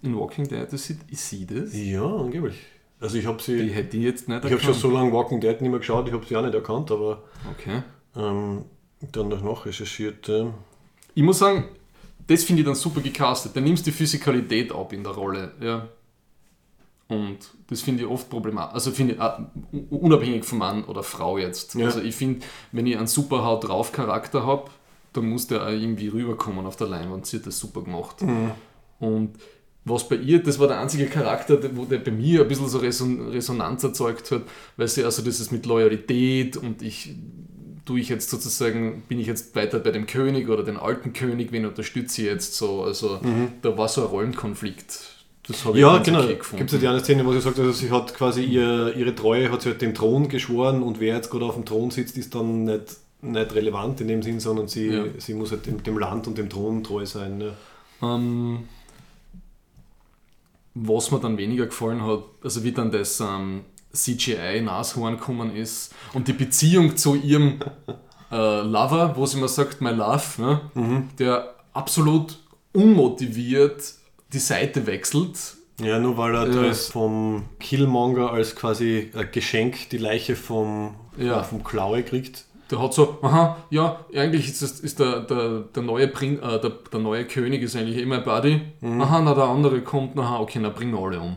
Speaker 2: In Walking Dead, das ist, ist sie das?
Speaker 1: Ja, angeblich. Also ich habe sie...
Speaker 2: Die hätte ich jetzt nicht
Speaker 1: Ich habe schon so lange Walking Dead nicht mehr geschaut, ich habe sie auch nicht erkannt, aber
Speaker 2: Okay.
Speaker 1: ähm, dann noch nachrecherchiert. ähm.
Speaker 2: Ich muss sagen, das finde ich dann super gecastet. Da nimmst du die Physikalität ab in der Rolle. Ja. Und das finde ich oft problematisch. Also finde ich u- unabhängig von Mann oder Frau jetzt.
Speaker 1: Ja.
Speaker 2: Also ich finde, wenn ich einen super Haut drauf Charakter habe, dann muss der auch irgendwie rüberkommen auf der Leinwand. Sie hat das super gemacht.
Speaker 1: Mhm.
Speaker 2: Und was bei ihr, das war der einzige Charakter, der, wo der bei mir ein bisschen so Reson Resonanz erzeugt hat, weil sie also das ist mit Loyalität und ich tue ich jetzt sozusagen, bin ich jetzt weiter bei dem König oder den alten König, wen unterstütze ich jetzt so, also da war so ein Rollenkonflikt. Das habe ich
Speaker 1: Mhm. Ja,
Speaker 2: ganz
Speaker 1: genau.
Speaker 2: okay
Speaker 1: Gibt es ja die eine Szene, wo sie sagt, also sie hat quasi ihr, ihre Treue, hat sie halt dem Thron geschworen und wer jetzt gerade auf dem Thron sitzt, ist dann nicht nicht relevant in dem Sinn, sondern sie,
Speaker 2: Ja.
Speaker 1: sie muss halt dem, dem Land und dem Thron treu sein. Ne?
Speaker 2: Ähm, was mir dann weniger gefallen hat, also wie dann das ähm, CGI-Nashorn gekommen ist und die Beziehung zu ihrem äh, Lover, wo sie immer sagt, my love, ne? der absolut unmotiviert die Seite wechselt.
Speaker 1: Ja, nur weil er
Speaker 2: Ja.
Speaker 1: das vom Killmonger als quasi äh, Geschenk die Leiche vom,
Speaker 2: Ja.
Speaker 1: äh, vom Klaue kriegt.
Speaker 2: Der hat so, aha, ja, eigentlich ist, das, ist der, der, der, neue Prin, äh, der, der neue König ist eigentlich eh mein Buddy. Aha, na der andere kommt, aha, okay, na bringen wir alle um.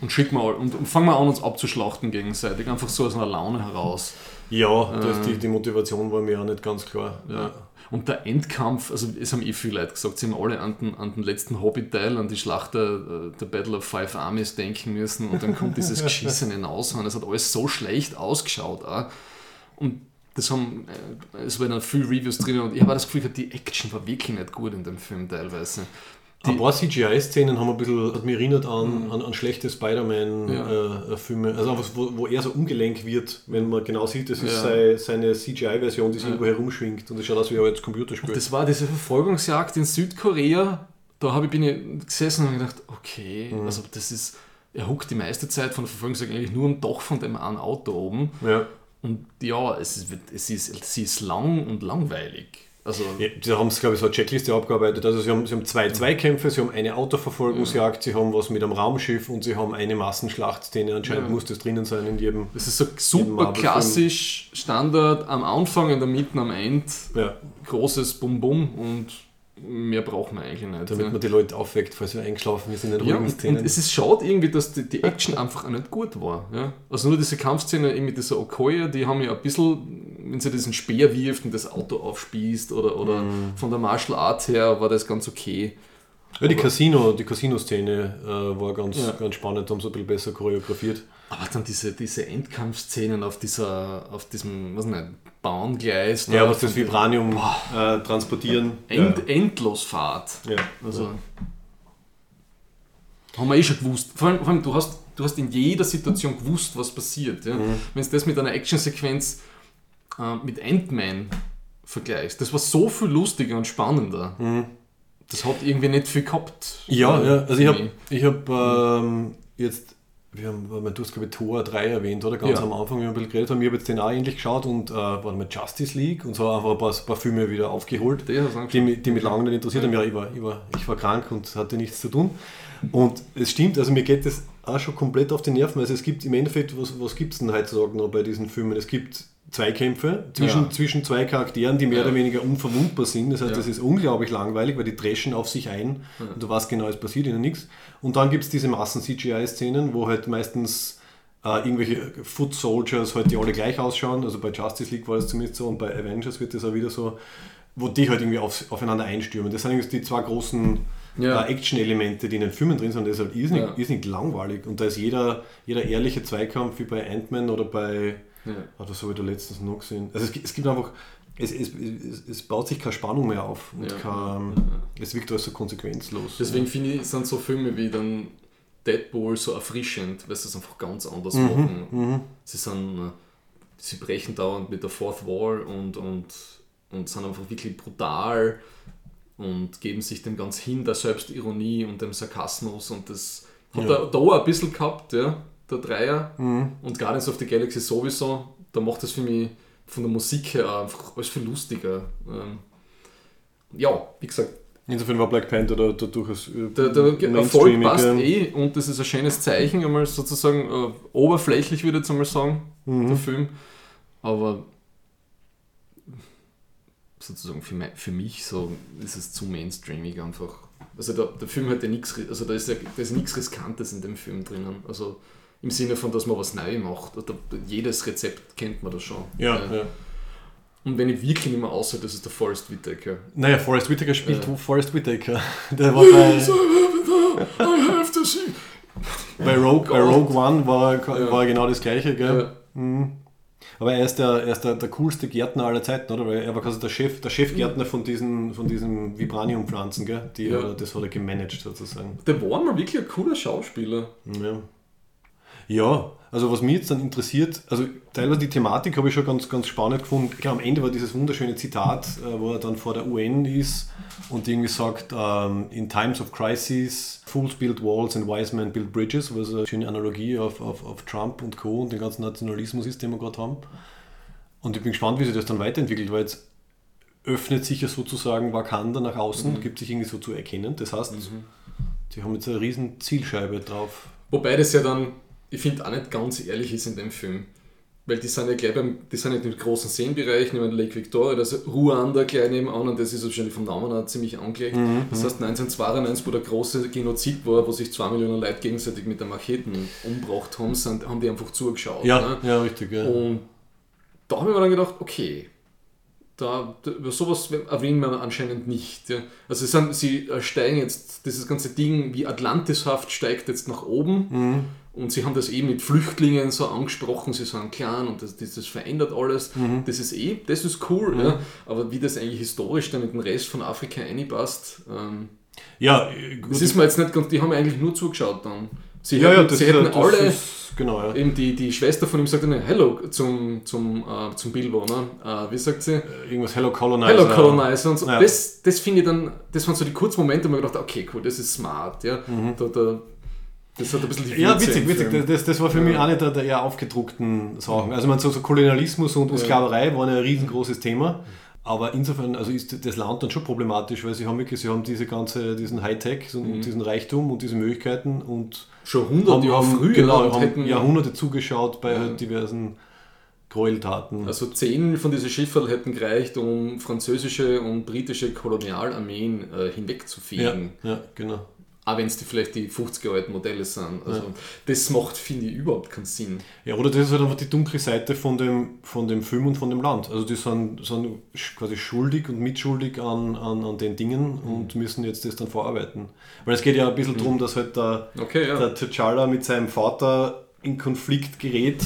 Speaker 2: Und schicken wir alle, und, und fangen wir an, uns abzuschlachten gegenseitig, einfach so aus einer Laune heraus.
Speaker 1: Ja, das, die, die Motivation war mir auch nicht ganz klar.
Speaker 2: Ja. Und der Endkampf, also es haben eh viele Leute gesagt, sie haben alle an den, an den letzten Hobbit-Teil, an die Schlacht der, der Battle of Five Armies denken müssen und dann kommt dieses geschissene Nashorn. Es hat alles so schlecht ausgeschaut. Auch. Und das haben, äh, es waren dann viele Reviews drin und ich habe das Gefühl, gehabt, die Action war wirklich nicht gut in dem Film teilweise.
Speaker 1: Ein paar CGI-Szenen haben ein bisschen, hat mich erinnert an, an, an schlechte Spider-Man-Filme. also einfach, wo, wo er so ungelenk wird, wenn man genau sieht, das ist
Speaker 2: Ja.
Speaker 1: sei, seine CGI-Version, die sich irgendwo herumschwingt. Und das schaut aus wie ein altes Computerspiel.
Speaker 2: Das war diese Verfolgungsjagd in Südkorea. Da habe ich, bin ich gesessen und gedacht, okay, also das ist, er huckt die meiste Zeit von der Verfolgungsjagd eigentlich nur am Dach von dem einen Auto oben.
Speaker 1: ja.
Speaker 2: Und ja, es ist, es ist, sie ist lang und langweilig. Also,
Speaker 1: Ja, Sie haben es, glaube ich, so eine Checkliste abgearbeitet. Also Sie haben, sie haben zwei Zweikämpfe, Sie haben eine Autoverfolgungsjagd, Sie haben was mit einem Raumschiff und Sie haben eine Massenschlachtszene. Anscheinend
Speaker 2: Ja.
Speaker 1: muss das drinnen sein in jedem.
Speaker 2: es ist so super klassisch, Standard, am Anfang, in der Mitte, am Ende,
Speaker 1: Ja,
Speaker 2: großes Bum-Bum und mehr braucht man eigentlich nicht.
Speaker 1: damit
Speaker 2: ja.
Speaker 1: man die Leute aufweckt, falls wir eingeschlafen sind in den
Speaker 2: Ja,
Speaker 1: ruhigen
Speaker 2: und, und
Speaker 1: Szenen.
Speaker 2: es ist schade irgendwie, dass die, die Action einfach auch nicht gut war. Ja? Also nur diese Kampfszene mit dieser Okoye, die haben ja ein bisschen, wenn sie diesen Speer wirft und das Auto aufspießt oder, oder
Speaker 1: Mhm.
Speaker 2: von der Martial Art her war das ganz okay.
Speaker 1: ja, die Casino, die Casino-Szene äh, war ganz,
Speaker 2: Ja.
Speaker 1: ganz spannend, haben sie ein bisschen besser choreografiert.
Speaker 2: Aber dann diese, diese Endkampfszenen auf dieser, auf diesem, was nicht, Bahngleis.
Speaker 1: Ja, was das Vibranium äh, transportieren.
Speaker 2: End, Endlosfahrt.
Speaker 1: ja. Ja.
Speaker 2: Also, haben wir eh schon gewusst. Vor allem, vor allem du, hast, du hast in jeder Situation gewusst, was passiert. Ja? Wenn du das mit einer Actionsequenz äh, mit Ant-Man vergleichst, das war so viel lustiger und spannender. Das hat irgendwie nicht viel gehabt.
Speaker 1: Ja, ja. also ich habe ich hab, ähm, jetzt, wir haben, du hast glaube ich Tor 3 erwähnt, oder? Ganz
Speaker 2: Ja.
Speaker 1: am Anfang, wie wir ein bisschen geredet haben. Ich habe jetzt den auch endlich geschaut und äh, warte mal, Justice League und so einfach ein paar, paar Filme wieder aufgeholt, die, mich- die mich lange nicht interessiert haben. Ja, ich war, ich, war, ich war krank und hatte nichts zu tun. Und es stimmt, also mir geht das auch schon komplett auf die Nerven. Also es gibt im Endeffekt, was, was gibt es denn heutzutage noch bei diesen Filmen? Es gibt Zweikämpfe zwischen,
Speaker 2: Ja.
Speaker 1: zwischen zwei Charakteren, die mehr
Speaker 2: Ja.
Speaker 1: oder weniger unverwundbar sind. Das heißt,
Speaker 2: Ja.
Speaker 1: das ist unglaublich langweilig, weil die dreschen auf sich ein und du weißt genau, es passiert ihnen nichts. Und dann gibt es diese Massen-CGI-Szenen, wo halt meistens äh, irgendwelche Foot Soldiers halt die alle gleich ausschauen. Also bei Justice League war das zumindest so und bei Avengers wird das auch wieder so, wo die halt irgendwie auf, aufeinander einstürmen. Das sind irgendwie die zwei großen
Speaker 2: Ja.
Speaker 1: äh, Action-Elemente, die in den Filmen drin sind. Das ist halt irrsinnig, irrsinnig langweilig. Und da ist jeder, jeder ehrliche Zweikampf wie bei Ant-Man oder bei
Speaker 2: Ja.
Speaker 1: Ah, das habe ich da letztens noch gesehen. Also es, es gibt einfach, es, es, es, baut sich keine Spannung mehr auf und
Speaker 2: Ja.
Speaker 1: kein, es wirkt alles so konsequenzlos.
Speaker 2: Deswegen finde ich, sind so Filme wie dann Deadpool so erfrischend, weil sie es einfach ganz anders
Speaker 1: Mhm,
Speaker 2: machen. Sie sind, sie brechen dauernd mit der Fourth Wall und, und, und sind einfach wirklich brutal und geben sich dem ganz hin, der Selbstironie und dem Sarkasmus und das hat
Speaker 1: Ja.
Speaker 2: er da auch ein bisschen gehabt, ja, der Dreier.
Speaker 1: Mhm.
Speaker 2: Und Guardians of the Galaxy sowieso, da macht das für mich von der Musik her auch einfach alles viel lustiger. Ähm, ja, wie gesagt,
Speaker 1: Insofern war Black Panther da, da durchaus äh,
Speaker 2: der, der Erfolg passt eh und das ist ein schönes Zeichen, einmal sozusagen äh, oberflächlich würde ich jetzt einmal sagen,
Speaker 1: Mhm.
Speaker 2: der Film. Aber sozusagen für, mein, für mich so ist es zu mainstreamig einfach. Also der, der Film hat ja nichts, also da ist ja da ist nichts Riskantes in dem Film drinnen. Also im Sinne von, dass man was neu macht. Oder jedes Rezept kennt man da schon.
Speaker 1: Ja,
Speaker 2: Äh,
Speaker 1: ja.
Speaker 2: Und wenn ich wirklich nicht mehr aussah, das ist der Forrest Whitaker.
Speaker 1: Naja, Forrest Whitaker spielt
Speaker 2: Ja.
Speaker 1: Forrest Whitaker. Der war bei,
Speaker 2: I have to see.
Speaker 1: bei, Rogue, bei. Rogue One war,
Speaker 2: Ja.
Speaker 1: war genau das gleiche, gell?
Speaker 2: Ja.
Speaker 1: Aber er ist, der, er ist der, der coolste Gärtner aller Zeiten, oder? Weil er war quasi der Chef, der Chefgärtner von diesen, von diesen Vibraniumpflanzen, gell? Die,
Speaker 2: Ja.
Speaker 1: Das hat er gemanagt sozusagen.
Speaker 2: Der war mal wirklich ein cooler Schauspieler.
Speaker 1: Ja. Ja, also was mich jetzt dann interessiert, also teilweise die Thematik habe ich schon ganz, ganz spannend gefunden. Klar, am Ende war dieses wunderschöne Zitat, äh, wo er dann vor der UN ist und irgendwie sagt, ähm, in times of crisis, fools build walls and wise men build bridges, was eine schöne Analogie auf, auf, auf Trump und Co. und den ganzen Nationalismus ist, den wir gerade haben. Und ich bin gespannt, wie sich das dann weiterentwickelt, weil jetzt öffnet sich ja sozusagen Wakanda nach außen, gibt sich irgendwie so zu erkennen. Das heißt, sie haben jetzt eine riesen Zielscheibe drauf.
Speaker 2: Wobei das ja dann, ich finde, auch nicht ganz ehrlich ist in dem Film. Weil die sind ja gleich beim, die sind ja im großen Seenbereich, nehmen Lake Victoria, das ist Ruanda gleich nebenan und das ist wahrscheinlich vom Namen her ziemlich angelegt. Das heißt 1992, wo der große Genozid war, wo sich zwei Millionen Leute gegenseitig mit der Macheten umgebracht haben, sind, haben die einfach zugeschaut.
Speaker 1: Ja,
Speaker 2: ne?
Speaker 1: ja, richtig. Ja.
Speaker 2: Und da habe ich mir dann gedacht, okay, da, über sowas erwähnen wir anscheinend nicht. Ja. Also sie, sind, sie steigen jetzt, dieses ganze Ding wie Atlantishaft steigt jetzt nach oben und sie haben das eh mit Flüchtlingen so angesprochen, sie sind klein und das, das, das verändert alles. Das ist eh, das ist cool, ja. aber wie das eigentlich historisch dann in den Rest von Afrika einpasst, ähm,
Speaker 1: ja, äh, gut.
Speaker 2: das ist mir jetzt nicht ganz, die haben eigentlich nur zugeschaut dann. Sie
Speaker 1: ja, ja,
Speaker 2: hätten,
Speaker 1: das,
Speaker 2: sie hätten
Speaker 1: das
Speaker 2: alle...
Speaker 1: ist, genau, ja.
Speaker 2: Eben die, die Schwester von ihm sagt dann Hello zum, zum, äh, zum Bilbo, ne? Äh, wie sagt sie?
Speaker 1: Irgendwas Hello Colonizer.
Speaker 2: Hello Colonizer und so.
Speaker 1: Ja.
Speaker 2: Das, das finde ich dann, das waren so die kurzen Momente, wo ich gedacht okay, cool, das ist smart, ja. Da, da, das hat ein bisschen die.
Speaker 1: Ja, witzig, witzig. Das, das war für mich eine der, der eher aufgedruckten Sachen. Also man so, so Kolonialismus und, und Sklaverei waren ein riesengroßes Thema. Aber insofern also ist das Land dann schon problematisch, weil sie haben wirklich, sie haben diese ganze, diesen Hightech und
Speaker 2: Mhm.
Speaker 1: diesen Reichtum und diese Möglichkeiten und
Speaker 2: Schon 100 Jahre früher
Speaker 1: genau, haben Jahrhunderte zugeschaut bei halt diversen Gräueltaten.
Speaker 2: also zehn von diesen Schiffen hätten gereicht, um französische und britische Kolonialarmeen äh,
Speaker 1: ja,
Speaker 2: hinwegzufegen.
Speaker 1: ja, genau.
Speaker 2: Auch wenn es die vielleicht die 50er alten Modelle sind. Also das macht, finde ich, überhaupt keinen Sinn.
Speaker 1: Ja, oder das ist halt einfach die dunkle Seite von dem, von dem Film und von dem Land. Also die sind, sind quasi schuldig und mitschuldig an, an, an den Dingen und müssen jetzt das dann verarbeiten. Weil es geht ja ein bisschen darum, dass halt der,
Speaker 2: Okay, ja.
Speaker 1: der T'Challa mit seinem Vater in Konflikt gerät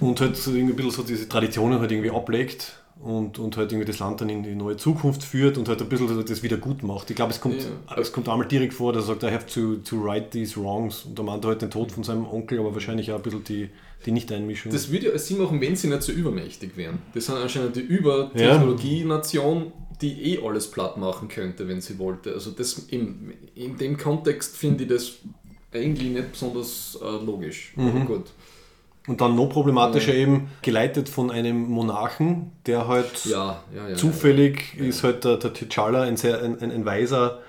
Speaker 1: und halt so irgendwie ein bisschen so diese Traditionen halt irgendwie ablegt und, und halt irgendwie das Land dann in die neue Zukunft führt und halt ein bisschen das wieder gut macht. Ich glaube, es kommt,
Speaker 2: Ja.
Speaker 1: es kommt einmal direkt vor, dass er sagt, I have to, to right these wrongs und da meint er halt den Tod von seinem Onkel, aber wahrscheinlich auch ein bisschen die, die Nicht-Einmischung.
Speaker 2: Das würde ja Sinn machen, wenn sie nicht so übermächtig wären. Das sind anscheinend die Übertechnologie-Nation, die eh alles platt machen könnte, wenn sie wollte. Also das in, in dem Kontext finde ich das eigentlich nicht besonders äh, logisch.
Speaker 1: Mhm.
Speaker 2: Aber gut.
Speaker 1: Und dann noch problematischer eben, geleitet von einem Monarchen, der halt
Speaker 2: Ja, ja, ja.
Speaker 1: zufällig ist halt der, der T'Challa ein, sehr, ein, ein, ein, weiser,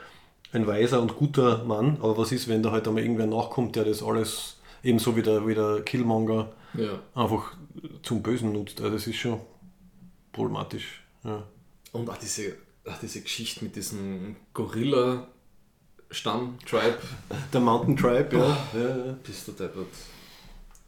Speaker 1: ein weiser und guter Mann. Aber was ist, wenn da halt einmal irgendwer nachkommt, der das alles ebenso wie der, wie der Killmonger einfach zum Bösen nutzt? Also das ist schon problematisch.
Speaker 2: Und auch diese, auch diese Geschichte mit diesem Gorilla-Stamm-Tribe.
Speaker 1: Der Mountain Tribe, ja. ja, ja.
Speaker 2: Bist du deppert.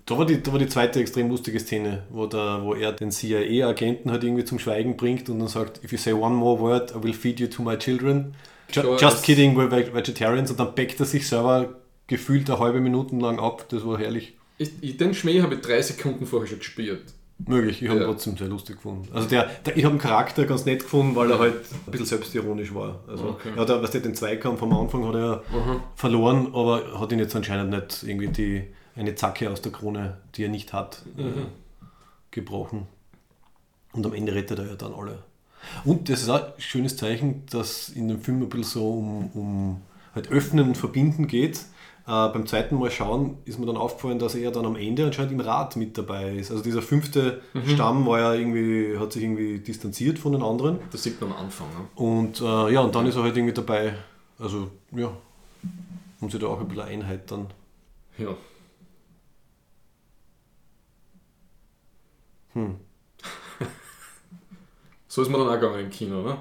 Speaker 1: Da war, die, da war die zweite extrem lustige Szene, wo, der, wo er den CIA-Agenten halt irgendwie zum Schweigen bringt und dann sagt, if you say one more word, I will feed you to my children. Ju
Speaker 2: Sure,
Speaker 1: just kidding, we're veg- vegetarians. Und dann backt er sich selber gefühlt eine halbe Minute lang ab. Das war herrlich.
Speaker 2: Ich, ich, den Schmäh habe ich drei Sekunden vorher schon gespürt.
Speaker 1: Möglich, ich habe ihn
Speaker 2: Ja.
Speaker 1: trotzdem sehr lustig gefunden. Also der, der ich habe den Charakter ganz nett gefunden, weil er halt ein bisschen selbstironisch war. Also
Speaker 2: Okay.
Speaker 1: hat ja, was der den Zweikampf am Anfang hat er ja verloren, aber hat ihn jetzt anscheinend nicht irgendwie die, eine Zacke aus der Krone, die er nicht hat, äh, gebrochen. Und am Ende rettet er ja dann alle. Und das ist auch ein schönes Zeichen, dass in dem Film ein bisschen so um, um halt Öffnen und Verbinden geht. Äh, beim zweiten Mal schauen ist mir dann aufgefallen, dass er dann am Ende anscheinend im Rat mit dabei ist. Also dieser fünfte Stamm war ja irgendwie, hat sich irgendwie distanziert von den anderen.
Speaker 2: Das sieht man am Anfang. Ne?
Speaker 1: Und äh, ja, und dann ist er halt irgendwie dabei. Also ja, haben sie da auch ein bisschen Einheit dann.
Speaker 2: Ja.
Speaker 1: Hm.
Speaker 2: so ist man dann auch gegangen im Kino, ne?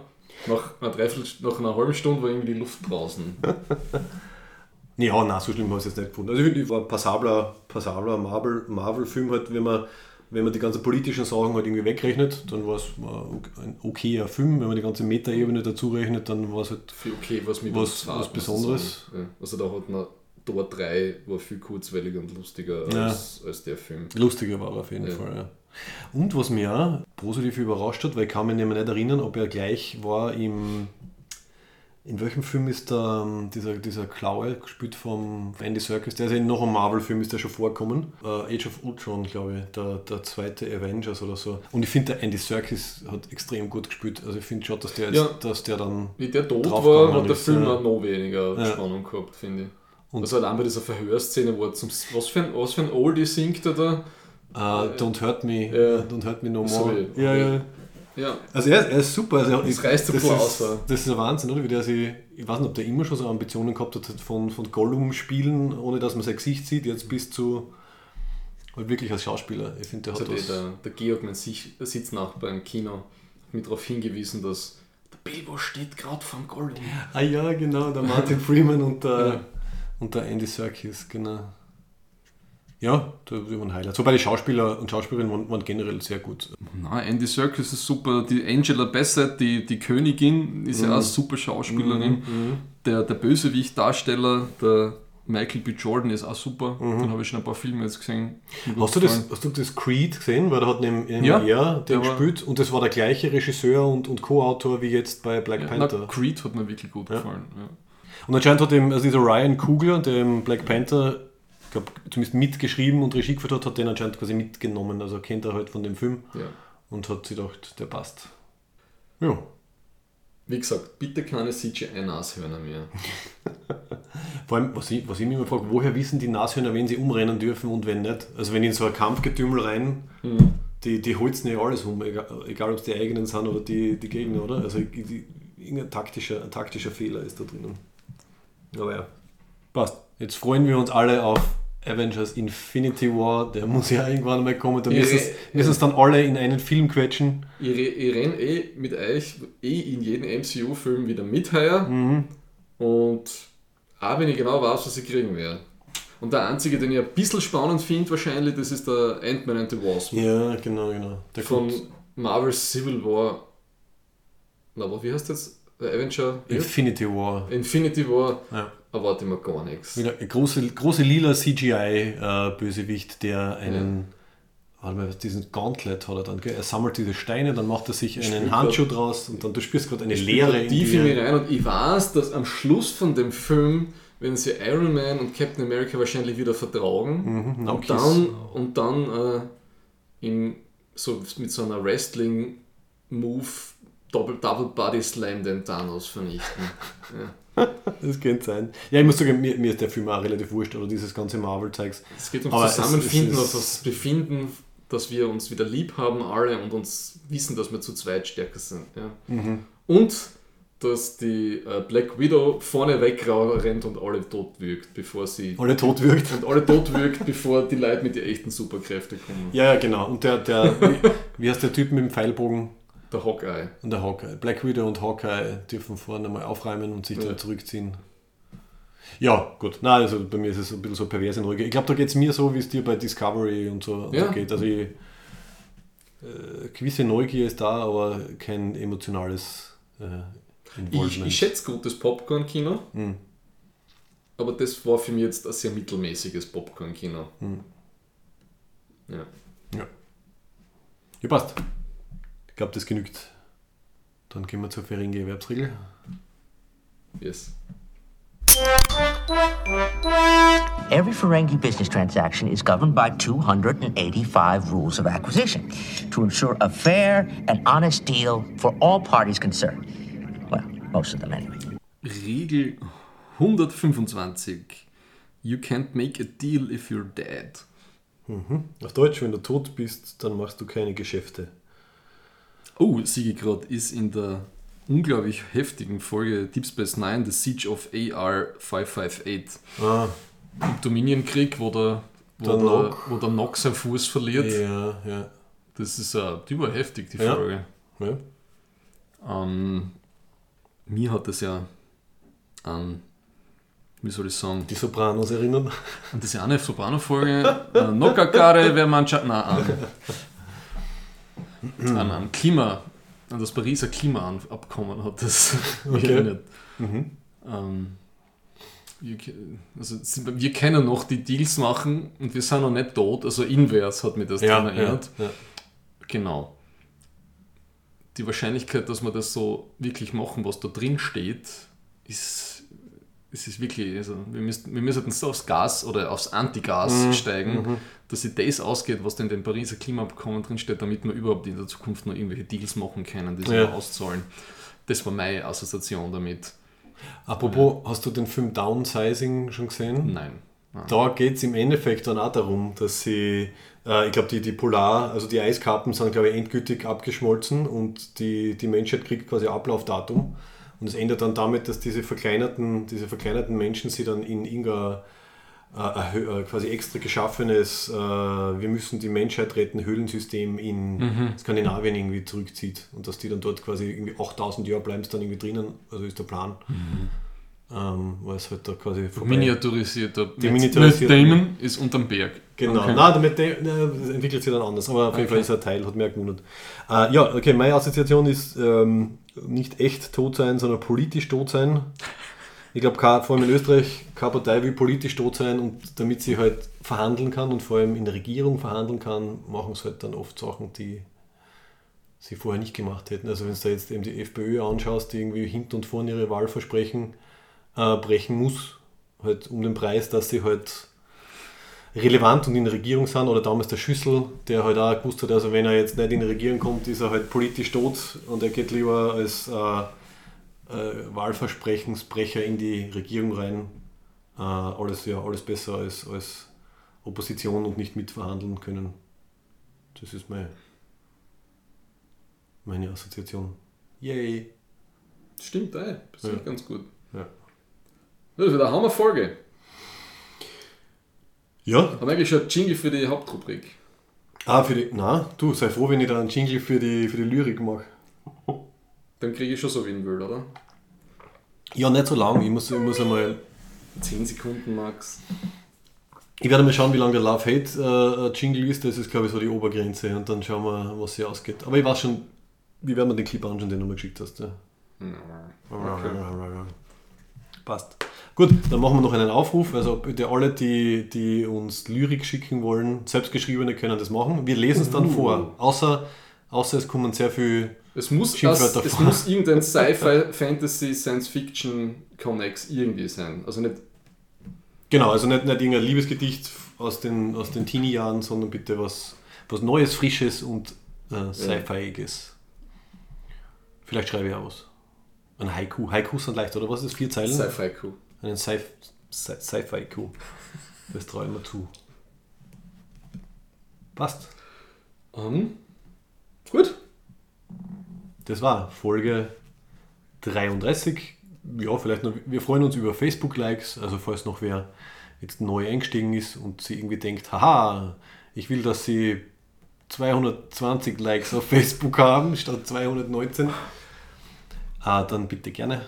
Speaker 2: Nach einer, Dreiviertel, nach einer halben Stunde war irgendwie die Luft draußen.
Speaker 1: Ja, nein, so schlimm habe ich es jetzt nicht gefunden. Also ich finde, ich war ein passabler, passabler Marvel- Marvel-Film halt, wenn man, wenn man die ganzen politischen Sachen halt irgendwie wegrechnet, dann war es ein okayer Film. Wenn man die ganze Metaebene dazu rechnet, dann war es halt
Speaker 2: Viel okay, was mir
Speaker 1: Was- was Besonderes.
Speaker 2: Ja. Also da hat man Tor 3 war viel kurzweiliger und lustiger
Speaker 1: Ja.
Speaker 2: als, als der Film.
Speaker 1: lustiger war er auf jeden
Speaker 2: Ja.
Speaker 1: Fall. Ja. Und was mich auch positiv überrascht hat, weil ich kann mich nicht mehr nicht erinnern, ob er gleich war im In welchem Film ist der, ähm, dieser, dieser Klaue gespielt vom Andy Serkis? Der ist ja in noch einem Marvel-Film, ist der schon vorkommen. Äh, Age of Ultron, glaube ich, der, der zweite Avengers oder so. Und ich finde, der Andy Serkis hat extrem gut gespielt. Also ich finde schon, dass der, jetzt,
Speaker 2: Ja.
Speaker 1: dass der dann...
Speaker 2: Wie der tot war, hat der
Speaker 1: ist,
Speaker 2: Film
Speaker 1: ja.
Speaker 2: noch weniger
Speaker 1: Ja.
Speaker 2: Spannung gehabt, finde ich.
Speaker 1: Und-
Speaker 2: also allein bei dieser Verhörszene, wo er zum, was, für ein, was für ein Oldie singt er da?
Speaker 1: Äh, don't hurt me,
Speaker 2: Ja.
Speaker 1: don't hurt me no
Speaker 2: So
Speaker 1: more.
Speaker 2: wie-
Speaker 1: ja, ja.
Speaker 2: Ja,
Speaker 1: Also er, er ist super. Also
Speaker 2: Das reißt
Speaker 1: das,
Speaker 2: Applaus, ja.
Speaker 1: ist, das ist ein Wahnsinn, oder? Wie der sich, ich weiß nicht, ob der immer schon so Ambitionen gehabt hat von, von Gollum spielen, ohne dass man sein Gesicht sieht, jetzt bis zu halt wirklich als Schauspieler. Ich finde, der
Speaker 2: also
Speaker 1: hat
Speaker 2: der,
Speaker 1: was.
Speaker 2: der, der Georg, mein Sitznachbar im Kino, hat mich darauf hingewiesen, dass der Bilbo steht gerade vom Gollum.
Speaker 1: Ah ja, genau, der Martin Freeman und der,
Speaker 2: Ja.
Speaker 1: und der Andy Serkis, genau. Ja, da waren Highlights. Wobei die Schauspieler und Schauspielerinnen waren, waren generell sehr gut.
Speaker 2: Nein, Andy Serkis ist super. Die Angela Bassett, die, die Königin, ist ja auch eine super Schauspielerin. Der, der Bösewicht-Darsteller, der Michael B. Jordan, ist auch super. Den habe ich schon ein paar Filme jetzt gesehen.
Speaker 1: Hast du, das, hast du das Creed gesehen? Weil da hat neben, neben
Speaker 2: Ja,
Speaker 1: er den gespielt und das war der gleiche Regisseur und, und Co-Autor wie jetzt bei Black
Speaker 2: Ja,
Speaker 1: Panther.
Speaker 2: na, Creed hat mir wirklich gut
Speaker 1: Ja.
Speaker 2: gefallen. Ja.
Speaker 1: Und anscheinend hat ihm, also dieser Ryan Coogler, der Black Panther, glaube, zumindest mitgeschrieben und Regie geführt hat, hat den anscheinend quasi mitgenommen. Also kennt er halt von dem Film
Speaker 2: Ja.
Speaker 1: und hat sich gedacht, der passt. Ja.
Speaker 2: Wie gesagt, bitte keine CGI-Nashörner mehr.
Speaker 1: Vor allem, was ich, was ich mich immer frage, woher wissen die Nashörner, wen sie umrennen dürfen und wenn nicht? Also wenn in so ein Kampfgetümmel rein, die, die holzen ja alles um, egal, egal ob es die eigenen sind oder die, die Gegner, oder? Also die, irgendein taktischer, ein taktischer Fehler ist da drinnen. Aber ja, passt. Jetzt freuen wir uns alle auf Avengers Infinity War, der muss ja irgendwann mal kommen, da müssen es dann alle in einen Film quetschen.
Speaker 2: Ich, ich renne eh mit euch eh in jedem MCU-Film wieder mit heuer. Und auch wenn ich genau weiß, was ich kriegen werde. Und der einzige, den ich ein bisschen spannend finde, wahrscheinlich, das ist der Ant-Man and the Wasp.
Speaker 1: Ja, genau, genau. Der
Speaker 2: Von
Speaker 1: kommt
Speaker 2: Marvel's Civil War. Na, aber wie heißt das? Der Avenger?
Speaker 1: Infinity War.
Speaker 2: Infinity War.
Speaker 1: Ja.
Speaker 2: Erwarte ich mir gar nichts.
Speaker 1: Große, große lila CGI-Bösewicht, der einen, warte mal, diesen Gauntlet hat er dann, gell? er sammelt diese Steine, dann macht er sich einen Handschuh
Speaker 2: grad-
Speaker 1: draus und dann du spürst gerade eine Leere
Speaker 2: tief in
Speaker 1: dir.
Speaker 2: rein und ich weiß, dass am Schluss von dem Film werden sie Iron Man und Captain America wahrscheinlich wieder vertragen
Speaker 1: Mhm, no
Speaker 2: und, dann, und dann äh, in, so mit so einer Wrestling-Move Double, Double Body Slam den Thanos vernichten. ja.
Speaker 1: Das könnte sein. Ja, ich muss sagen, mir, mir ist der Film auch relativ wurscht, oder dieses ganze Marvel-Zeugs.
Speaker 2: Es geht ums
Speaker 1: es-
Speaker 2: Zusammenfinden,
Speaker 1: es
Speaker 2: auf
Speaker 1: ist-
Speaker 2: das Befinden, dass wir uns wieder lieb haben alle und uns wissen, dass wir zu zweit stärker sind. Ja.
Speaker 1: Mhm.
Speaker 2: Und dass die äh, Black Widow vorne wegrennt und alle tot wirkt, bevor sie
Speaker 1: Alle tot wirkt.
Speaker 2: und alle tot wirkt, bevor die Leute mit den echten Superkräften kommen.
Speaker 1: Ja, ja, genau. Und der, der wie, wie heißt der Typ mit dem Pfeilbogen
Speaker 2: Der Hawkeye.
Speaker 1: und der Hawkeye? Black Widow und Hawkeye dürfen vorne mal aufräumen und sich
Speaker 2: Ja.
Speaker 1: dann zurückziehen. Ja, gut. Nein, also bei mir ist es ein bisschen so pervers in Ruhige. Ich glaube, da geht es mir so, wie es dir bei Discovery und so, und
Speaker 2: Ja.
Speaker 1: so geht. Also ich, äh, gewisse Neugier ist da, aber kein emotionales äh,
Speaker 2: Ich, ich schätze gutes Popcorn-Kino,
Speaker 1: Hm.
Speaker 2: aber das war für mich jetzt ein sehr mittelmäßiges Popcorn-Kino.
Speaker 1: Hm.
Speaker 2: Ja.
Speaker 1: Ja, passt. Ich glaube, das genügt. Dann gehen wir zur Feringe Erwerbsregel.
Speaker 2: Yes.
Speaker 7: Every Ferengi business transaction is governed by 285 rules of acquisition to ensure a fair and honest deal for all parties concerned. Well, most of them anyway.
Speaker 2: Regel 125. You can't make a deal if you're dead.
Speaker 1: Auf Deutsch, wenn du tot bist, dann machst du keine Geschäfte.
Speaker 2: Oh, gerade, ist in der unglaublich heftigen Folge Deep Space Nine, The Siege of AR-558.
Speaker 1: Ah,
Speaker 2: Im Dominion-Krieg, wo der, wo,
Speaker 1: Der
Speaker 2: der, wo der Nock seinen Fuß verliert.
Speaker 1: ja, ja.
Speaker 2: Das ist uh, die war heftig, die
Speaker 1: Ja.
Speaker 2: Folge.
Speaker 1: ja.
Speaker 2: Ähm, mir hat das ja an, wie soll ich sagen,
Speaker 1: Die Sopranos erinnern.
Speaker 2: an diese eine Soprano-Folge, äh, Nockakare, wer na, an, an, an Klima, an das Pariser Klimaabkommen hat das
Speaker 1: Okay.
Speaker 2: erinnert. Ähm, wir, ke- also, wir können noch die Deals machen und wir sind noch nicht tot, also invers hat mir das daran erinnert.
Speaker 1: ja.
Speaker 2: Genau. Die Wahrscheinlichkeit, dass wir das so wirklich machen, was da drin steht, ist, es ist wirklich, also wir, müssten, wir müssen so aufs Gas oder aufs Antigas
Speaker 1: Mhm.
Speaker 2: steigen, dass sich das ausgeht, was denn in dem Pariser Klimaabkommen drinsteht, damit wir überhaupt in der Zukunft noch irgendwelche Deals machen können, die sich
Speaker 1: Ja.
Speaker 2: auszahlen. Das war meine Assoziation damit.
Speaker 1: Apropos, hast du den Film Downsizing schon gesehen?
Speaker 2: Nein. Nein.
Speaker 1: Da geht es im Endeffekt dann auch darum, dass sie, äh, ich glaube, die, die Polar, also die Eiskappen sind, glaube ich, endgültig abgeschmolzen und die, die Menschheit kriegt quasi Ablaufdatum. Und es endet dann damit, dass diese verkleinerten, diese verkleinerten Menschen sie dann in irgendein äh, äh, quasi extra geschaffenes, äh, wir müssen die Menschheit retten, Höhlensystem in Skandinavien irgendwie zurückzieht. Und dass die dann dort quasi irgendwie 8000 Jahre bleiben es dann irgendwie drinnen, also ist der Plan. Ähm, weil es halt da quasi vorbei
Speaker 2: Miniaturisierter.
Speaker 1: Die
Speaker 2: Matt-
Speaker 1: miniaturisierte-
Speaker 2: Matt Damon ist unterm Berg.
Speaker 1: Genau,
Speaker 2: Okay.
Speaker 1: nein, damit entwickelt sich dann anders, aber auf jeden Fall ist er Teil, hat mir gewundert. Äh, ja, okay, meine Assoziation ist ähm, nicht echt tot sein, sondern politisch tot sein. Ich glaube, vor allem in Österreich, keine Partei will politisch tot sein und damit sie halt verhandeln kann und vor allem in der Regierung verhandeln kann, machen sie halt dann oft Sachen, die sie vorher nicht gemacht hätten. Also wenn du da jetzt eben die FPÖ anschaust, die irgendwie hinten und vorne ihre Wahlversprechen äh, brechen muss, halt um den Preis, dass sie halt relevant und in der Regierung sind, oder damals der Schüssel, der halt auch gewusst hat, also wenn er jetzt nicht in die Regierung kommt, ist er halt politisch tot und er geht lieber als äh, äh, Wahlversprechensbrecher in die Regierung rein. Äh, alles, ja, alles besser als, als Opposition und nicht mitverhandeln können. Das ist meine, meine Assoziation. Yay!
Speaker 2: Stimmt, ey. Das ist
Speaker 1: Ja.
Speaker 2: ganz gut. Das wieder eine Hammerfolge.
Speaker 1: Ja,
Speaker 2: Haben eigentlich schon einen Jingle für die Hauptrubrik?
Speaker 1: ah, für die. Na, du, sei froh, wenn ich da einen Jingle für die, für die Lyrik mache.
Speaker 2: Dann kriege ich schon so wie ein will, oder?
Speaker 1: Ja, nicht so lang. Ich muss, ich muss einmal
Speaker 2: 10 Sekunden max.
Speaker 1: Ich werde mal schauen, wie lange der Love Hate äh, Jingle ist. Das ist, glaube ich, so die Obergrenze. Und dann schauen wir, was hier ausgeht. Aber ich weiß schon, wie werden wir den Clip anschauen, den du mir geschickt hast. Ja. Passt. Gut, dann machen wir noch einen Aufruf. Also bitte alle, die, die uns Lyrik schicken wollen, selbstgeschriebene, können das machen. Wir lesen es dann vor. Außer, außer es kommen sehr viel.
Speaker 2: Es muss, das, es muss irgendein Sci-Fi, Fantasy, Science-Fiction Connex irgendwie sein. Also nicht
Speaker 1: Genau, also nicht, nicht irgendein Liebesgedicht aus den, aus den Teenie-Jahren, sondern bitte was, was Neues, Frisches und äh, Sci-Fi-iges. Vielleicht schreibe ich auch was. Ein Haiku. Haikus sind leicht, oder was ist? Vier Zeilen?
Speaker 2: Sci-Fi-Coup.
Speaker 1: Einen Sci- Sci- Sci-Fi-Ku. Das traue ich mir zu. Passt.
Speaker 2: Ähm, gut.
Speaker 1: Das war Folge 33. Ja, vielleicht noch, wir freuen uns über Facebook-Likes, also falls noch wer jetzt neu eingestiegen ist und sie irgendwie denkt, haha, ich will, dass sie 220 Likes auf Facebook haben statt 219, ah, dann bitte gerne.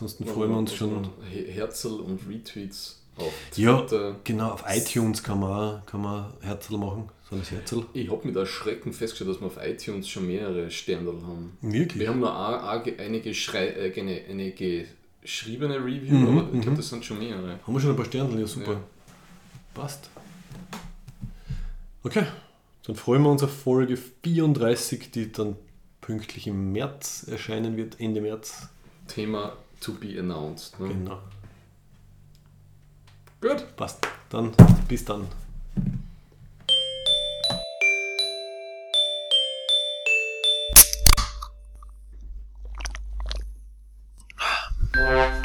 Speaker 1: Ansonsten freuen wir uns schon.
Speaker 2: He- Herzl und Retweets auf
Speaker 1: Ja,
Speaker 2: Twitter.
Speaker 1: genau, auf iTunes kann man, kann man Herzl machen, so ein Herzl.
Speaker 2: Ich habe mit Erschrecken festgestellt, dass wir auf iTunes schon mehrere Sterne haben.
Speaker 1: Wirklich?
Speaker 2: Wir haben nur auch, auch ge- einige, Schrei, äh, eine, eine geschriebene Review,
Speaker 1: Mhm,
Speaker 2: aber ich glaube, das sind schon mehrere.
Speaker 1: Haben wir schon ein paar Sterne, ja super.
Speaker 2: Ja.
Speaker 1: Passt. Okay, dann freuen wir uns auf Folge 34, die dann pünktlich im März erscheinen wird, Ende März.
Speaker 2: Thema To be announced. Ne?
Speaker 1: Genau.
Speaker 2: Gut.
Speaker 1: Passt. Dann bis dann. Yeah.